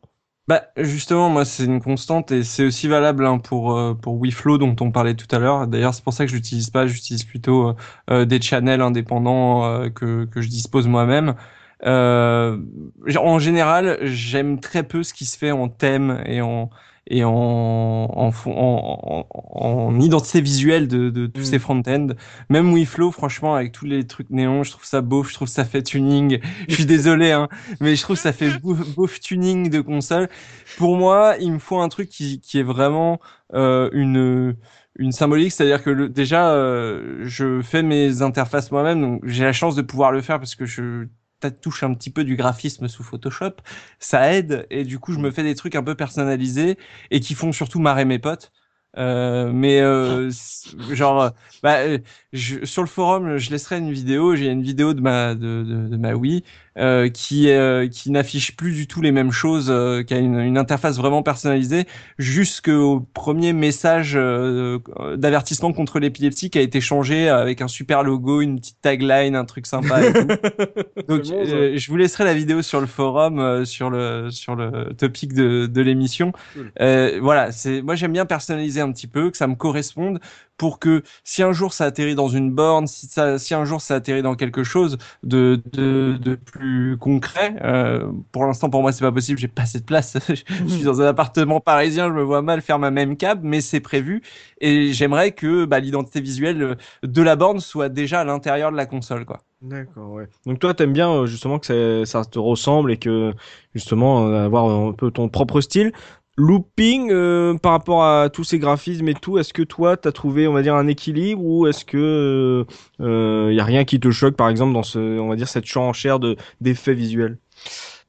Bah justement, moi c'est une constante et c'est aussi valable hein, pour euh, pour WeFlow dont on parlait tout à l'heure. D'ailleurs, c'est pour ça que je l'utilise pas. J'utilise plutôt euh, euh, des channels indépendants que que je dispose moi-même. En général, j'aime très peu ce qui se fait en thème et en et en, en, en, en, en identité visuelle de, de tous Mm. ces front-end. Même WeFlow, franchement, avec tous les trucs néons, je trouve ça beau, je trouve ça fait tuning. Je suis désolé, hein, mais je trouve ça fait beau, beau tuning de console. Pour moi, il me faut un truc qui, qui est vraiment euh, une une symbolique, c'est-à-dire que le- déjà, euh, je fais mes interfaces moi-même, donc j'ai la chance de pouvoir le faire parce que je touche un petit peu du graphisme sous Photoshop, ça aide et du coup je me fais des trucs un peu personnalisés et qui font surtout marrer mes potes. Euh, mais euh, genre, bah, euh, je, sur le forum, je laisserai une vidéo. J'ai une vidéo de ma de, de, de ma Wii euh, qui euh, qui n'affiche plus du tout les mêmes choses, euh, qui a une, une interface vraiment personnalisée, jusqu'au premier message euh, d'avertissement contre l'épilepsie qui a été changé avec un super logo, une petite tagline, un truc sympa. Et tout. Donc, bon, euh, je vous laisserai la vidéo sur le forum, euh, sur le sur le topic de de l'émission. Cool. Euh, voilà, c'est moi j'aime bien personnaliser un petit peu, que ça me corresponde pour que si un jour ça atterrit dans une borne, si ça, si un jour ça atterrit dans quelque chose de de, de plus concret, euh, pour l'instant pour moi c'est pas possible, j'ai pas de place. je suis dans un appartement parisien, je me vois mal faire ma même cab, mais c'est prévu et j'aimerais que bah, l'identité visuelle de la borne soit déjà à l'intérieur de la console, quoi. D'accord, ouais. Donc toi, t'aimes bien euh, justement que ça, ça te ressemble et que justement euh, avoir un peu ton propre style. Looping, euh, par rapport à tous ces graphismes et tout, est-ce que toi, t'as trouvé, on va dire, un équilibre ou est-ce que il euh, y a rien qui te choque, par exemple, dans ce, on va dire, cette surenchère de d'effets visuels?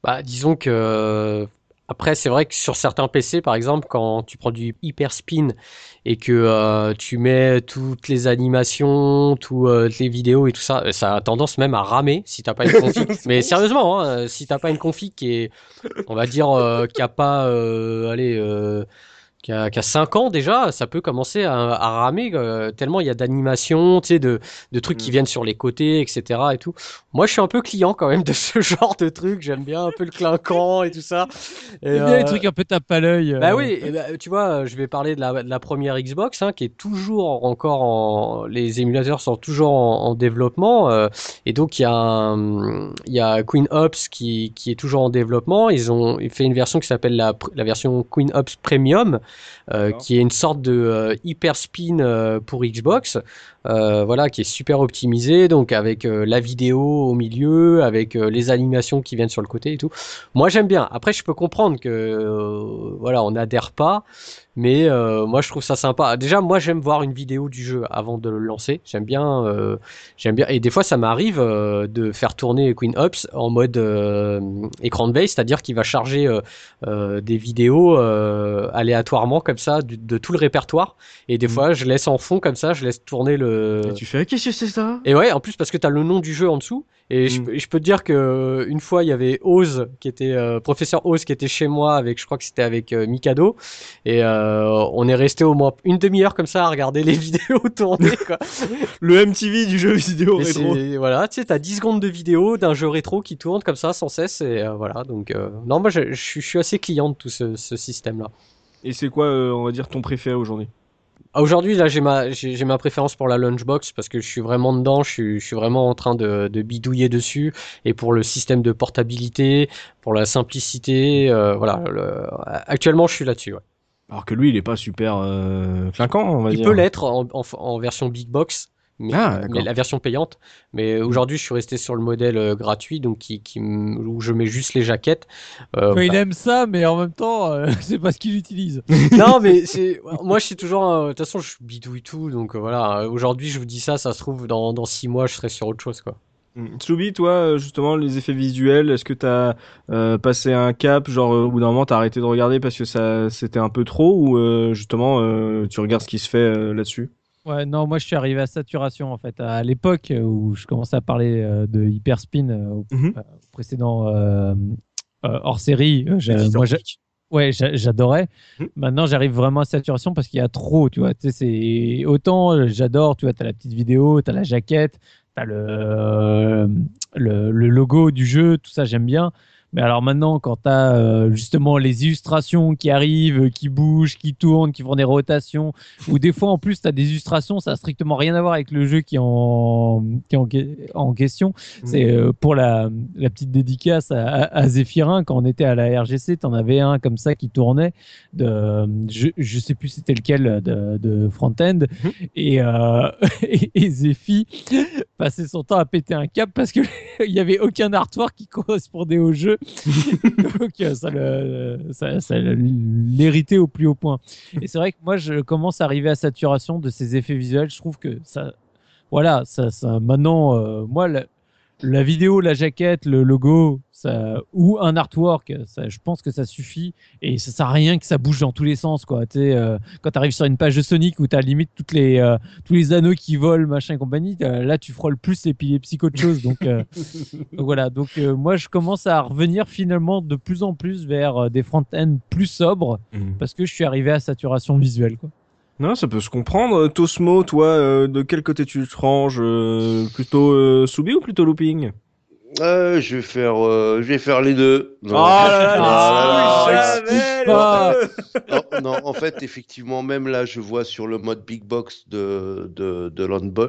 Bah, disons que euh, après, c'est vrai que sur certains PC, par exemple, quand tu prends du hyper spin et que euh, tu mets toutes les animations, toutes les vidéos et tout ça, ça a tendance même à ramer si t'as pas une config. Mais sérieusement, hein, si t'as pas une config qui est, on va dire, euh, qui a pas, euh, allez. Euh, qui a, qui a 5 ans déjà, ça peut commencer à, à ramer euh, tellement il y a d'animations, tu sais, de, de trucs qui Mm. viennent sur les côtés, etc. et tout. Moi, je suis un peu client quand même de ce genre de trucs. J'aime bien un peu le clinquant et tout ça. Et, J'aime bien les euh, trucs un peu tape à l'œil. euh. bah oui, et bah, tu vois, je vais parler de la, de la première Xbox, hein, qui est toujours encore en, les émulateurs sont toujours en, en développement, euh, et donc il y a, un- il y a Queen Ops qui, qui est toujours en développement. Ils ont fait une version qui s'appelle la, la version Queen Ops Premium, euh. Qui est une sorte de euh, hyper spin euh, pour Xbox, euh, voilà, qui est super optimisé, donc avec euh, la vidéo au milieu, avec euh, les animations qui viennent sur le côté et tout. Moi j'aime bien. Après je peux comprendre que euh, voilà on n'adhère pas, mais euh, moi je trouve ça sympa. Déjà moi j'aime voir une vidéo du jeu avant de le lancer. J'aime bien, euh, j'aime bien. Et des fois ça m'arrive euh, de faire tourner Queen Ops en mode euh, écran de veille, c'est-à-dire qu'il va charger des vidéos euh, aléatoirement comme ça de tout le répertoire. Et des Mhm. fois je laisse en fond comme ça, je laisse tourner le. Et tu fais, qu'est-ce que c'est ça? Et ouais, en plus parce que t'as le nom du jeu en dessous. Et je, Mm. peux- je peux te dire que une fois il y avait Oz qui était euh, professeur Oz qui était chez moi avec, je crois que c'était avec euh, Mikado. Et euh, on est resté au moins une demi-heure comme ça à regarder les vidéos tourner. Quoi. Le MTV du jeu vidéo Et rétro. voilà, tu sais, t'as 10 secondes de vidéo d'un jeu rétro qui tourne comme ça sans cesse. Et euh, voilà, donc euh, non, moi je, je suis- je suis assez client de tout ce, ce système-là. Et c'est quoi, euh, on va dire, ton préféré aujourd'hui? Aujourd'hui, là, j'ai ma, j'ai ma préférence pour la lunchbox parce que je suis vraiment dedans, je suis, je suis vraiment en train de, de bidouiller dessus. Et pour le système de portabilité, pour la simplicité, euh, voilà. le- actuellement, je suis là-dessus. ouais. Alors que lui, il est pas super euh, clinquant, on va Il dire. peut l'être en, en, en version big box, mais, Ah, euh, mais la version payante. Mais aujourd'hui, je suis resté sur le modèle euh, gratuit, donc qui, où je mets juste les jaquettes. Euh, Mais il bah, aime ça, mais en même temps, euh, c'est pas ce qu'il utilise. non, mais c'est moi, je suis toujours. euh, De toute façon, je bidouille tout, donc euh, voilà. Aujourd'hui, je vous dis ça, ça se trouve dans dans six mois, je serai sur autre chose, quoi. Mm. Tsubi, toi, euh, justement, les effets visuels, est-ce que t'as euh, passé un cap, genre au bout d'un moment, t'as arrêté de regarder parce que ça c'était un peu trop, ou euh, justement, euh, tu regardes ce qui se fait euh, là-dessus? Ouais, non, moi je suis arrivé à saturation en fait. À l'époque où je commençais à parler euh, de hyperspin euh, au, Mhm. euh, au précédent hors série, moi ouais, j'a- j'adorais. Mhm. Maintenant j'arrive vraiment à saturation parce qu'il y a trop, tu vois. Tu c'est autant j'adore, tu vois, t'as la petite vidéo, t'as la jaquette, t'as le, le le logo du jeu, tout ça j'aime bien. Mais alors maintenant, quand tu as justement les illustrations qui arrivent, qui bougent, qui tournent, qui font des rotations, ou des fois en plus tu as des illustrations, ça a strictement rien à voir avec le jeu qui est en, qui est en, en question. C'est euh, pour la, la, petite dédicace à, à, Zéphirin, quand on était à la RGC, tu en avais un comme ça qui tournait, de, je, je sais plus c'était lequel de, de front-end, mhm. et, euh, et, et Zéphi passait son temps à péter un cap parce qu'il n'y avait aucun artwork qui correspondait au jeu. Donc ça, l'héritait au plus haut point. Et c'est vrai que moi, je commence à arriver à saturation de ces effets visuels. Je trouve que ça, voilà, ça, ça maintenant, euh, moi, la, vidéo, la jaquette, le logo, ça, ou un artwork, ça, je pense que ça suffit et ça sert à rien que ça bouge dans tous les sens, quoi. Tu euh, quand tu arrives sur une page de Sonic où tu as limite toutes les, euh, tous les anneaux qui volent, machin et compagnie, là, tu frôles plus l'épilepsie qu'autre chose. Donc, donc voilà. Donc, moi, je commence à revenir finalement de plus en plus vers des front-end plus sobres mmh. parce que je suis arrivé à saturation visuelle, quoi. Non, ça peut se comprendre. Tosmo, toi, euh, de quel côté tu te ranges euh, Plutôt euh, Soubi ou plutôt Looping? Euh, je vais faire, je vais faire les deux. Non, oh là là, non, non, en fait, effectivement, même là, je vois sur le mode Big Box de de de,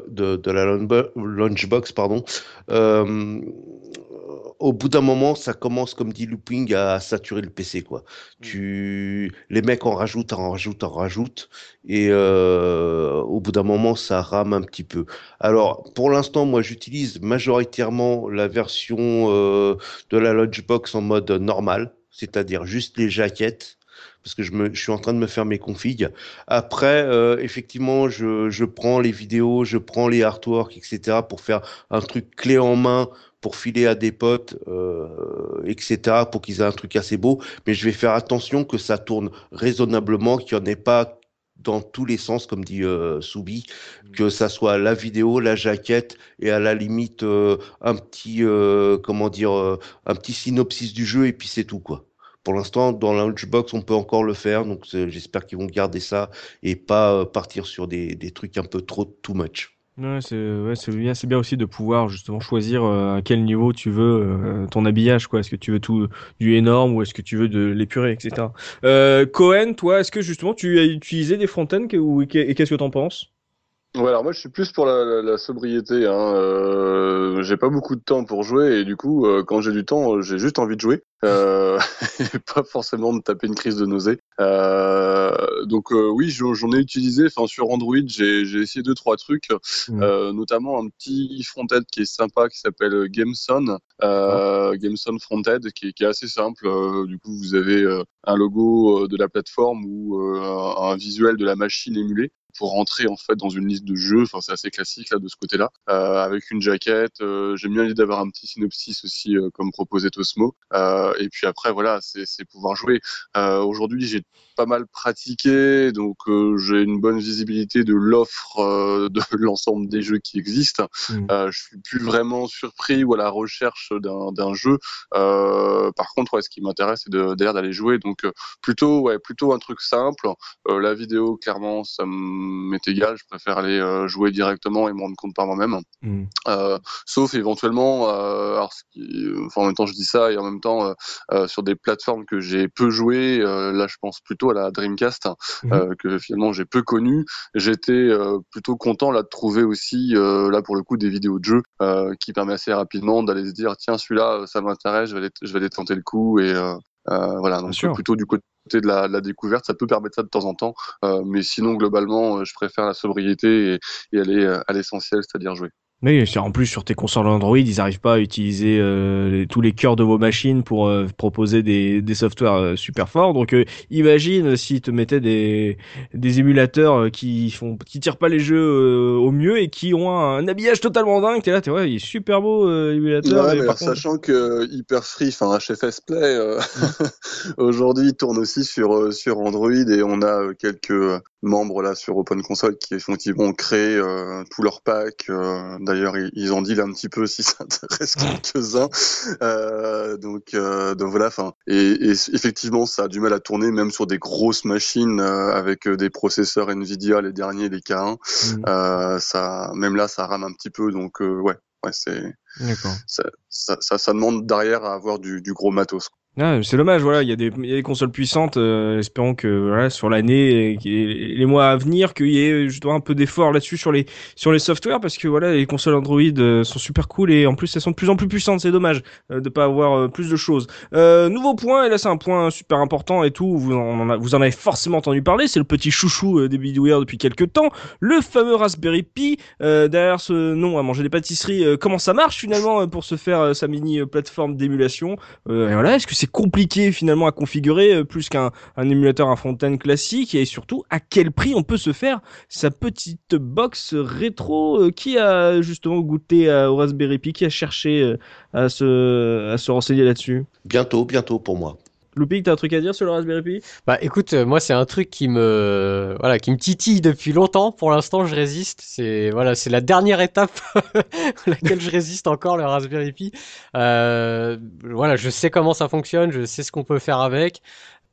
de, de la Launchbox, pardon, euh, au bout d'un moment, ça commence, comme dit Looping, à saturer le PC, quoi. Mm. Tu, les mecs en rajoutent, en rajoutent, en rajoutent, et euh, au bout d'un moment, ça rame un petit peu. Alors, pour l'instant, moi, j'utilise majoritairement la version euh, de la Launchbox en mode normal, c'est-à-dire juste les jaquettes parce que je, me, je suis en train de me faire mes configs. Après, euh, effectivement, je, je prends les vidéos, je prends les artworks, etc. pour faire un truc clé en main pour filer à des potes, euh, etc., pour qu'ils aient un truc assez beau. Mais je vais faire attention que ça tourne raisonnablement, qu'il n'y en ait pas dans tous les sens, comme dit euh, Soubi, mmh. que ça soit la vidéo, la jaquette et à la limite euh, un petit, comment dire, un petit synopsis du jeu et puis c'est tout quoi. Pour l'instant, dans la Launchbox, on peut encore le faire, donc j'espère qu'ils vont garder ça et pas partir sur des, des trucs un peu trop too much. Ouais, c'est bien, aussi de pouvoir justement choisir euh, à quel niveau tu veux euh, ton habillage, quoi. Est-ce que tu veux tout du énorme ou est-ce que tu veux de l'épuré, etc. Euh, Cohen, toi, est-ce que justement tu as utilisé des fontaines ou et qu'est-ce que t'en penses? Ouais, alors moi je suis plus pour la, la, la sobriété. Hein. Euh, j'ai pas beaucoup de temps pour jouer et du coup, euh, quand j'ai du temps, j'ai juste envie de jouer, euh, et pas forcément de taper une crise de nausée. Euh, donc euh, oui, j'en ai utilisé. Enfin sur Android, j'ai essayé deux trois trucs, mmh. notamment un petit front-end qui est sympa qui s'appelle Gameson, Gameson front-end qui, qui, est assez simple. du coup, vous avez un logo de la plateforme ou un visuel de la machine émulée pour rentrer en fait dans une liste de jeux. Enfin, c'est assez classique là de ce côté-là, euh, avec une jaquette. Euh, J'aime bien l'idée d'avoir un petit synopsis aussi, euh, comme proposait Tosmo. Euh, et puis après, voilà, c'est pouvoir jouer. Euh, aujourd'hui, j'ai pas mal pratiqué, donc j'ai une bonne visibilité de l'offre de l'ensemble des jeux qui existent. Mmh. je suis plus vraiment surpris ou à la recherche d'un jeu. par contre, ouais, ce qui m'intéresse, c'est d'ailleurs d'aller jouer. Donc plutôt, ouais, plutôt un truc simple. la vidéo, clairement, ça me m'est égal, je préfère aller euh, jouer directement et me rendre compte par moi-même. Mm. Euh, sauf éventuellement, euh, alors, enfin, en même temps je dis ça et en même temps sur des plateformes que j'ai peu joué, là je pense plutôt à la Dreamcast mm. que finalement j'ai peu connu. J'étais plutôt content là de trouver aussi là pour le coup des vidéos de jeux qui permettent assez rapidement d'aller se dire tiens celui-là ça m'intéresse, je vais aller, je vais aller tenter le coup et voilà donc plutôt du côté de la, la, découverte, ça peut permettre ça de temps en temps, euh, mais sinon globalement, euh, je préfère la sobriété et, et aller à l'essentiel, c'est-à-dire jouer. Oui, en plus sur tes consoles Android, ils n'arrivent pas à utiliser euh, tous les cœurs de vos machines pour euh, proposer des, des softwares euh, super forts. Donc imagine s'ils te mettaient des, des émulateurs qui font qui tirent pas les jeux au mieux et qui ont un, habillage totalement dingue. T'es là, t'es ouais, il est super beau émulateur. Ouais, mais sachant que Hyperfree, enfin HFS Play, aujourd'hui tourne aussi sur sur Android et on a quelques membres là sur Open Console qui effectivement ont créé tout leur pack. D'ailleurs, ils dit là un petit peu si ça intéresse quelques-uns. Euh, donc, euh, donc voilà. Enfin, et, et, effectivement, ça a du mal à tourner même sur des grosses machines euh, avec des processeurs Nvidia, les derniers, les K1. Mmh. Euh, ça, même là, ça rame un petit peu. Donc, euh, ouais. ouais, c'est ça, ça, ça demande derrière à avoir du, du gros matos. Ah, c'est dommage, voilà, il y, y a des consoles puissantes, euh, espérons que voilà, sur l'année et les mois à venir, qu'il y ait justement un peu d'effort là-dessus sur les sur les softwares, parce que voilà, les consoles Android euh, sont super cool et en plus elles sont de plus en plus puissantes, c'est dommage euh, de pas avoir euh, plus de choses. Euh, nouveau point, et là c'est un point super important et tout, vous en, vous en avez forcément entendu parler, c'est le petit chouchou euh, des bidouilleurs depuis quelques temps, le fameux Raspberry Pi, euh, derrière ce nom à manger des pâtisseries, euh, comment ça marche finalement euh, pour se faire euh, sa mini euh, plateforme d'émulation euh, et voilà, est-ce que c'est compliqué finalement à configurer euh, plus qu'un un émulateur à fontaine classique et surtout à quel prix on peut se faire sa petite box rétro euh, qui a justement goûté à- au Raspberry Pi, qui a cherché euh, à se à se renseigner là-dessus? Bientôt, bientôt pour moi. Loupik, t'as un truc à dire sur le Raspberry Pi? Bah écoute, euh, moi c'est un truc qui me voilà, qui me titille depuis longtemps. Pour l'instant, je résiste. C'est voilà, c'est la dernière étape à laquelle je résiste encore le Raspberry Pi. Euh, voilà, je sais comment ça fonctionne, je sais ce qu'on peut faire avec.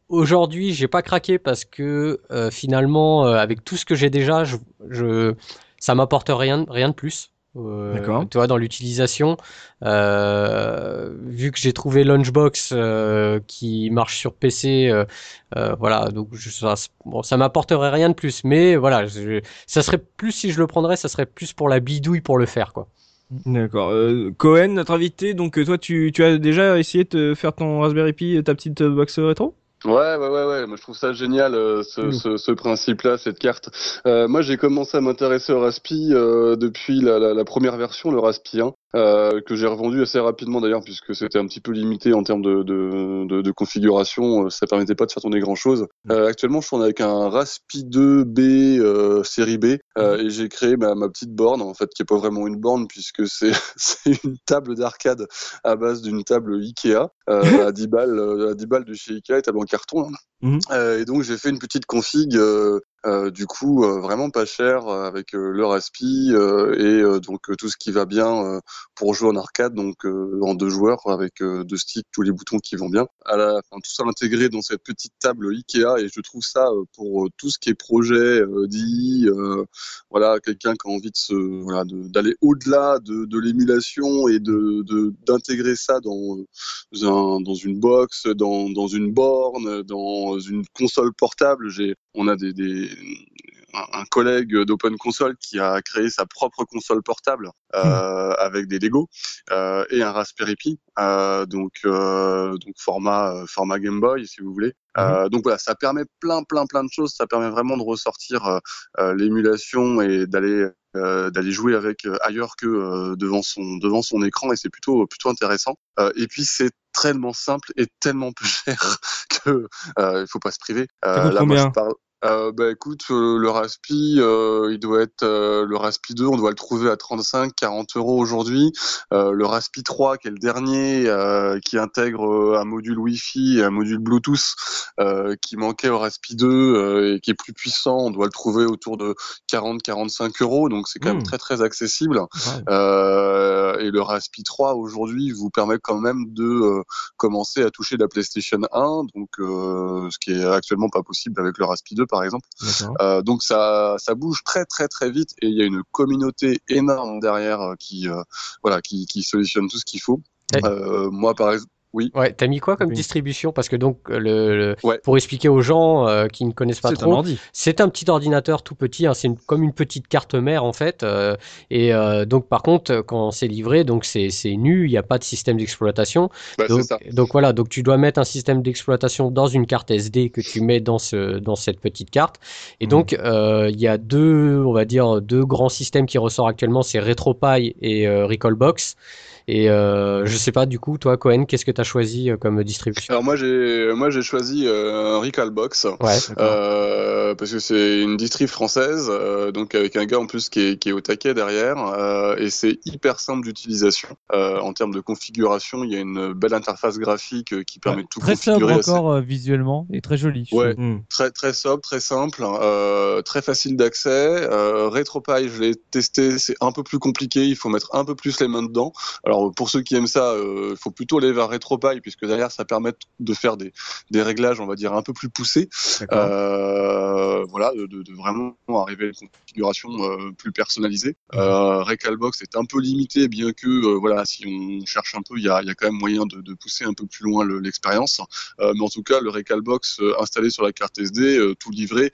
Aujourd'hui, j'ai pas craqué parce que euh, finalement, euh, avec tout ce que j'ai déjà, je, je ça m'apporte rien, rien de plus. Euh, D'accord. Tu vois, dans l'utilisation, euh, vu que j'ai trouvé Launchbox euh, qui marche sur PC, euh, euh, voilà, donc je, ça, bon, ça m'apporterait rien de plus. Mais voilà, je- ça serait plus si je le prendrais, ça serait plus pour la bidouille pour le faire, quoi. D'accord. Euh, Cohen, notre invité, donc toi tu, tu as déjà essayé de faire ton Raspberry Pi, ta petite box rétro? Ouais, ouais, ouais, ouais. Moi, je trouve ça génial, euh, ce, Mm. ce, ce principe-là, cette carte. Euh, moi, j'ai commencé à m'intéresser au Raspi euh, depuis la, la, la première version, le Raspi 1, euh, que j'ai revendu assez rapidement d'ailleurs, puisque c'était un petit peu limité en termes de, de, de, de configuration. euh, Ça permettait pas de faire tourner grand-chose. Euh, actuellement, je tourne avec un Raspi 2B euh, série B, euh, et j'ai créé ma, ma petite borne, en fait, qui est pas vraiment une borne, puisque c'est une table d'arcade à base d'une table Ikea euh, à 10 balles, à 10 balles de chez Ikea, une table en carton. hein. Euh, et donc j'ai fait une petite config, euh, du coup euh, vraiment pas cher, euh, avec euh, le Raspi euh, et euh, donc tout ce qui va bien pour jouer en arcade, donc en deux joueurs avec deux sticks, tous les boutons qui vont bien. À la, enfin, tout ça intégré dans cette petite table Ikea et je trouve ça pour tout ce qui est projet euh, voilà quelqu'un qui a envie de se voilà d'aller au-delà de, de l'émulation et de- d'intégrer ça dans un- dans une box, dans, dans une borne, dans une console portable. J'ai, on a des, des un, un collègue d'Open Console qui a créé sa propre console portable euh, avec des Lego euh, et un Raspberry Pi, euh, donc euh, donc format euh, format Game Boy si vous voulez. Euh, donc voilà, ça permet plein plein plein de choses. Ça permet vraiment de ressortir l'émulation et d'aller euh, d'aller jouer avec euh, ailleurs que euh, devant son devant son écran et c'est plutôt plutôt intéressant. Euh, et puis c'est tellement simple et tellement peu cher que euh, il faut pas se priver. Là, moi, je parle. Euh, bah écoute, euh, le Raspi, euh, il doit être euh, le Raspi 2, on doit le trouver à 35, 40 euros aujourd'hui. Euh, le Raspi 3, qui est le dernier, euh, qui intègre un module Wi-Fi et un module Bluetooth, euh, qui manquait au Raspi 2 euh, et qui est plus puissant, on doit le trouver autour de 40-45 euros, donc c'est quand même Mm. très très accessible. Euh, et le Raspi 3 aujourd'hui vous permet quand même de euh, commencer à toucher la PlayStation 1, donc euh, ce qui est actuellement pas possible avec le Raspi 2 par exemple. Euh, donc ça ça bouge très très très vite et il y a une communauté énorme derrière euh, qui euh, voilà qui, qui solutionne tout ce qu'il faut. Euh, moi par exemple Ouais, t'as mis quoi comme Oui. distribution? Parce que donc, euh, le, le- Ouais. pour expliquer aux gens euh, qui ne connaissent pas C'est un trop, c'est un petit ordinateur tout petit, hein, c'est une- comme une petite carte mère en fait. euh, et euh, donc par contre, quand c'est livré, donc c'est c'est nu, il n'y a pas de système d'exploitation. bah, Donc, voilà, donc tu dois mettre un système d'exploitation dans une carte SD que tu mets dans ce dans cette petite carte. Et Mhm. donc euh, il y a deux, on va dire deux grands systèmes qui ressortent actuellement, c'est RetroPie et euh, Recalbox. Et euh, je sais pas du coup, toi Cohen, qu'est-ce que tu as choisi euh, comme distribution? Alors moi j'ai moi j'ai choisi euh, un Recalbox. Ouais. Euh, parce que c'est une distrib française, euh, donc avec un gars en plus qui est, qui est au taquet derrière, euh, et c'est hyper simple d'utilisation. Euh, en termes de configuration, il y a une belle interface graphique qui permet de tout très sobre configurer. assez- encore euh, visuellement et très joli. je Ouais. Très très sobre, très simple, euh, très facile d'accès. Euh, RetroPie, je l'ai testé, c'est un peu plus compliqué, il faut mettre un peu plus les mains dedans. Alors pour ceux qui aiment ça, il faut plutôt aller vers RetroPie puisque derrière ça permet de faire des, des réglages, on va dire un peu plus poussés. Euh, voilà, de, de, vraiment arriver à une configuration euh, plus personnalisée. Euh, Recalbox est un peu limité, bien que euh, voilà, si on cherche un peu, il y a, y a, quand même moyen de, de, pousser un peu plus loin l'expérience. Euh, mais en tout cas, le Recalbox installé sur la carte SD, tout livré,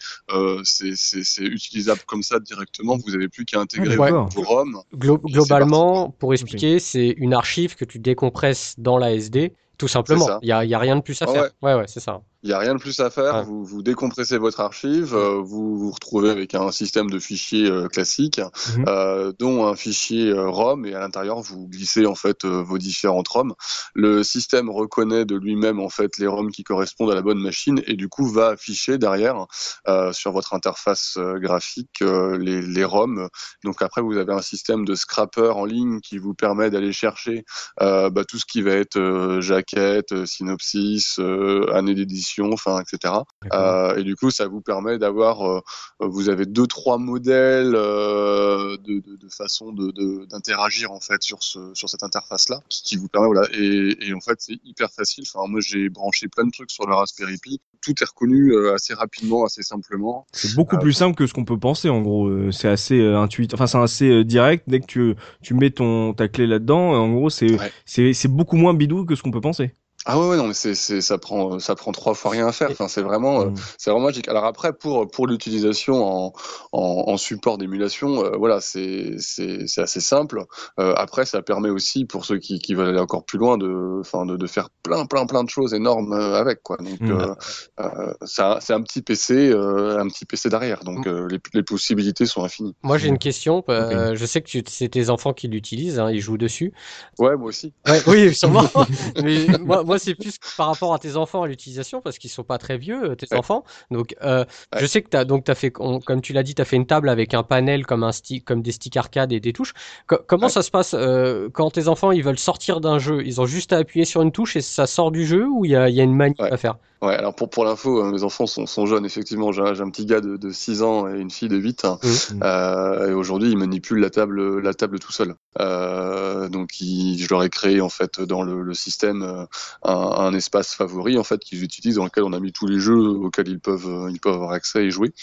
c'est utilisable comme ça directement. Vous n'avez plus qu'à intégrer ouais. vos ROM. Glo globalement, pour expliquer, okay. C'est une archive que tu décompresses dans la SD. Tout simplement. Il n'y a, y a, rien de plus à ah faire. Ouais, ouais, ouais c'est ça. Il n'y a rien de plus à faire. Vous, vous décompressez votre archive, euh, vous vous retrouvez avec un système de fichiers euh, classique, Mhm. euh, dont un fichier euh, ROM, et à l'intérieur vous glissez en fait euh, vos différentes ROM. Le système reconnaît de lui-même en fait les ROM qui correspondent à la bonne machine, et du coup va afficher derrière euh, sur votre interface graphique euh, les, les ROM. Donc après vous avez un système de scrapper en ligne qui vous permet d'aller chercher euh, bah, tout ce qui va être euh, jaquette, synopsis, euh, année d'édition, enfin etc. Euh, et du coup, ça vous permet d'avoir, euh, vous avez deux trois modèles euh, de, de, de, façon de, d'interagir en fait sur ce sur cette interface là, qui, qui vous permet voilà. Et, et en fait, c'est hyper facile. Enfin, moi, j'ai branché plein de trucs sur le Raspberry Pi. Tout est reconnu euh, assez rapidement, assez simplement. C'est beaucoup plus simple que ce qu'on peut penser. En gros, Euh, c'est assez euh, intuitif. Enfin, c'est assez euh, direct. Dès que tu tu mets ton ta clé là-dedans, en gros, c'est Ouais. c'est c'est beaucoup moins bidou que ce qu'on peut penser. Ah ouais, ouais non mais c'est c'est ça prend ça prend trois fois rien à faire. Enfin c'est vraiment euh, Mm. c'est vraiment magique. Alors après pour pour l'utilisation en, en en support d'émulation, euh, voilà c'est c'est c'est assez simple. Euh, après ça permet aussi pour ceux qui qui veulent aller encore plus loin de enfin de, de faire plein plein plein de choses énormes euh, avec quoi. Donc Mm. euh, euh, c'est un, c'est un petit PC euh, un petit PC derrière. Donc euh, les les possibilités sont infinies. Moi, j'ai une question. euh, Je sais que c'est tes enfants qui l'utilisent, hein, ils jouent dessus. Ouais moi aussi. Ouais, oui, sûrement. Mais moi, moi c'est plus par rapport à tes enfants à l'utilisation parce qu'ils sont pas très vieux, euh, tes Ouais. enfants. Donc, euh, Ouais. je sais que t'as donc t'as fait, on- comme tu l'as dit, t'as fait une table avec un panel comme un stick, comme des sticks arcade et des touches. Co- comment Ouais. ça se passe euh, quand tes enfants ils veulent sortir d'un jeu? Ils ont juste à appuyer sur une touche et ça sort du jeu ou il y a, y a une manip à faire? Ouais, alors pour, pour l'info, euh, mes enfants sont, sont jeunes, effectivement. J'ai un, petit gars de, de 6 ans et une fille de 8. Mhm. Euh, et aujourd'hui, ils manipulent la table, la table tout seul. Euh, donc, ils- je leur ai créé, en fait, dans le, le système, euh, un, un espace favori, en fait, qu'ils utilisent, dans lequel on a mis tous les jeux auxquels ils peuvent, ils peuvent avoir accès et jouer.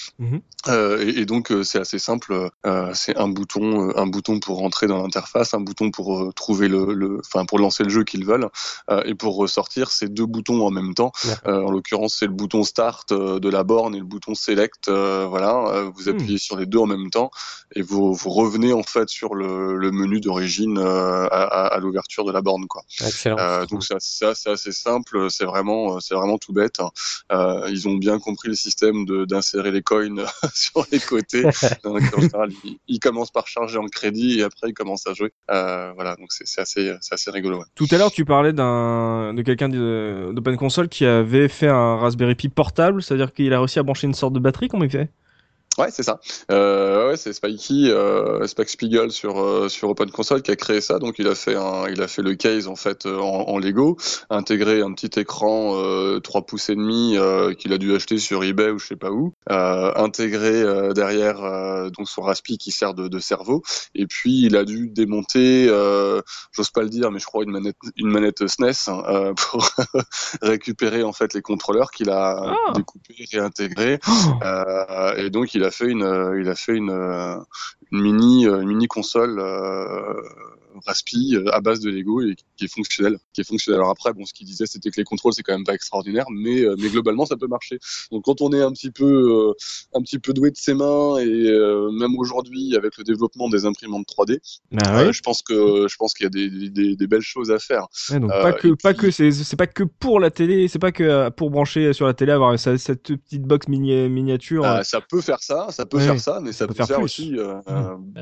Euh, et, et donc, c'est assez simple. C'est un bouton, un bouton pour rentrer dans l'interface, un bouton pour trouver le, enfin, pour lancer le jeu qu'ils veulent. Et pour ressortir, c'est deux boutons en même temps. En l'occurrence, c'est le bouton Start euh, de la borne et le bouton Select. euh, voilà, euh, vous appuyez sur les deux en même temps et vous, vous revenez en fait sur le, le menu d'origine à, à, à l'ouverture de la borne, quoi. Excellent. Donc assez, c'est assez simple, c'est vraiment, c'est vraiment tout bête. Euh, ils ont bien compris le système de- d'insérer les coins sur les côtés. En général, ils, ils commencent par charger en crédit et après ils commencent à jouer. Euh, voilà, donc c'est assez, c'est assez rigolo. ouais. Tout à l'heure, tu parlais d'un de quelqu'un d'Open Console qui avait fait un Raspberry Pi portable, c'est-à-dire qu'il a réussi à brancher une sorte de batterie. Comment il fait? Ouais, c'est ça. Euh, ouais, c'est Spikey, euh, Spike Spiegel sur euh, sur Open Console qui a créé ça. Donc il a fait un, il a fait le case en fait euh, en, en Lego, intégré un petit écran euh, 3 pouces et demi euh, qu'il a dû acheter sur eBay ou je sais pas où, euh, intégré euh, derrière euh, donc son Raspi qui sert de, de cerveau. Et puis il a dû démonter, euh, j'ose pas le dire, mais je crois une manette une manette SNES hein, euh, pour récupérer en fait les contrôleurs qu'il a Ah. découpés, réintégrés. Euh, et donc il a fait une, euh, il a fait une, euh, une mini, euh, une mini console euh, Raspi euh, à base de Lego et qui est fonctionnelle, qui est fonctionnelle. Alors après, bon, ce qu'il disait, c'était que les contrôles c'est quand même pas extraordinaire, mais euh, mais globalement ça peut marcher. Donc quand on est un petit peu, euh, un petit peu doué de ses mains et euh, même aujourd'hui avec le développement des imprimantes 3D, Bah euh, je pense que je pense qu'il y a des, des, des belles choses à faire. Ouais, donc Euh, pas que et pas puis- que c'est c'est pas que pour la télé, c'est pas que pour brancher sur la télé avoir cette, cette petite box mini miniature. Euh, ça peut faire ça, ça peut Ouais, faire ça, mais ça, peut peut faire aussi euh,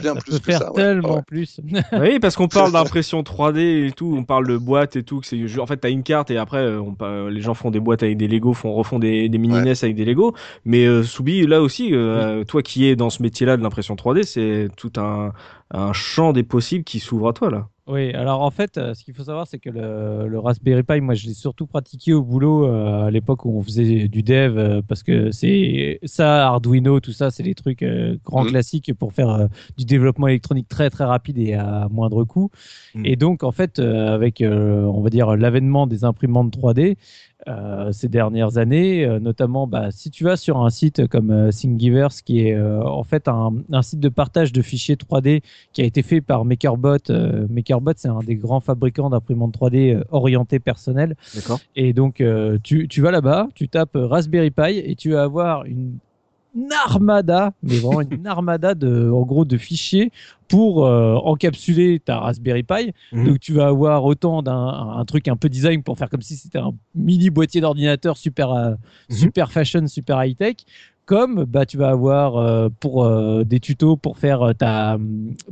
bien ça plus peut que faire ça. tellement Ouais. plus. oui, parce qu'on parle d'impression 3D et tout, on parle de boîtes et tout, que c'est en fait t'as une carte et après euh, on, les gens font des boîtes avec des Lego, font refont des, des mini Ouais. NES avec des Lego. Mais euh, Soubi, là aussi, euh, toi qui es dans ce métier-là de l'impression 3D, c'est tout un un champ des possibles qui s'ouvre à toi là. Oui, alors en fait, euh, ce qu'il faut savoir, c'est que le, le Raspberry Pi, moi, je l'ai surtout pratiqué au boulot euh, à l'époque où on faisait du dev, euh, parce que c'est ça, Arduino, tout ça, c'est des trucs euh, grands Mhm. classiques pour faire du développement électronique très très rapide et à moindre coût. Mhm. Et donc, en fait, avec, on va dire, l'avènement des imprimantes 3D, euh, ces dernières années, euh, notamment bah, si tu vas sur un site comme euh, Thingiverse, qui est en fait un, un site de partage de fichiers 3D qui a été fait par MakerBot. MakerBot, c'est un des grands fabricants d'imprimantes 3D euh, orientées personnelles. Et donc, tu, tu vas là-bas, tu tapes Raspberry Pi et tu vas avoir une armada, mais vraiment une armada de, en gros, de fichiers pour euh, encapsuler ta Raspberry Pi. Mhm. Donc, tu vas avoir autant d'un un, truc un peu design pour faire comme si c'était un mini boîtier d'ordinateur super, euh, Mhm. super fashion, super high tech. Comme bah, tu vas avoir euh, pour euh, des tutos pour faire euh, ta,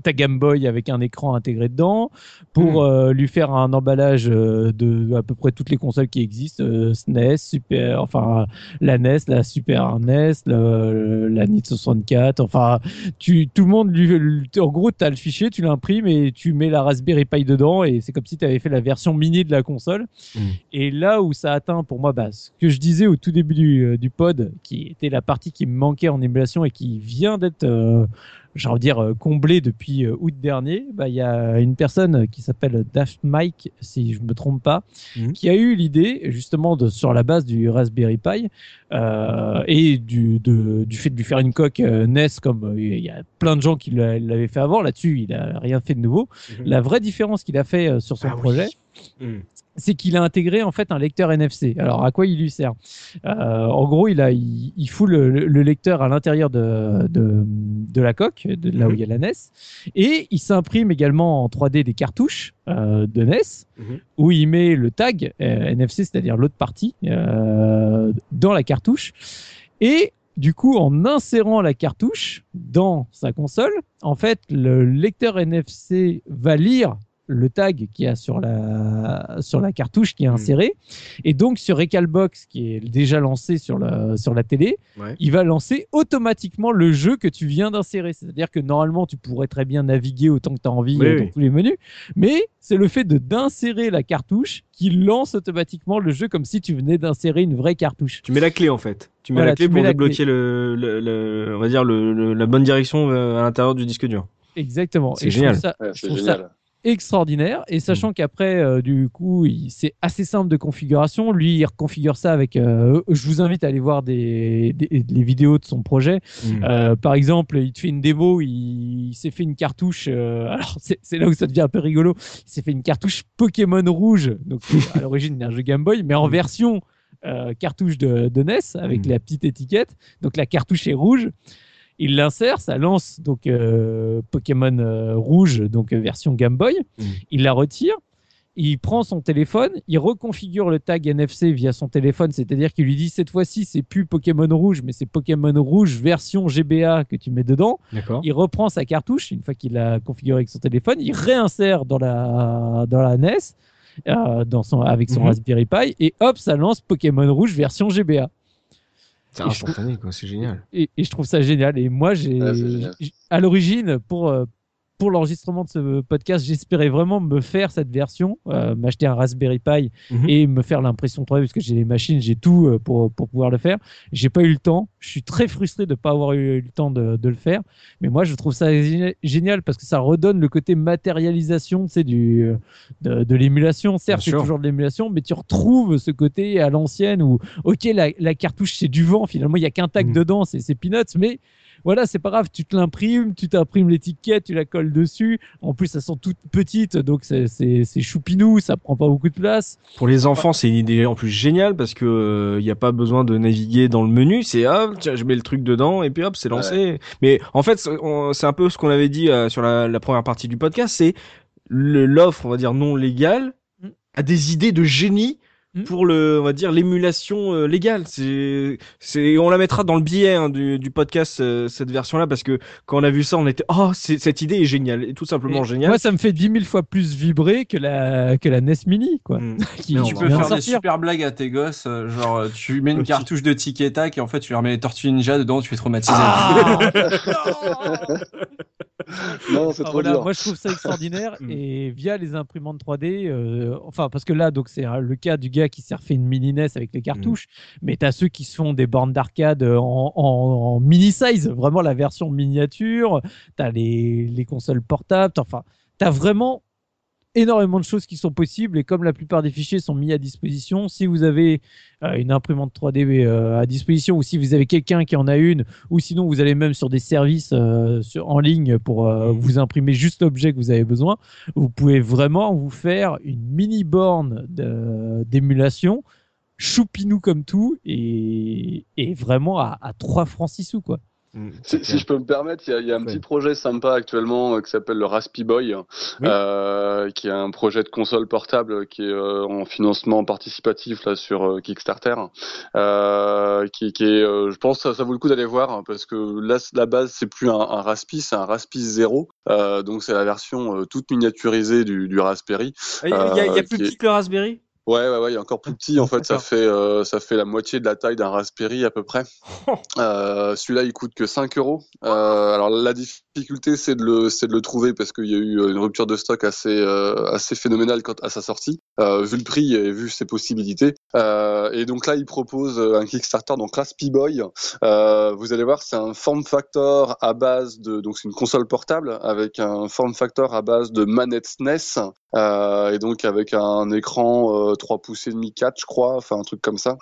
ta Game Boy avec un écran intégré dedans, pour euh, lui faire un emballage de à peu près toutes les consoles qui existent, SNES, Super, enfin la NES, la Super NES, le- la NIT 64, enfin tu, tout le monde, lui, lui- en gros, tu as le fichier, tu l'imprimes et tu mets la Raspberry Pi dedans et c'est comme si tu avais fait la version mini de la console. Mhm. Et là où ça atteint pour moi, bah, ce que je disais au tout début du, du pod, qui était la partie qui me manquait en émulation et qui vient d'être, euh, j'ai envie de dire, euh, comblée depuis euh, août dernier, bah, il y a une personne qui s'appelle Daft Mike, si je me trompe pas, Mhm. qui a eu l'idée justement de, sur la base du Raspberry Pi euh, et du, de- du fait de lui faire une coque NES comme il y a plein de gens qui l'a- l'avaient fait avant. Là-dessus, il a rien fait de nouveau. Mhm. La vraie différence qu'il a fait sur son Ah oui. Mhm. c'est qu'il a intégré en fait un lecteur NFC. Alors à quoi il lui sert? Euh, En gros, il a il, il fout le, le lecteur à l'intérieur de, de, de la coque, de là où il y a la NES, et il s'imprime également en 3D des cartouches euh, de NES Mhm. où il met le tag euh, NFC, c'est-à-dire l'autre partie, dans la cartouche. Et du coup, en insérant la cartouche dans sa console, en fait, le lecteur NFC va lire le tag qui a sur la sur la cartouche qui est Mhm. insérée et donc sur Recalbox qui est déjà lancé sur la sur la télé Ouais. il va lancer automatiquement le jeu que tu viens d'insérer c'est-à-dire que normalement tu pourrais très bien naviguer autant que tu as envie Oui, euh, dans oui. tous les menus mais c'est le fait de d'insérer la cartouche qui lance automatiquement le jeu comme si tu venais d'insérer une vraie cartouche Tu mets la clé en fait. Tu mets Voilà, la clé pour débloquer le, le, le- on va dire le, le- la bonne direction euh, à l'intérieur du disque dur. exactement C'est Et je trouve génial. ça- Ouais, je trouve ça génial. Extraordinaire. Et sachant qu'après euh, du coup c'est assez simple de configuration. Lui il reconfigure ça avec euh, je vous invite à aller voir des, des- vidéos de son projet. Mhm. Euh, par exemple il te fait une démo il, il s'est fait une cartouche alors c'est là où ça devient un peu rigolo. Il s'est fait une cartouche Pokémon rouge donc à l'origine d'un jeu Game Boy mais en Mhm. version cartouche de, de NES avec la petite étiquette. Donc la cartouche est rouge il l'insère, ça lance donc euh, Pokémon euh, rouge, donc euh, version Game Boy. Mhm. Il la retire, il prend son téléphone, il reconfigure le tag NFC via son téléphone, c'est-à-dire qu'il lui dit cette fois-ci c'est plus Pokémon rouge, mais c'est Pokémon rouge version GBA que tu mets dedans. Il reprend sa cartouche une fois qu'il l'a configuré avec son téléphone, il réinsère dans la dans la NES. euh, dans son, avec son Mhm. Raspberry Pi et hop ça lance Pokémon rouge version GBA C'est instantané quoi, c'est génial. et, et je trouve ça génial. Et moi, j'ai, j'- à l'origine, pour, euh, pour l'enregistrement de ce podcast, j'espérais vraiment me faire cette version, euh, m'acheter un Raspberry Pi Mhm. et me faire l'impression 3D, parce que j'ai les machines, j'ai tout euh, pour, pour pouvoir le faire. J'ai pas eu le temps. Je suis très frustré de pas avoir eu le temps de, de le faire. Mais moi, je trouve ça gé- génial parce que ça redonne le côté matérialisation, sais, du, euh, de, de l'émulation. Certes, c'est toujours de l'émulation, mais tu retrouves ce côté à l'ancienne où, ok, la, la cartouche, c'est du vent. Finalement, il y a qu'un tag Mhm. dedans, c'est c'est peanuts, mais voilà, c'est pas grave, tu te l'imprimes, tu t'imprimes l'étiquette, tu la colles dessus. En plus, elles sont toutes petites, donc c'est- choupinou, ça prend pas beaucoup de place. Pour les enfants, c'est une idée en plus géniale parce que il n'y a pas besoin de naviguer dans le menu. C'est hop, tiens, je mets le truc dedans et puis hop, c'est lancé. Mais en fait, c'est un peu ce qu'on avait dit euh, sur la, la première partie du podcast. C'est l'offre, on va dire non légale, Mm. a des idées de génie. Pour le, on va dire l'émulation euh, légale. C'est, c'est, on la mettra dans le billet hein, du, du podcast euh, cette version-là parce que quand on a vu ça, on était, oh, cette idée est géniale, tout simplement Et géniale. Moi, ça me fait 10 000 fois plus vibrer que la, que la NES Mini, quoi. Mm. Qui, qui tu peux faire des super blagues à tes gosses, euh, genre tu mets une cartouche de tic et tac et en fait tu leur mets les tortues ninja dedans, tu es traumatisé. Ah Non, c'est Ah, trop voilà, dur. moi je trouve ça extraordinaire. Mm. et via les imprimantes 3D, euh, enfin parce que là donc c'est euh, le cas du gars qui s'est refait une mini NES avec les cartouches, mais t'as ceux qui se font des bornes d'arcade en, en- en mini size, vraiment la version miniature, t'as les, les consoles portables, enfin t'as vraiment énormément de choses qui sont possibles et comme la plupart des fichiers sont mis à disposition, si vous avez euh, une imprimante 3D euh, à disposition ou si vous avez quelqu'un qui en a une ou sinon vous allez même sur des services euh, sur, en ligne pour euh, vous imprimer juste l'objet que vous avez besoin, vous pouvez vraiment vous faire une mini borne d'émulation choupinou comme tout et, et vraiment à, à 3 francs 6 sous quoi. Mm, Si, je peux me permettre, il y a, il y a un Ouais. petit projet sympa actuellement euh, qui s'appelle le Raspi Boy, euh, qui est un projet de console portable qui est euh, en financement participatif là sur euh, Kickstarter, euh, qui, qui est, euh, je pense, que ça, ça vaut le coup d'aller voir hein, parce que là, la base c'est plus un, un Raspi, c'est un Raspi 0, euh, donc c'est la version euh, toute miniaturisée du, du Raspberry. Il y a, y y plus est- petit que le Raspberry? Ouais, ouais, ouais, il est encore plus petit. En fait, ça fait, euh, ça fait la moitié de la taille d'un Raspberry à peu près. Euh, Celui-là, il coûte que 5 euros. Euh, alors, la difficulté, c'est de le, de le trouver parce qu'il y a eu une rupture de stock assez, assez phénoménale quand, à sa sortie, vu le prix et vu ses possibilités. Et donc là, il propose un Kickstarter, donc Raspberry Boy. Vous allez voir, c'est un form factor à base de, donc c'est une console portable avec un form factor à base de manette SNES. Euh, et donc avec un écran 3 pouces et demi 4 je crois enfin un truc comme ça.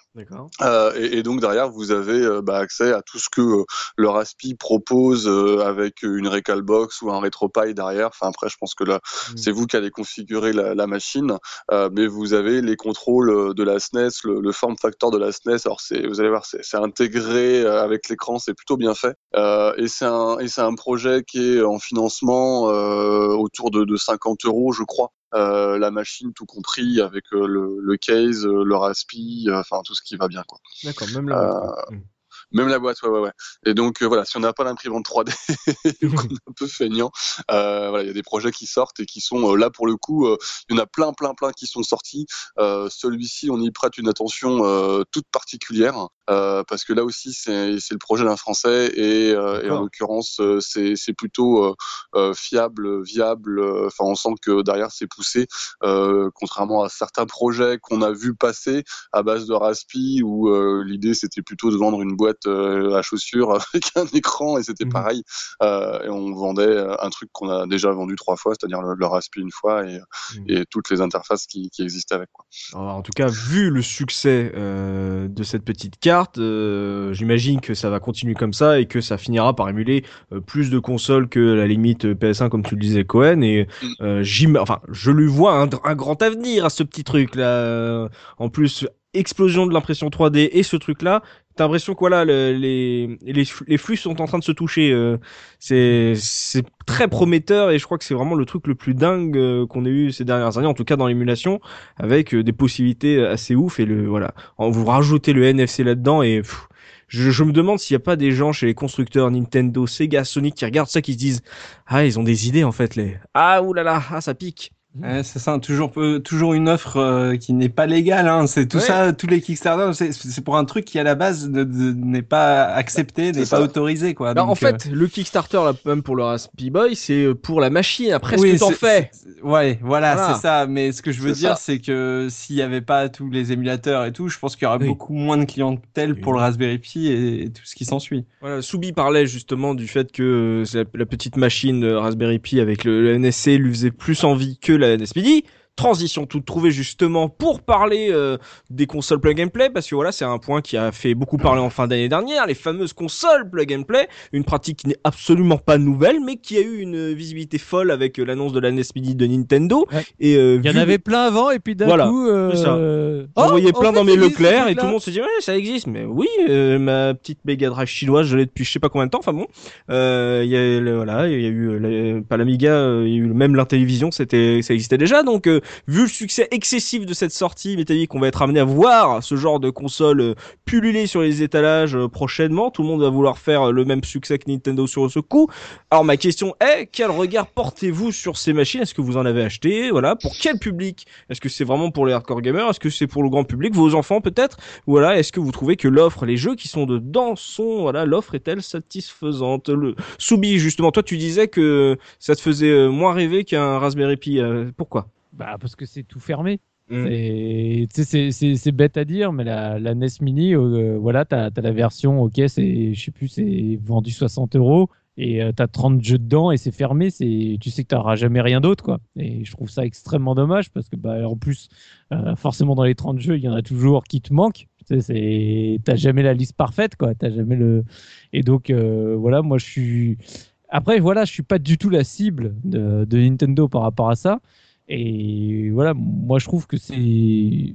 Euh, et, et donc derrière vous avez euh, bah, accès à tout ce que euh, le Raspi propose avec une Recalbox ou un RetroPie derrière. Enfin après je pense que là Mm. c'est vous qui allez configurer la, la machine. Mais vous avez les contrôles de la SNES le, le form factor de la SNES alors c'est vous allez voir c'est intégré avec l'écran c'est plutôt bien fait. Et c'est un et c'est un projet qui est en financement autour de, de 50 euros je crois euh, la machine tout compris avec euh, le, le case, euh, le raspi, euh, enfin tout ce qui va bien quoi. D'accord, même la. Mm. Même la boîte, ouais ouais ouais. Et donc euh, voilà, si on n'a pas l'imprimante 3D, ou qu'on est un peu feignant, euh, voilà, il y a des projets qui sortent et qui sont euh, là pour le coup, euh, il y en a plein plein plein qui sont sortis. Euh, Celui-ci, on y prête une attention euh, toute particulière euh, parce que là aussi c'est le projet d'un Français et, euh, et en l'occurrence c'est plutôt fiable, viable. Enfin, on sent que derrière c'est poussé, euh, contrairement à certains projets qu'on a vu passer à base de Raspi où l'idée c'était plutôt de vendre une boîte euh, à chaussures avec un écran et c'était Mhm. pareil. Euh, et on vendait euh, un truc qu'on a déjà vendu trois fois, c'est-à-dire le, le Raspi une fois et, et toutes les interfaces qui, qui existent avec. Quoi. Alors, en tout cas, vu le succès euh, de cette petite carte, euh, j'imagine que ça va continuer comme ça et que ça finira par émuler euh, plus de consoles que la limite euh, PS1, comme tu le disais, Cohen. Et euh, j'im- enfin, je lui vois un, un grand avenir à ce petit truc là. En plus, explosion de l'impression 3D et ce truc là. T'as l'impression que voilà, le- les, les, les flux sont en train de se toucher. euh, c'est c'est très prometteur et je crois que c'est vraiment le truc le plus dingue euh, qu'on ait eu ces dernières années, en tout cas dans l'émulation avec euh, des possibilités assez ouf et le voilà vous rajoutez le NFC là-dedans et pff, je, je me demande s'il n'y a pas des gens chez les constructeurs Nintendo, Sega, Sonic qui regardent ça qui se disent ah ils ont des idées en fait les ah oulala ah ça pique Ouais, c'est ça, toujours une offre euh, qui n'est pas légale. Hein. C'est tout Ouais. ça, tous les Kickstarter, c'est- pour un truc qui à la base ne- ne- n'est pas accepté, n'est ça. pas autorisé, quoi. Alors, en Donc, euh, fait le Kickstarter là même pour le Raspberry Boy c'est euh, pour la machine après oui, ce que t'en fais Ouais, voilà, Voilà. c'est ça. Mais ce que je veux dire, c'est que s'il y avait pas tous les émulateurs et tout, je pense qu'il y aurait Oui. beaucoup moins de clientèle pour le Raspberry Pi et, et tout ce qui s'ensuit. Voilà, Soubi parlait justement du fait que la, la petite machine Raspberry Pi avec le, le NSC lui faisait plus envie que la NSPD. Transition toute trouvée justement pour parler euh, des consoles plug and play parce que voilà c'est un point qui a fait beaucoup parler en fin d'année dernière les fameuses consoles plug and play une pratique qui n'est absolument pas nouvelle mais qui a eu une visibilité folle avec euh, l'annonce de la NES Mini de Nintendo Ouais. et euh, Il y en avait plein avant et puis d'un Voilà, coup. euh, euh, J'en oh, voyais plein fait, dans mes Leclerc et tout le monde se dit ouais ça existe mais oui euh, ma petite Mega Drive chinoise je l'ai depuis je sais pas combien de temps enfin bon euh, il y a le- voilà il y a eu euh, la- pas l'Amiga il y a eu même l'Intellivision c'était ça existait déjà donc euh, vu le succès excessif de cette sortie, mettez qu'on va être amené à voir ce genre de console euh, pulluler sur les étalages euh, prochainement. Tout le monde va vouloir faire euh, le même succès que Nintendo sur ce coup. Alors ma question est, quel regard portez-vous sur ces machines? Est-ce que vous en avez acheté? Voilà, pour quel public? Est-ce que c'est vraiment pour les hardcore gamers? Est-ce que c'est pour le grand public? Vos enfants peut-être? Voilà, est-ce que vous trouvez que l'offre, les jeux qui sont dedans sont, voilà, l'offre est-elle satisfaisante? Le Soubi, justement, toi tu disais que ça te faisait moins rêver qu'un Raspberry Pi. pourquoi? Bah parce que c'est tout fermé. Mm. C'est- bête à dire, mais la, la NES Mini, euh, voilà, t'as as la version, ok, c'est, je sais plus, c'est vendu 60 euros et euh, t'as 30 jeux dedans et c'est fermé. C'est, tu sais que t'auras jamais rien d'autre, quoi. Et je trouve ça extrêmement dommage parce que, bah, en plus, euh, forcément dans les 30 jeux, il y en a toujours qui te manquent. T'as jamais la liste parfaite, quoi. T'as jamais le. Et donc, euh, voilà, moi, je suis. Après, voilà, je suis pas du tout la cible de, de Nintendo par rapport à ça. Et voilà, moi je trouve que c'est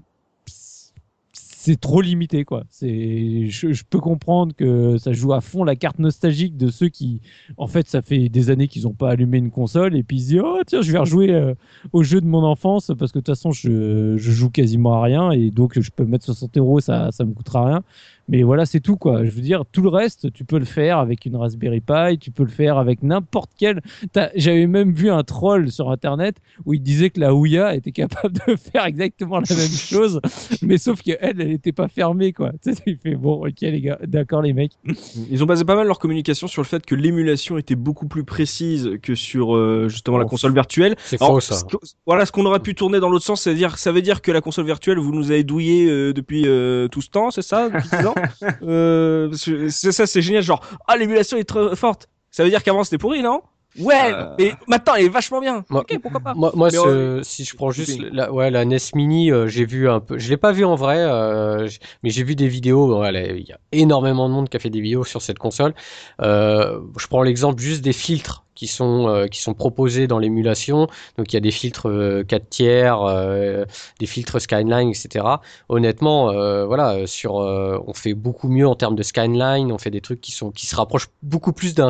c'est trop limité quoi. C'est je, peux comprendre que ça joue à fond la carte nostalgique de ceux qui en fait ça fait des années qu'ils n'ont pas allumé une console et puis ils se disent oh tiens je vais rejouer euh, au jeu de mon enfance parce que de toute façon je, je joue quasiment à rien et donc je peux mettre 60 euros ça ça me coûtera rien. Mais voilà, c'est tout quoi. Je veux dire, tout le reste, tu peux le faire avec une Raspberry Pi, tu peux le faire avec n'importe quel. J'avais même vu un troll sur internet où il disait que la Ouya était capable de faire exactement la même chose, mais sauf qu'elle, elle n'était pas fermée quoi. Tu sais, il fait bon, ok les gars, d'accord les mecs. Ils ont basé pas mal leur communication sur le fait que l'émulation était beaucoup plus précise que sur euh, justement la console virtuelle. C'est faux ça. ce que- voilà ce qu'on aurait pu tourner dans l'autre sens, c'est-à-dire ça veut dire que la console virtuelle vous nous avez douillé euh, depuis euh, tout ce temps, c'est ça depuis 10 ans euh, ça, c'est génial. Genre ah l'émulation est très forte. Ça veut dire qu'avant c'était pourri, non? Ouais. Euh. Et maintenant elle est vachement bien. Moi- ok, pourquoi pas Moi, Mais si je prends juste la, ouais, la NES Mini, euh, j'ai vu un peu. Je l'ai pas vu en vrai, euh, mais j'ai vu des vidéos. Voilà, il y a énormément de monde qui a fait des vidéos sur cette console. Euh, je prends l'exemple juste des filtres qui sont euh, qui sont proposés dans l'émulation. Donc il y a des filtres euh, 4 tiers, euh, des filtres Skyline, etc. Honnêtement, euh, voilà, euh, sur euh, on fait beaucoup mieux en termes de Skyline. On fait des trucs qui sont qui se rapprochent beaucoup plus d'un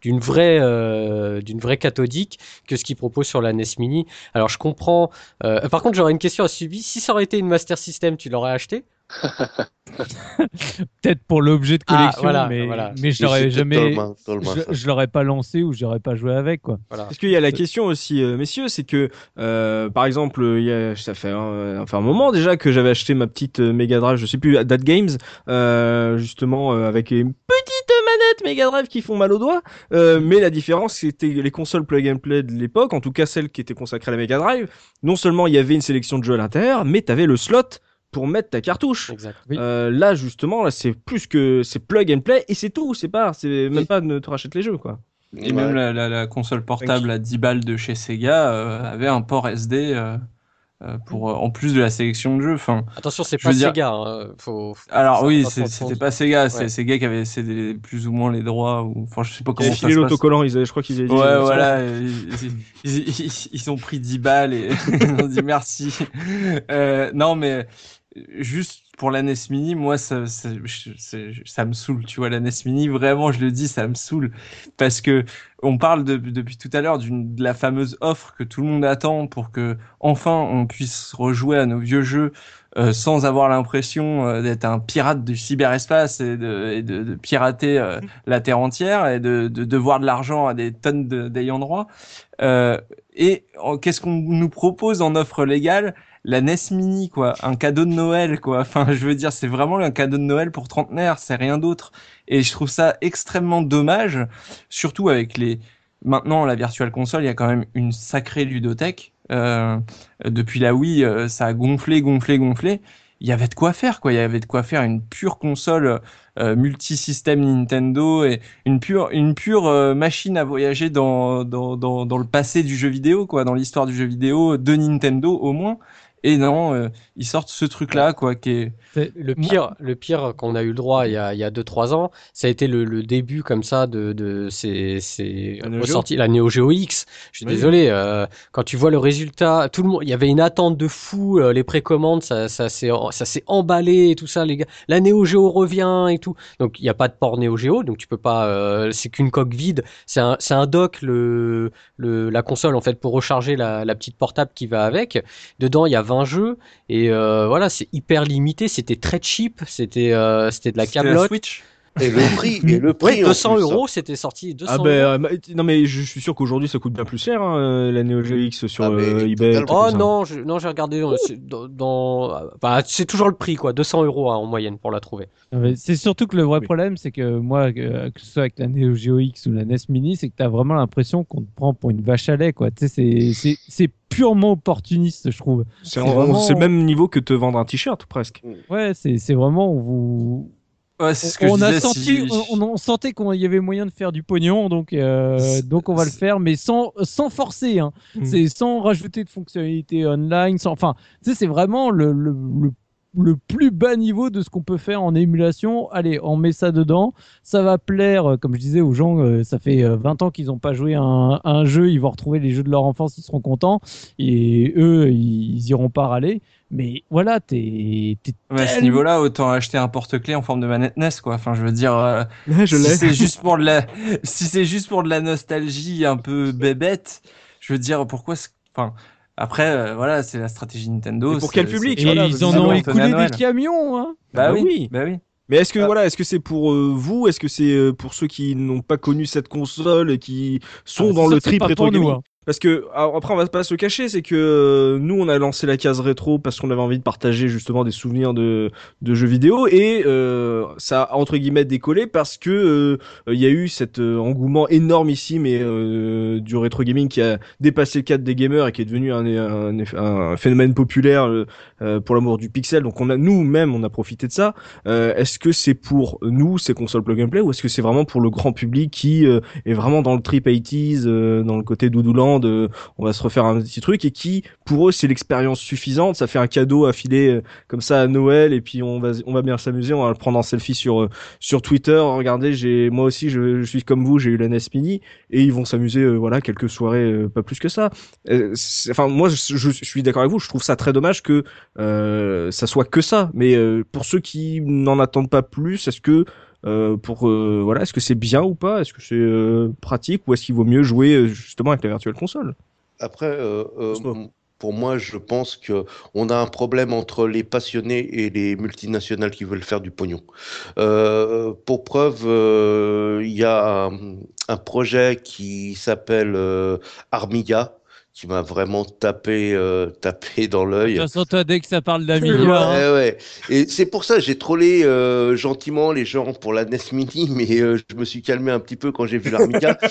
d'une vraie euh, d'une vraie cathodique que ce qu'ils proposent sur la NES Mini. Alors je comprends. par contre, j'aurais une question à Subi. Si ça aurait été une Master System, tu l'aurais acheté? Peut-être pour l'objet de Ah, collection, voilà, mais, voilà. mais je l'aurais jamais, totalement je, je l'aurais pas lancé ou j'aurais pas joué avec quoi. Voilà. Parce qu'il y a la question aussi, euh, messieurs, c'est que, euh, par exemple, il y a, ça fait un, enfin, un moment déjà que j'avais acheté ma petite euh, Mega Drive, je sais plus, Date Games, euh, justement, euh, avec une petite manette Mega Drive qui font mal aux doigts. Euh, mais la différence, c'était les consoles plug and play de l'époque, en tout cas celles qui étaient consacrées à la Mega Drive. Non seulement il y avait une sélection de jeux à l'intérieur, mais t'avais le slot pour mettre ta cartouche. Exact. Oui. Euh, là justement, là c'est plus que c'est plug and play et c'est tout, c'est pas, c'est même Oui. pas de te rachètes les jeux quoi. Et même la, la, la console portable à 10 balles de chez Sega euh, avait un port SD euh, pour euh, en plus de la sélection de jeux. Enfin, Attention, c'est Je pas dire- Sega. hein. Faut, faut- alors oui, c'était pas Sega, c'est Ouais. Sega qui avait cédé plus ou moins les droits. Ou... Enfin, je sais pas Ils comment avaient ça se l'autocollant, ils avaient, je crois qu'ils avaient dit. Ouais, voilà, ils, ils, ils- ils ont pris 10 balles et ils ont dit merci. Euh, non, mais juste pour la NES Mini, moi, ça, ça, ça me saoule, tu vois, la NES Mini, vraiment, je le dis, ça me saoule. Parce que on parle de- depuis tout à l'heure de la fameuse offre que tout le monde attend pour que, enfin, on puisse rejouer à nos vieux jeux euh, sans avoir l'impression euh, d'être un pirate du cyberespace et de, et de, de pirater euh, la Terre entière et de, de devoir de l'argent à des tonnes d'ayants droit. Euh, et en- qu'est-ce qu'on nous propose en offre légale? La NES Mini, quoi, un cadeau de Noël, quoi. Enfin, je veux dire, c'est vraiment un cadeau de Noël pour trentenaire, c'est rien d'autre. Et je trouve ça extrêmement dommage, surtout avec les. Maintenant, la Virtual Console, il y a quand même une sacrée ludothèque. Euh, depuis la Wii, euh, ça a gonflé, gonflé, gonflé. Il y avait de quoi faire, quoi. Il y avait de quoi faire une pure console euh, multisystème Nintendo et une pure, une pure euh, machine à voyager dans, dans, dans, dans le passé du jeu vidéo, quoi, dans l'histoire du jeu vidéo de Nintendo au moins. Et non, euh, ils sortent ce truc-là, quoi, qui est. Le pire, le pire qu'on a eu le droit il y a, il y a 2-3 ans, ça a été le, le début comme ça de, de ces, ces La Neo Geo. ressorties, la Neo Geo X. Je suis Oui. désolé, euh, quand tu vois le résultat, tout le monde, il y avait une attente de fou, euh, les précommandes, ça, ça s'est, ça s'est emballé et tout ça, les gars. La Neo Geo revient et tout. Donc il n'y a pas de port Neo Geo, donc tu peux pas, euh, c'est qu'une coque vide. C'est un, c'est un dock le, le, la console en fait pour recharger la, la petite portable qui va avec. Dedans il y a 20 jeux et euh, voilà, c'est hyper limité. C'était très cheap, c'était, euh, c'était de la camelote. Switch. Et le prix, et le prix Oui, en 200 plus, euros, c'était sorti 200 Ah euros. ben euh, non mais je suis sûr qu'aujourd'hui ça coûte bien plus cher hein, euh, la Neo Geo X sur Ah, euh, eBay. Oh non, je, non, j'ai regardé dans, c'est- dans, dans- bah, c'est toujours le prix quoi, 200 euros hein, en moyenne pour la trouver. Mais C'est surtout que le vrai Oui. problème, c'est que moi, que, ce soit avec la Neo Geo X ou la NES Mini, c'est que tu as vraiment l'impression qu'on te prend pour une vache à lait. quoi. Tu sais, c'est- c'est- C'est purement opportuniste, je trouve. C'est C'est en- vraiment- c'est le même niveau que te vendre un t-shirt presque. Ouais, c'est c'est vraiment. on Vous... Ouais, c'est ce que on je a senti, si- on, on sentait qu'il y avait moyen de faire du pognon, donc, euh, donc on va le faire, mais sans, sans forcer. Hein. Mm. C'est sans rajouter de fonctionnalités online. Sans, enfin, tu sais, c'est vraiment le, le, le, le plus bas niveau de ce qu'on peut faire en émulation. Allez, on met ça dedans. Ça va plaire, euh, comme je disais aux gens, euh, ça fait euh, 20 ans qu'ils n'ont pas joué à un, à un jeu. Ils vont retrouver les jeux de leur enfance, ils seront contents. Et eux, ils, iront pas râler. Mais voilà, t'es t'es Ouais, à ce niveau-là, autant acheter un porte-clés en forme de manette NES, quoi. Enfin, je veux dire, euh, je si c'est juste pour de la, si c'est juste pour de la nostalgie un peu bébête, je veux dire, pourquoi, enfin, après, euh, voilà, c'est la stratégie Nintendo. Et pour quel public, c'est- Et voilà, ils en ont on écoulé des camions. Hein. Bah, Bah oui, oui. bah oui. Mais est-ce que Ah. voilà, est-ce que c'est pour euh, vous, est-ce que c'est euh, pour ceux qui n'ont pas connu cette console et qui sont Ah, dans le trip rétro nous, gaming hein. Parce que après on va pas se cacher, c'est que euh, nous on a lancé la case rétro parce qu'on avait envie de partager justement des souvenirs de, de jeux vidéo et euh, ça a entre guillemets décollé parce que euh, il y a eu cet euh, engouement énorme ici mais du rétro gaming qui a dépassé le cadre des gamers et qui est devenu un, un, un phénomène populaire euh, pour l'amour du pixel. Donc on a nous-mêmes on a profité de ça. Est-ce que c'est pour nous ces consoles plug and play ou est-ce que c'est vraiment pour le grand public qui est vraiment dans le trip 80s, euh, dans le côté on va se refaire un petit truc et qui pour eux c'est l'expérience suffisante, ça fait un cadeau à filer euh, comme ça à Noël et puis on va on va bien s'amuser, on va le prendre en selfie sur euh, sur Twitter. Regardez, j'ai moi aussi je, suis comme vous, j'ai eu la NES Mini et ils vont s'amuser euh, voilà quelques soirées pas plus que ça. Enfin moi je, je- suis d'accord avec vous, je trouve ça très dommage que ça soit que ça. Mais pour ceux qui n'en attendent pas plus, est-ce que euh, pour euh, voilà, est-ce que c'est bien ou pas? Est-ce que c'est euh, pratique ou est-ce qu'il vaut mieux jouer justement avec la virtuelle console? Après, pour moi, je pense que on a un problème entre les passionnés et les multinationales qui veulent faire du pognon. Euh, pour preuve, euh, il y a un, un projet qui s'appelle euh, Armiga qui m'a vraiment tapé, euh, tapé dans De l'œil. toute façon, toi, dès que ça parle d'Amiga, Ouais, hein, ouais. Et c'est pour ça que j'ai trollé euh, gentiment les gens pour la NES Mini, mais euh, je me suis calmé un petit peu quand j'ai vu l'Armiga.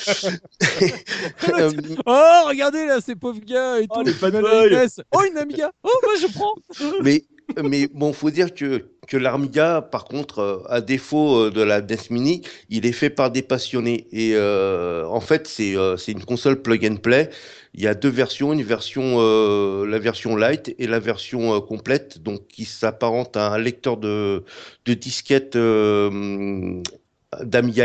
Oh, regardez là, ces pauvres gars et Oh, tout. les. Oh, une Amiga. Oh, moi je prends. mais mais bon, faut dire que que l'Armiga, par contre, euh, à défaut de la NES Mini, il est fait par des passionnés. Et euh, en fait, c'est euh, c'est une console plug and play. Il y a deux versions, une version euh, la version light et la version euh, complète, donc qui s'apparente à un lecteur de de disquettes. euh,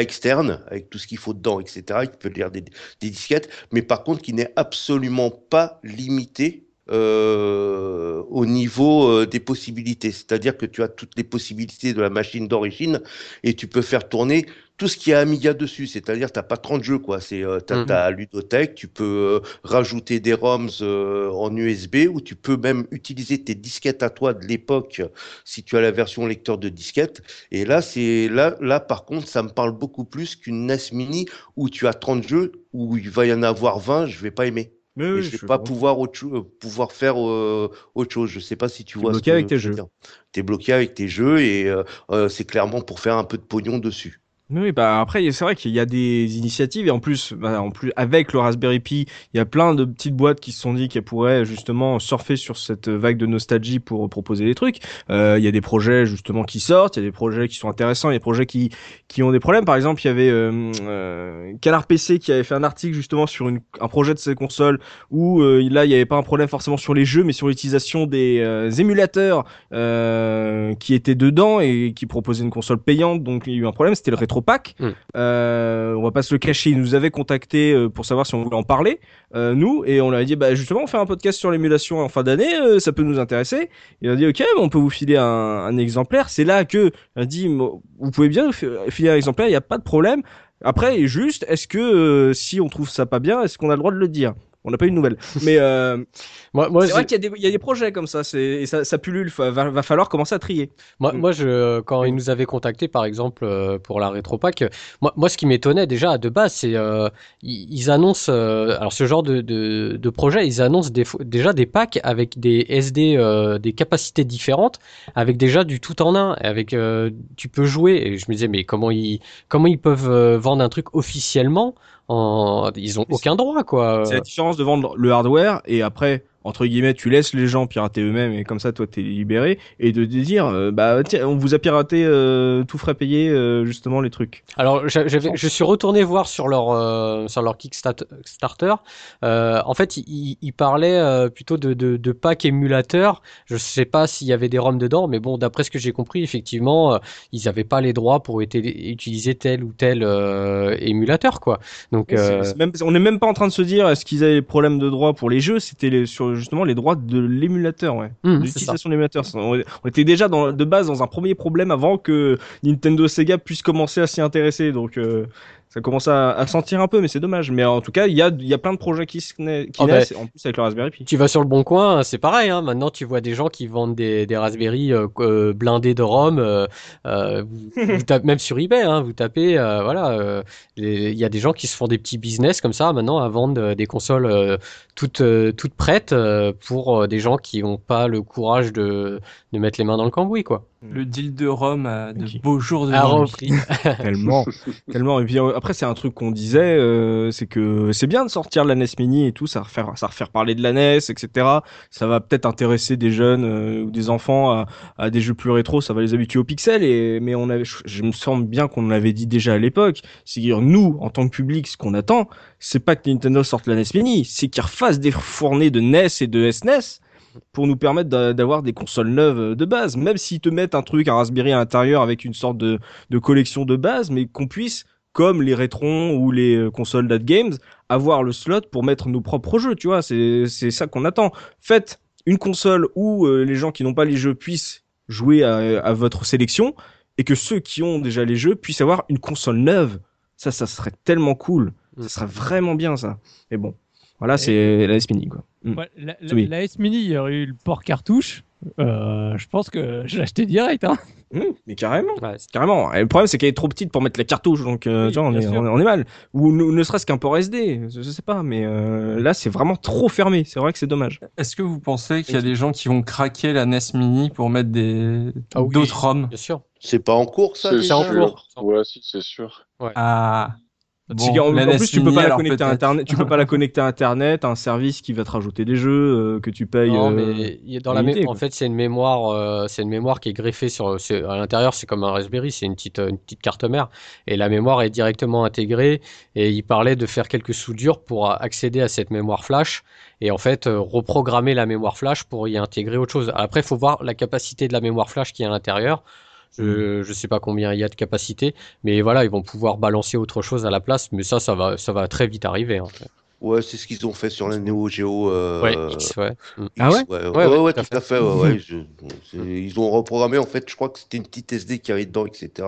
externe, avec tout ce qu'il faut dedans, etc. Il peut lire des disquettes, mais par contre qui n'est absolument pas limité euh, au niveau euh, des possibilités. C'est-à-dire que tu as toutes les possibilités de la machine d'origine et tu peux faire tourner tout ce qui est Amiga dessus. C'est-à-dire tu n'as pas 30 jeux, quoi. C'est, euh, t'as, Mhm. t'as Ludothèque, tu peux euh, rajouter des ROMs euh, en USB ou tu peux même utiliser tes disquettes à toi de l'époque si tu as la version lecteur de disquette. Et là, c'est là, là, par contre, ça me parle beaucoup plus qu'une NES Mini où tu as 30 jeux, où il va y en avoir 20, je vais pas aimer. Mais Et oui, je vais je pas pouvoir autre pouvoir faire euh, autre chose. Je sais pas si tu vois. ce bloqué que avec tes jeux. T'es bloqué avec tes jeux et euh, euh, c'est clairement pour faire un peu de pognon dessus. Oui, bah après c'est vrai qu'il y a des initiatives et en plus, bah, en plus avec le Raspberry Pi, il y a plein de petites boîtes qui se sont dit qu'elles pourraient justement surfer sur cette vague de nostalgie pour proposer des trucs. Euh, il y a des projets justement qui sortent, il y a des projets qui sont intéressants, il y a des projets qui qui ont des problèmes. Par exemple, il y avait euh, euh, Canard PC qui avait fait un article justement sur une, un projet de ces consoles où euh, là il n'y avait pas un problème forcément sur les jeux, mais sur l'utilisation des euh, émulateurs qui étaient dedans et qui proposaient une console payante. Donc il y a eu un problème, c'était le rétro pack. Mm. Euh, on va pas se le cacher, il nous avait contacté euh, pour savoir si on voulait en parler, euh, nous, et on lui a dit bah justement on fait un podcast sur l'émulation en fin d'année, euh, ça peut nous intéresser. Il a dit ok, on peut vous filer un, un exemplaire. C'est là que il a dit vous pouvez bien filer un exemplaire, il n'y a pas de problème. Après, juste, est-ce que euh, si on trouve ça pas bien, est-ce qu'on a le droit de le dire? On n'a pas eu de nouvelles. Mais euh, Moi, moi, c'est vrai qu'il y, a des- il y a des projets comme ça, c'est, et ça, ça pullule. Va, va falloir commencer à trier. Moi, Mm. moi je, quand ils nous avaient contacté, par exemple, euh, pour la rétropack, moi, moi, ce qui m'étonnait déjà de base, c'est euh, ils, ils annoncent, euh, alors ce genre de, de, de projet, ils annoncent des, déjà des packs avec des SD, euh, des capacités différentes, avec déjà du tout en un, avec euh, tu peux jouer. Et je me disais, mais comment ils, comment ils peuvent vendre un truc officiellement en, ils ont aucun droit, quoi. C'est la différence de vendre le hardware et après, entre guillemets, tu laisses les gens pirater eux-mêmes et comme ça, toi, t'es libéré et de te dire, euh, bah tiens, on vous a piraté euh, tout frais payé euh, justement les trucs. Alors, je suis retourné voir sur leur euh, sur leur Kickstarter. Euh, en fait, ils ils parlaient euh, plutôt de, de, de pack émulateur. Je sais pas s'il y avait des ROM dedans, mais bon, d'après ce que j'ai compris, effectivement, euh, ils n'avaient pas les droits pour utiliser tel ou tel euh, émulateur, quoi. Donc, euh, même- on n'est même pas en train de se dire est-ce qu'ils avaient des problèmes de droit pour les jeux, c'était les- sur justement les droits de l'émulateur, ouais. ça. l'utilisation de l'émulateur. On, on était déjà dans, de base dans un premier problème avant que Nintendo Sega puisse commencer à s'y intéresser. Donc euh, ça commence à, à sentir un peu, mais c'est dommage. Mais en tout cas, il y a, il y a plein de projets qui, qui Ah bah, naissent, en plus avec le Raspberry Pi. Tu vas sur le bon coin, c'est pareil. Hein. Maintenant, tu vois des gens qui vendent des, des Raspberry euh, euh, blindés de ROM. euh, vous, vous tapez, même sur eBay, hein, vous tapez, euh, voilà, il y a des gens qui se font des petits business comme ça maintenant à vendre des consoles toutes toutes prêtes pour des gens qui n'ont pas le courage de, de mettre les mains dans le cambouis, quoi. Le deal de Rome a de Ok. beaux jours de repris. tellement, tellement. Et puis euh, après, c'est un truc qu'on disait, euh, c'est que c'est bien de sortir la NES Mini et tout, ça refaire, ça refaire parler de la NES, etc. Ça va peut-être intéresser des jeunes euh, ou des enfants à, à des jeux plus rétro, ça va les habituer au pixel. Et mais on avait, je, je me semble bien qu'on l'avait dit déjà à l'époque, c'est que nous, en tant que public, ce qu'on attend, c'est pas que Nintendo sorte la NES Mini, c'est qu'ils refassent des fournées de NES et de SNES pour nous permettre d'a- d'avoir des consoles neuves euh, de base, même s'ils te mettent un truc, un Raspberry à l'intérieur avec une sorte de, de collection de base, mais qu'on puisse, comme les Rétrons ou les euh, consoles That Games, avoir le slot pour mettre nos propres jeux, tu vois, c'est c'est ça qu'on attend. Faites une console où euh, les gens qui n'ont pas les jeux puissent jouer à, à votre sélection, et que ceux qui ont déjà les jeux puissent avoir une console neuve. Ça, ça serait tellement cool. Ça serait vraiment bien, ça. Mais bon, voilà, c'est la NES Mini, quoi. Mm. Ouais, la, la- Oui. la S Mini, il y aurait eu le port cartouche. Euh, je pense que je l'achetais direct. Hein. Mm, mais carrément. Ouais, c'est- Carrément. Et le problème, c'est qu'elle est trop petite pour mettre la cartouche, donc euh, Oui, on, est, sûr. on, est, on est mal. Ou ne, ne serait-ce qu'un port SD, je, je sais pas, mais euh, là, c'est vraiment trop fermé. C'est vrai que c'est dommage. Est-ce que vous pensez qu'il y a des gens qui vont craquer la NES Mini pour mettre des Ah oui. d'autres ROM? Bien sûr. C'est pas en cours, ça C'est C'est en cours. Ouais, si, c'est sûr. Ah. En plus, tu peux Mini, pas la connecter à. Internet. Tu peux pas la connecter à Internet, un service qui va te rajouter des jeux euh, que tu payes. Non, euh, mais il y a dans la limité, en fait, c'est une mémoire, euh, c'est une mémoire qui est greffée sur, c'est- à l'intérieur, c'est comme un Raspberry, c'est une petite, euh, une petite carte mère, et la mémoire est directement intégrée. Et il parlait de faire quelques soudures pour accéder à cette mémoire flash, et en fait euh, reprogrammer la mémoire flash pour y intégrer autre chose. Après, il faut voir la capacité de la mémoire flash qui est à l'intérieur. Je, je sais pas combien il y a de capacité, mais voilà, ils vont pouvoir balancer autre chose à la place. Mais ça, ça va, ça va très vite arriver. hein. Ouais, c'est ce qu'ils ont fait sur la Neo Geo. Euh, Ouais, X, ouais. Mm. Ah ouais Ouais, ouais, Ouais, ouais, ouais, tout à fait. ouais, ouais, je- c'est- ils ont reprogrammé, en fait, je crois que c'était une petite SD qui avait dedans, etc.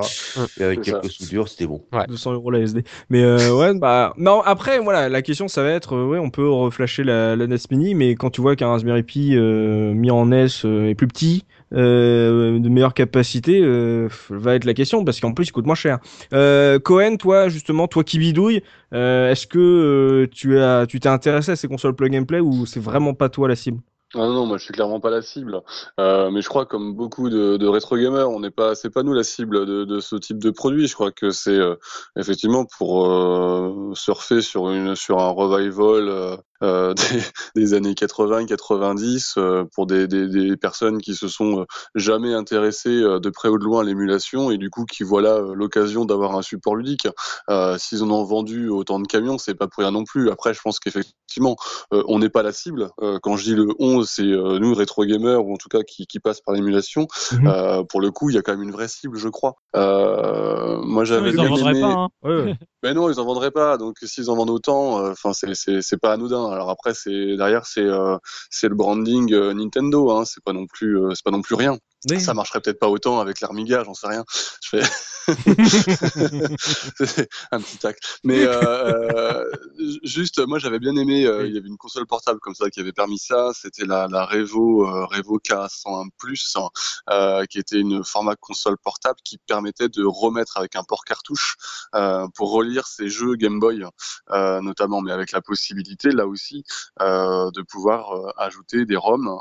Et avec C'est ça. quelques soudures, c'était bon. 200 euros la SD. Mais euh, ouais, bah non. Après, voilà, la question ça va être, euh, ouais, on peut reflasher la, la NES Mini, mais quand tu vois qu'un Raspberry Pi euh, mis en NES euh, est plus petit, euh, de meilleure capacité, euh, va être la question parce qu'en plus il coûte moins cher. Euh, Cohen, toi justement, toi qui bidouille, euh, est-ce que euh, tu as, tu t'es intéressé à ces consoles plug and play ou c'est vraiment pas toi la cible? Ah non, moi je suis clairement pas la cible. Euh, mais je crois comme beaucoup de, rétro gamers, on n'est pas, c'est pas nous la cible de, ce type de produit. Je crois que c'est euh, effectivement pour euh, surfer sur une sur un revival euh, des, des années 80-90 euh, pour des, des, des personnes qui se sont euh, jamais intéressées euh, de près ou de loin à l'émulation et du coup qui voilà euh, l'occasion d'avoir un support ludique. Euh, S'ils en ont vendu autant de camions, c'est pas pour rien non plus. Après, je pense qu'effectivement, euh, on n'est pas la cible. Euh, quand je dis le 11, c'est euh, nous rétro gamers ou en tout cas qui, qui passent par l'émulation. Mhm. Euh, pour le coup, il y a quand même une vraie cible, je crois. Euh, moi, j'avais Ils en bien vendraient aimé. pas. Hein. Ouais. Mais non, ils en vendraient pas. Donc s'ils en vendent autant, enfin c'est pas anodin. Alors après c'est derrière c'est euh, c'est le branding euh, Nintendo. Hein. C'est pas non plus euh, c'est pas non plus rien. Oui. Ça marcherait peut-être pas autant avec l'Armiga, j'en sais rien. Je fais un petit tac. Mais euh, euh, juste, moi j'avais bien aimé. euh, Il y avait une console portable comme ça qui avait permis ça. C'était la, la Revo euh, Revo K101 Plus, qui était une format console portable qui permettait de remettre avec un port cartouche pour relire ces jeux Game Boy, notamment, mais avec la possibilité là aussi de pouvoir ajouter des ROM,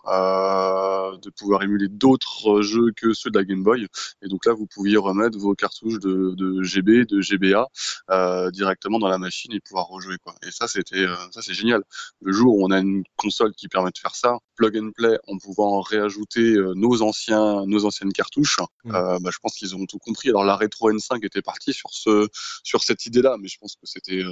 de pouvoir émuler d'autres jeux que ceux de la Game Boy. Et donc là, vous pouviez remettre vos cartouches de, de GB, de GBA euh, directement dans la machine et pouvoir rejouer quoi. Et ça, c'était euh, ça, c'est génial. Le jour où on a une console qui permet de faire ça, plug and play, en pouvant réajouter euh, nos anciens, nos anciennes cartouches, Mm. euh, bah, je pense qu'ils ont tout compris. Alors la rétro N5 était partie sur ce, sur cette idée-là, mais je pense que c'était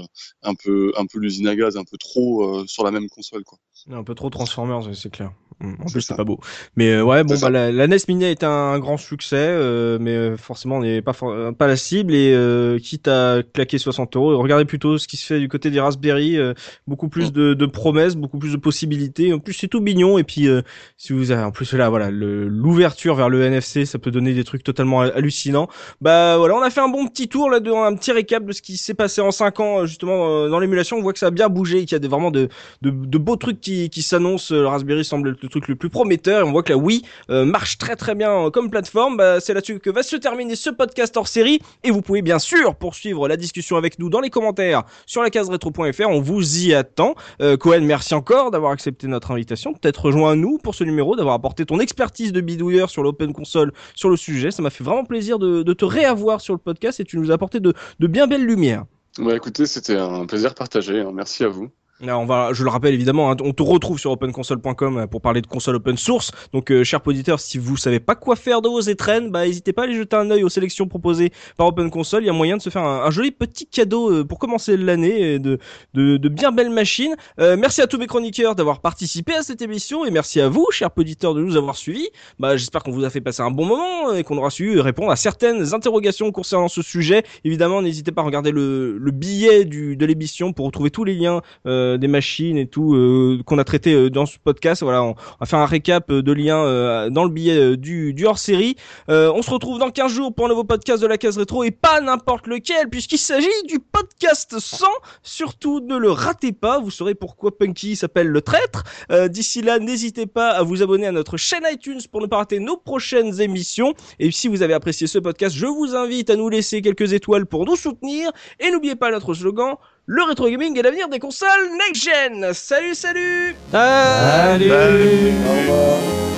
un peu, un peu l'usine à gaz, un peu trop sur la même console quoi. Un peu trop Transformers, c'est clair. Mm, En plus, c'est pas beau. Mais ouais, bon, bah, la, la NES Mini a été un, grand succès, euh, mais euh, forcément, on n'est pas, euh, pas la cible. Et euh, quitte à claquer 60 euros, regardez plutôt ce qui se fait du côté des Raspberry. euh, beaucoup plus de, de promesses, beaucoup plus de possibilités. En plus, c'est tout mignon. Et puis, euh, si vous avez, en plus là, voilà, l'ouverture vers le NFC, ça peut donner des trucs totalement ha- hallucinants. Bah voilà, on a fait un bon petit tour là, de, un petit récap de ce qui s'est passé en 5 ans justement dans l'émulation. On voit que ça a bien bougé, qu'il y a vraiment de, de, de beaux trucs qui, qui s'annoncent. Le Raspberry semble être le truc le plus prometteur. Et on voit que la Wii marche très très bien euh, comme plateforme. Bah, c'est là-dessus que va se terminer ce podcast hors série. Et vous pouvez bien sûr poursuivre la discussion avec nous dans les commentaires sur la case rétro.fr. On vous y attend. Euh, Cohen, merci encore d'avoir accepté notre invitation. Peut-être rejoins nous pour ce numéro, d'avoir apporté ton expertise de bidouilleur sur l'open console sur le sujet. Ça m'a fait vraiment plaisir de, te réavoir sur le podcast et tu nous as apporté de, de bien belles lumières. Bah écoutez, c'était un plaisir partagé. hein. Merci à vous. Là, on va, je le rappelle évidemment, hein, on te retrouve sur openconsole.com euh, pour parler de console open source. Donc, euh, chers auditeurs, si vous savez pas quoi faire de vos étrennes, bah, n'hésitez pas à aller jeter un œil aux sélections proposées par Open Console. Il y a moyen de se faire un, joli petit cadeau euh, pour commencer l'année, de, de, de bien belles machines. Euh, merci à tous mes chroniqueurs d'avoir participé à cette émission et merci à vous, chers auditeurs, de nous avoir suivis. Bah, j'espère qu'on vous a fait passer un bon moment et qu'on aura su répondre à certaines interrogations concernant ce sujet. Évidemment, n'hésitez pas à regarder le, le billet du, de l'émission pour retrouver tous les liens euh, des machines et tout euh, qu'on a traité euh, dans ce podcast. Voilà, on, va faire un récap euh, de liens euh, dans le billet euh, du, du hors-série. Euh, on se retrouve dans 15 jours pour un nouveau podcast de la case rétro et pas n'importe lequel puisqu'il s'agit du podcast 100. Surtout ne le ratez pas, vous saurez pourquoi Punky s'appelle le traître. Euh, D'ici là, n'hésitez pas à vous abonner à notre chaîne iTunes pour ne pas rater nos prochaines émissions. Et si vous avez apprécié ce podcast, je vous invite à nous laisser quelques étoiles pour nous soutenir. Et n'oubliez pas notre slogan, le rétro gaming est l'avenir des consoles next-gen. Salut, salut Salut Au revoir.